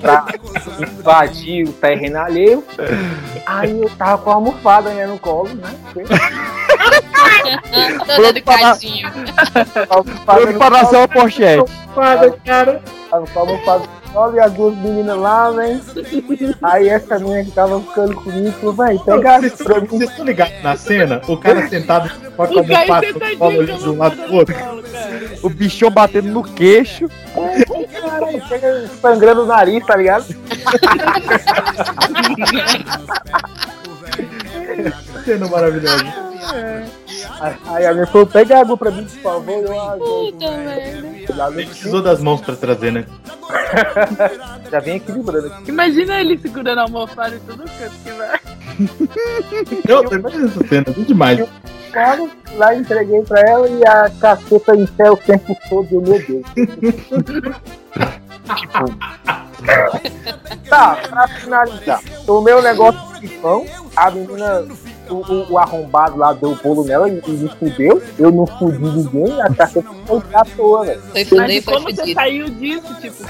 pra, pra invadir o terreno alheio. Aí eu tava com a almofada né, no colo, né? <laughs> Todo educadinho. Preparação ao pochete. Almofada, cara. Tava com a almofada e as duas meninas lá, vem. Aí essa menina que tava ficando comigo falou, vai, pega Vocês estão vocês estão ligados na cena? O cara sentado com a almofada ali de um lado pro outro. O bichão batendo no queixo. Caralho, chega sangrando o nariz, tá ligado? Cena maravilhosa. Aí a minha falou, pega água pra mim, por favor. Eu, ah, Puta merda. Nem precisou das mãos pra trazer, né? <laughs> Já vem equilibrando. Imagina ele segurando a almofada e todo canto que vai. <laughs> Eu imaginando essa cena, tudo demais. Claro, lá entreguei pra ela e a caceta em pé o tempo todo. Eu, meu Deus. <laughs> tipo. Tá, pra finalizar. O negócio de pão, a menina, o, o- o arrombado lá deu o bolo nela e, me fudeu. Eu não fudi ninguém, a caceta foi à toa, velho. Foi Mas como você fudido. saiu disso, tipo,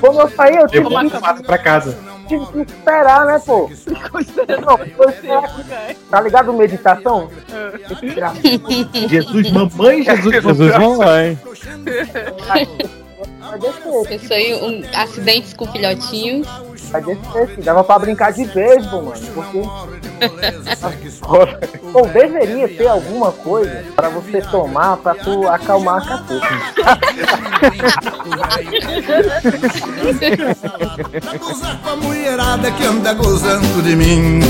Quando eu saí, eu Eu tive que, pra casa. tive que esperar, né, pô? Não, foi esperar. Tá ligado meditação? Tem que esperar. Jesus, mamãe, Jesus, Jesus, mamãe. Isso aí, um, acidentes com filhotinhos. Vai descer. Dava pra brincar de beisebol, mano. Porque. <laughs> Pô, deveria ter alguma coisa pra você tomar pra tu acalmar a caceta. Com a mulherada que anda gozando de mim.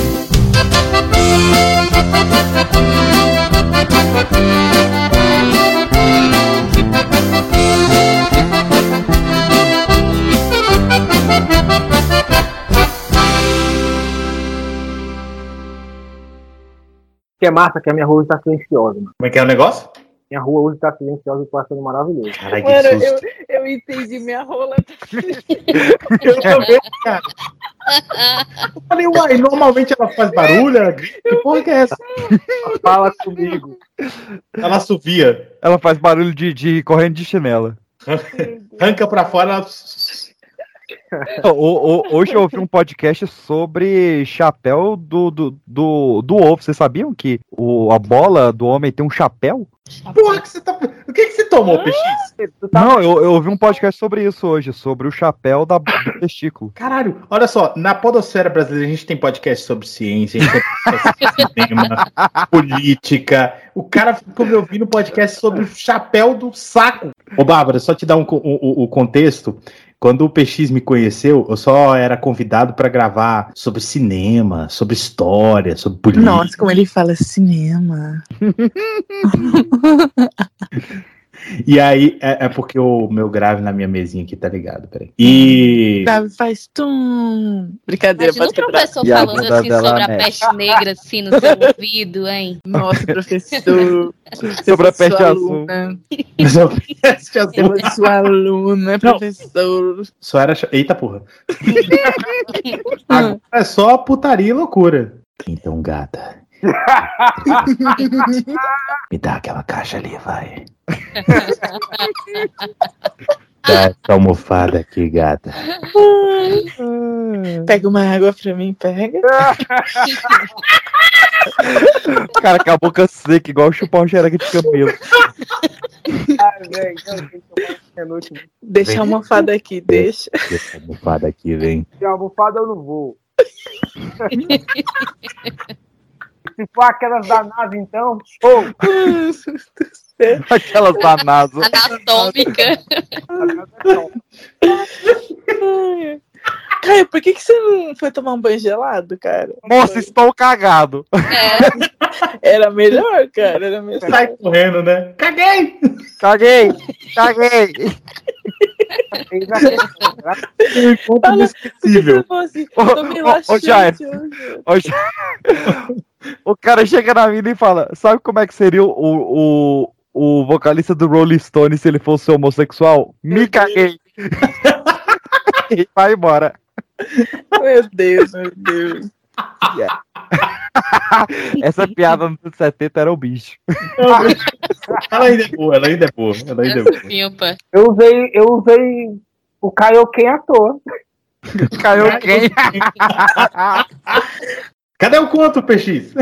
Que é massa, que a minha rua está silenciosa, mano. Como é que é o negócio? Minha rua hoje tá silenciosa e tô achando maravilhoso. Caralho, Mano, eu, eu entendi minha rola. <laughs> Eu também, cara. Eu falei, uai, normalmente ela faz barulho, ela grita. Que porra que é essa? Fala comigo. Ela assovia. Ela faz barulho de, de correndo de chinela. Arranca pra fora, ela... O- o- hoje eu ouvi um podcast sobre chapéu do, do, do, do ovo. Vocês sabiam que o, a bola do homem tem um chapéu? Porra, que você tá... o que, que você tomou, PX? Não, eu, eu ouvi um podcast sobre isso hoje, sobre o chapéu da, do testículo. Caralho, olha só, na podosfera brasileira a gente tem podcast sobre ciência, a gente tem podcast sobre <laughs> cinema, política. O cara ficou me ouvindo podcast sobre o chapéu do saco. Ô, Bárbara, só te dar um, o- o contexto. Quando o PX me conheceu, eu só era convidado pra gravar sobre cinema, sobre história, sobre política. Nossa, como ele fala cinema. <laughs> E aí, é, é porque o meu grave na minha mesinha aqui, tá ligado? Peraí. E. Sabe, faz tum. Brincadeira, Imagina o pode quebrar. professor falando assim sobre a peste negra, assim, no seu <laughs> ouvido, hein? Nossa, <laughs> professor. Sobre a peste sua azul. aluna. <laughs> Peste azul. Foi sua aluna, professor. Só era. Eita porra. Agora é só putaria e loucura. Então, gata. <laughs> Me dá aquela caixa ali, vai. <laughs> Dá essa almofada aqui, gata. Pega uma água pra mim, pega. <laughs> Cara com a boca seca, igual chupar um xereca de camelo. Não, noite. Deixa Vem. a almofada aqui, deixa. Deixa a almofada aqui, vem. Se a almofada eu não vou. Se for aquelas da nave, então, show! <laughs> Aquelas da NASA. Anatômica. <laughs> Caio, por que, que você não foi tomar um banho gelado, cara? Nossa, estou cagado. Era melhor, cara. Era melhor. Sai correndo, né? Caguei! Caguei! Caguei! Encontro inesquecível. Ô, Jair, ô, Jair, o cara chega na mina e fala: Sabe como é que seria o, o, o vocalista do Rolling Stone se ele fosse homossexual? Me caguei! <laughs> e vai embora. Meu Deus, meu Deus. <laughs> Essa piada nos anos 70 era o bicho. Ela ainda é boa, ela ainda é boa. Ela ainda é boa. Eu usei, eu usei o Kaioken à toa. Kaioken. <laughs> Cadê o conto, PX?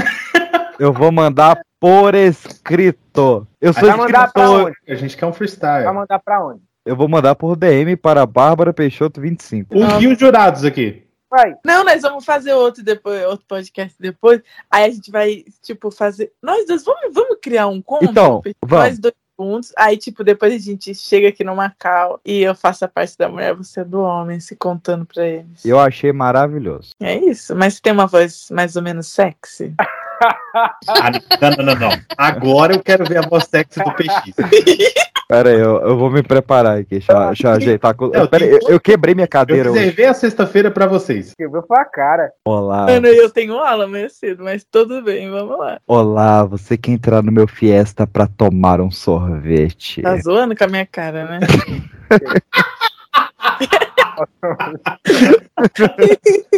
Eu vou mandar por escrito. Eu sou Vai mandar pra escritor. onde? A gente quer um freestyle. Vai mandar pra onde? Eu vou mandar por DM para Bárbara Peixoto 25. O os jurados aqui? Vai. Não, nós vamos fazer outro depois, outro podcast depois. Aí a gente vai, tipo, fazer. Nós dois, vamos, vamos criar um conto? Então, Nós vamos. dois segundos. Aí, tipo, depois a gente chega aqui no Macau e eu faço a parte da mulher, você é do homem, se contando pra eles. Eu achei maravilhoso. É isso, mas tem uma voz mais ou menos sexy. Ah, não, não, não, não. Agora eu quero ver a voz sexy do PX. <laughs> Pera aí, eu, eu vou me preparar aqui. Deixa, deixa eu ajeitar. com- Não, Pera aí, eu, eu quebrei minha Eu cadeira hoje. reservei a sexta-feira pra vocês. Quebrou foi a cara. Olá. Mano, eu tenho aula amanhã cedo, mas tudo bem, vamos lá. Olá, você quer entrar no meu Fiesta pra tomar um sorvete? Tá zoando com a minha cara, né? <laughs> <laughs>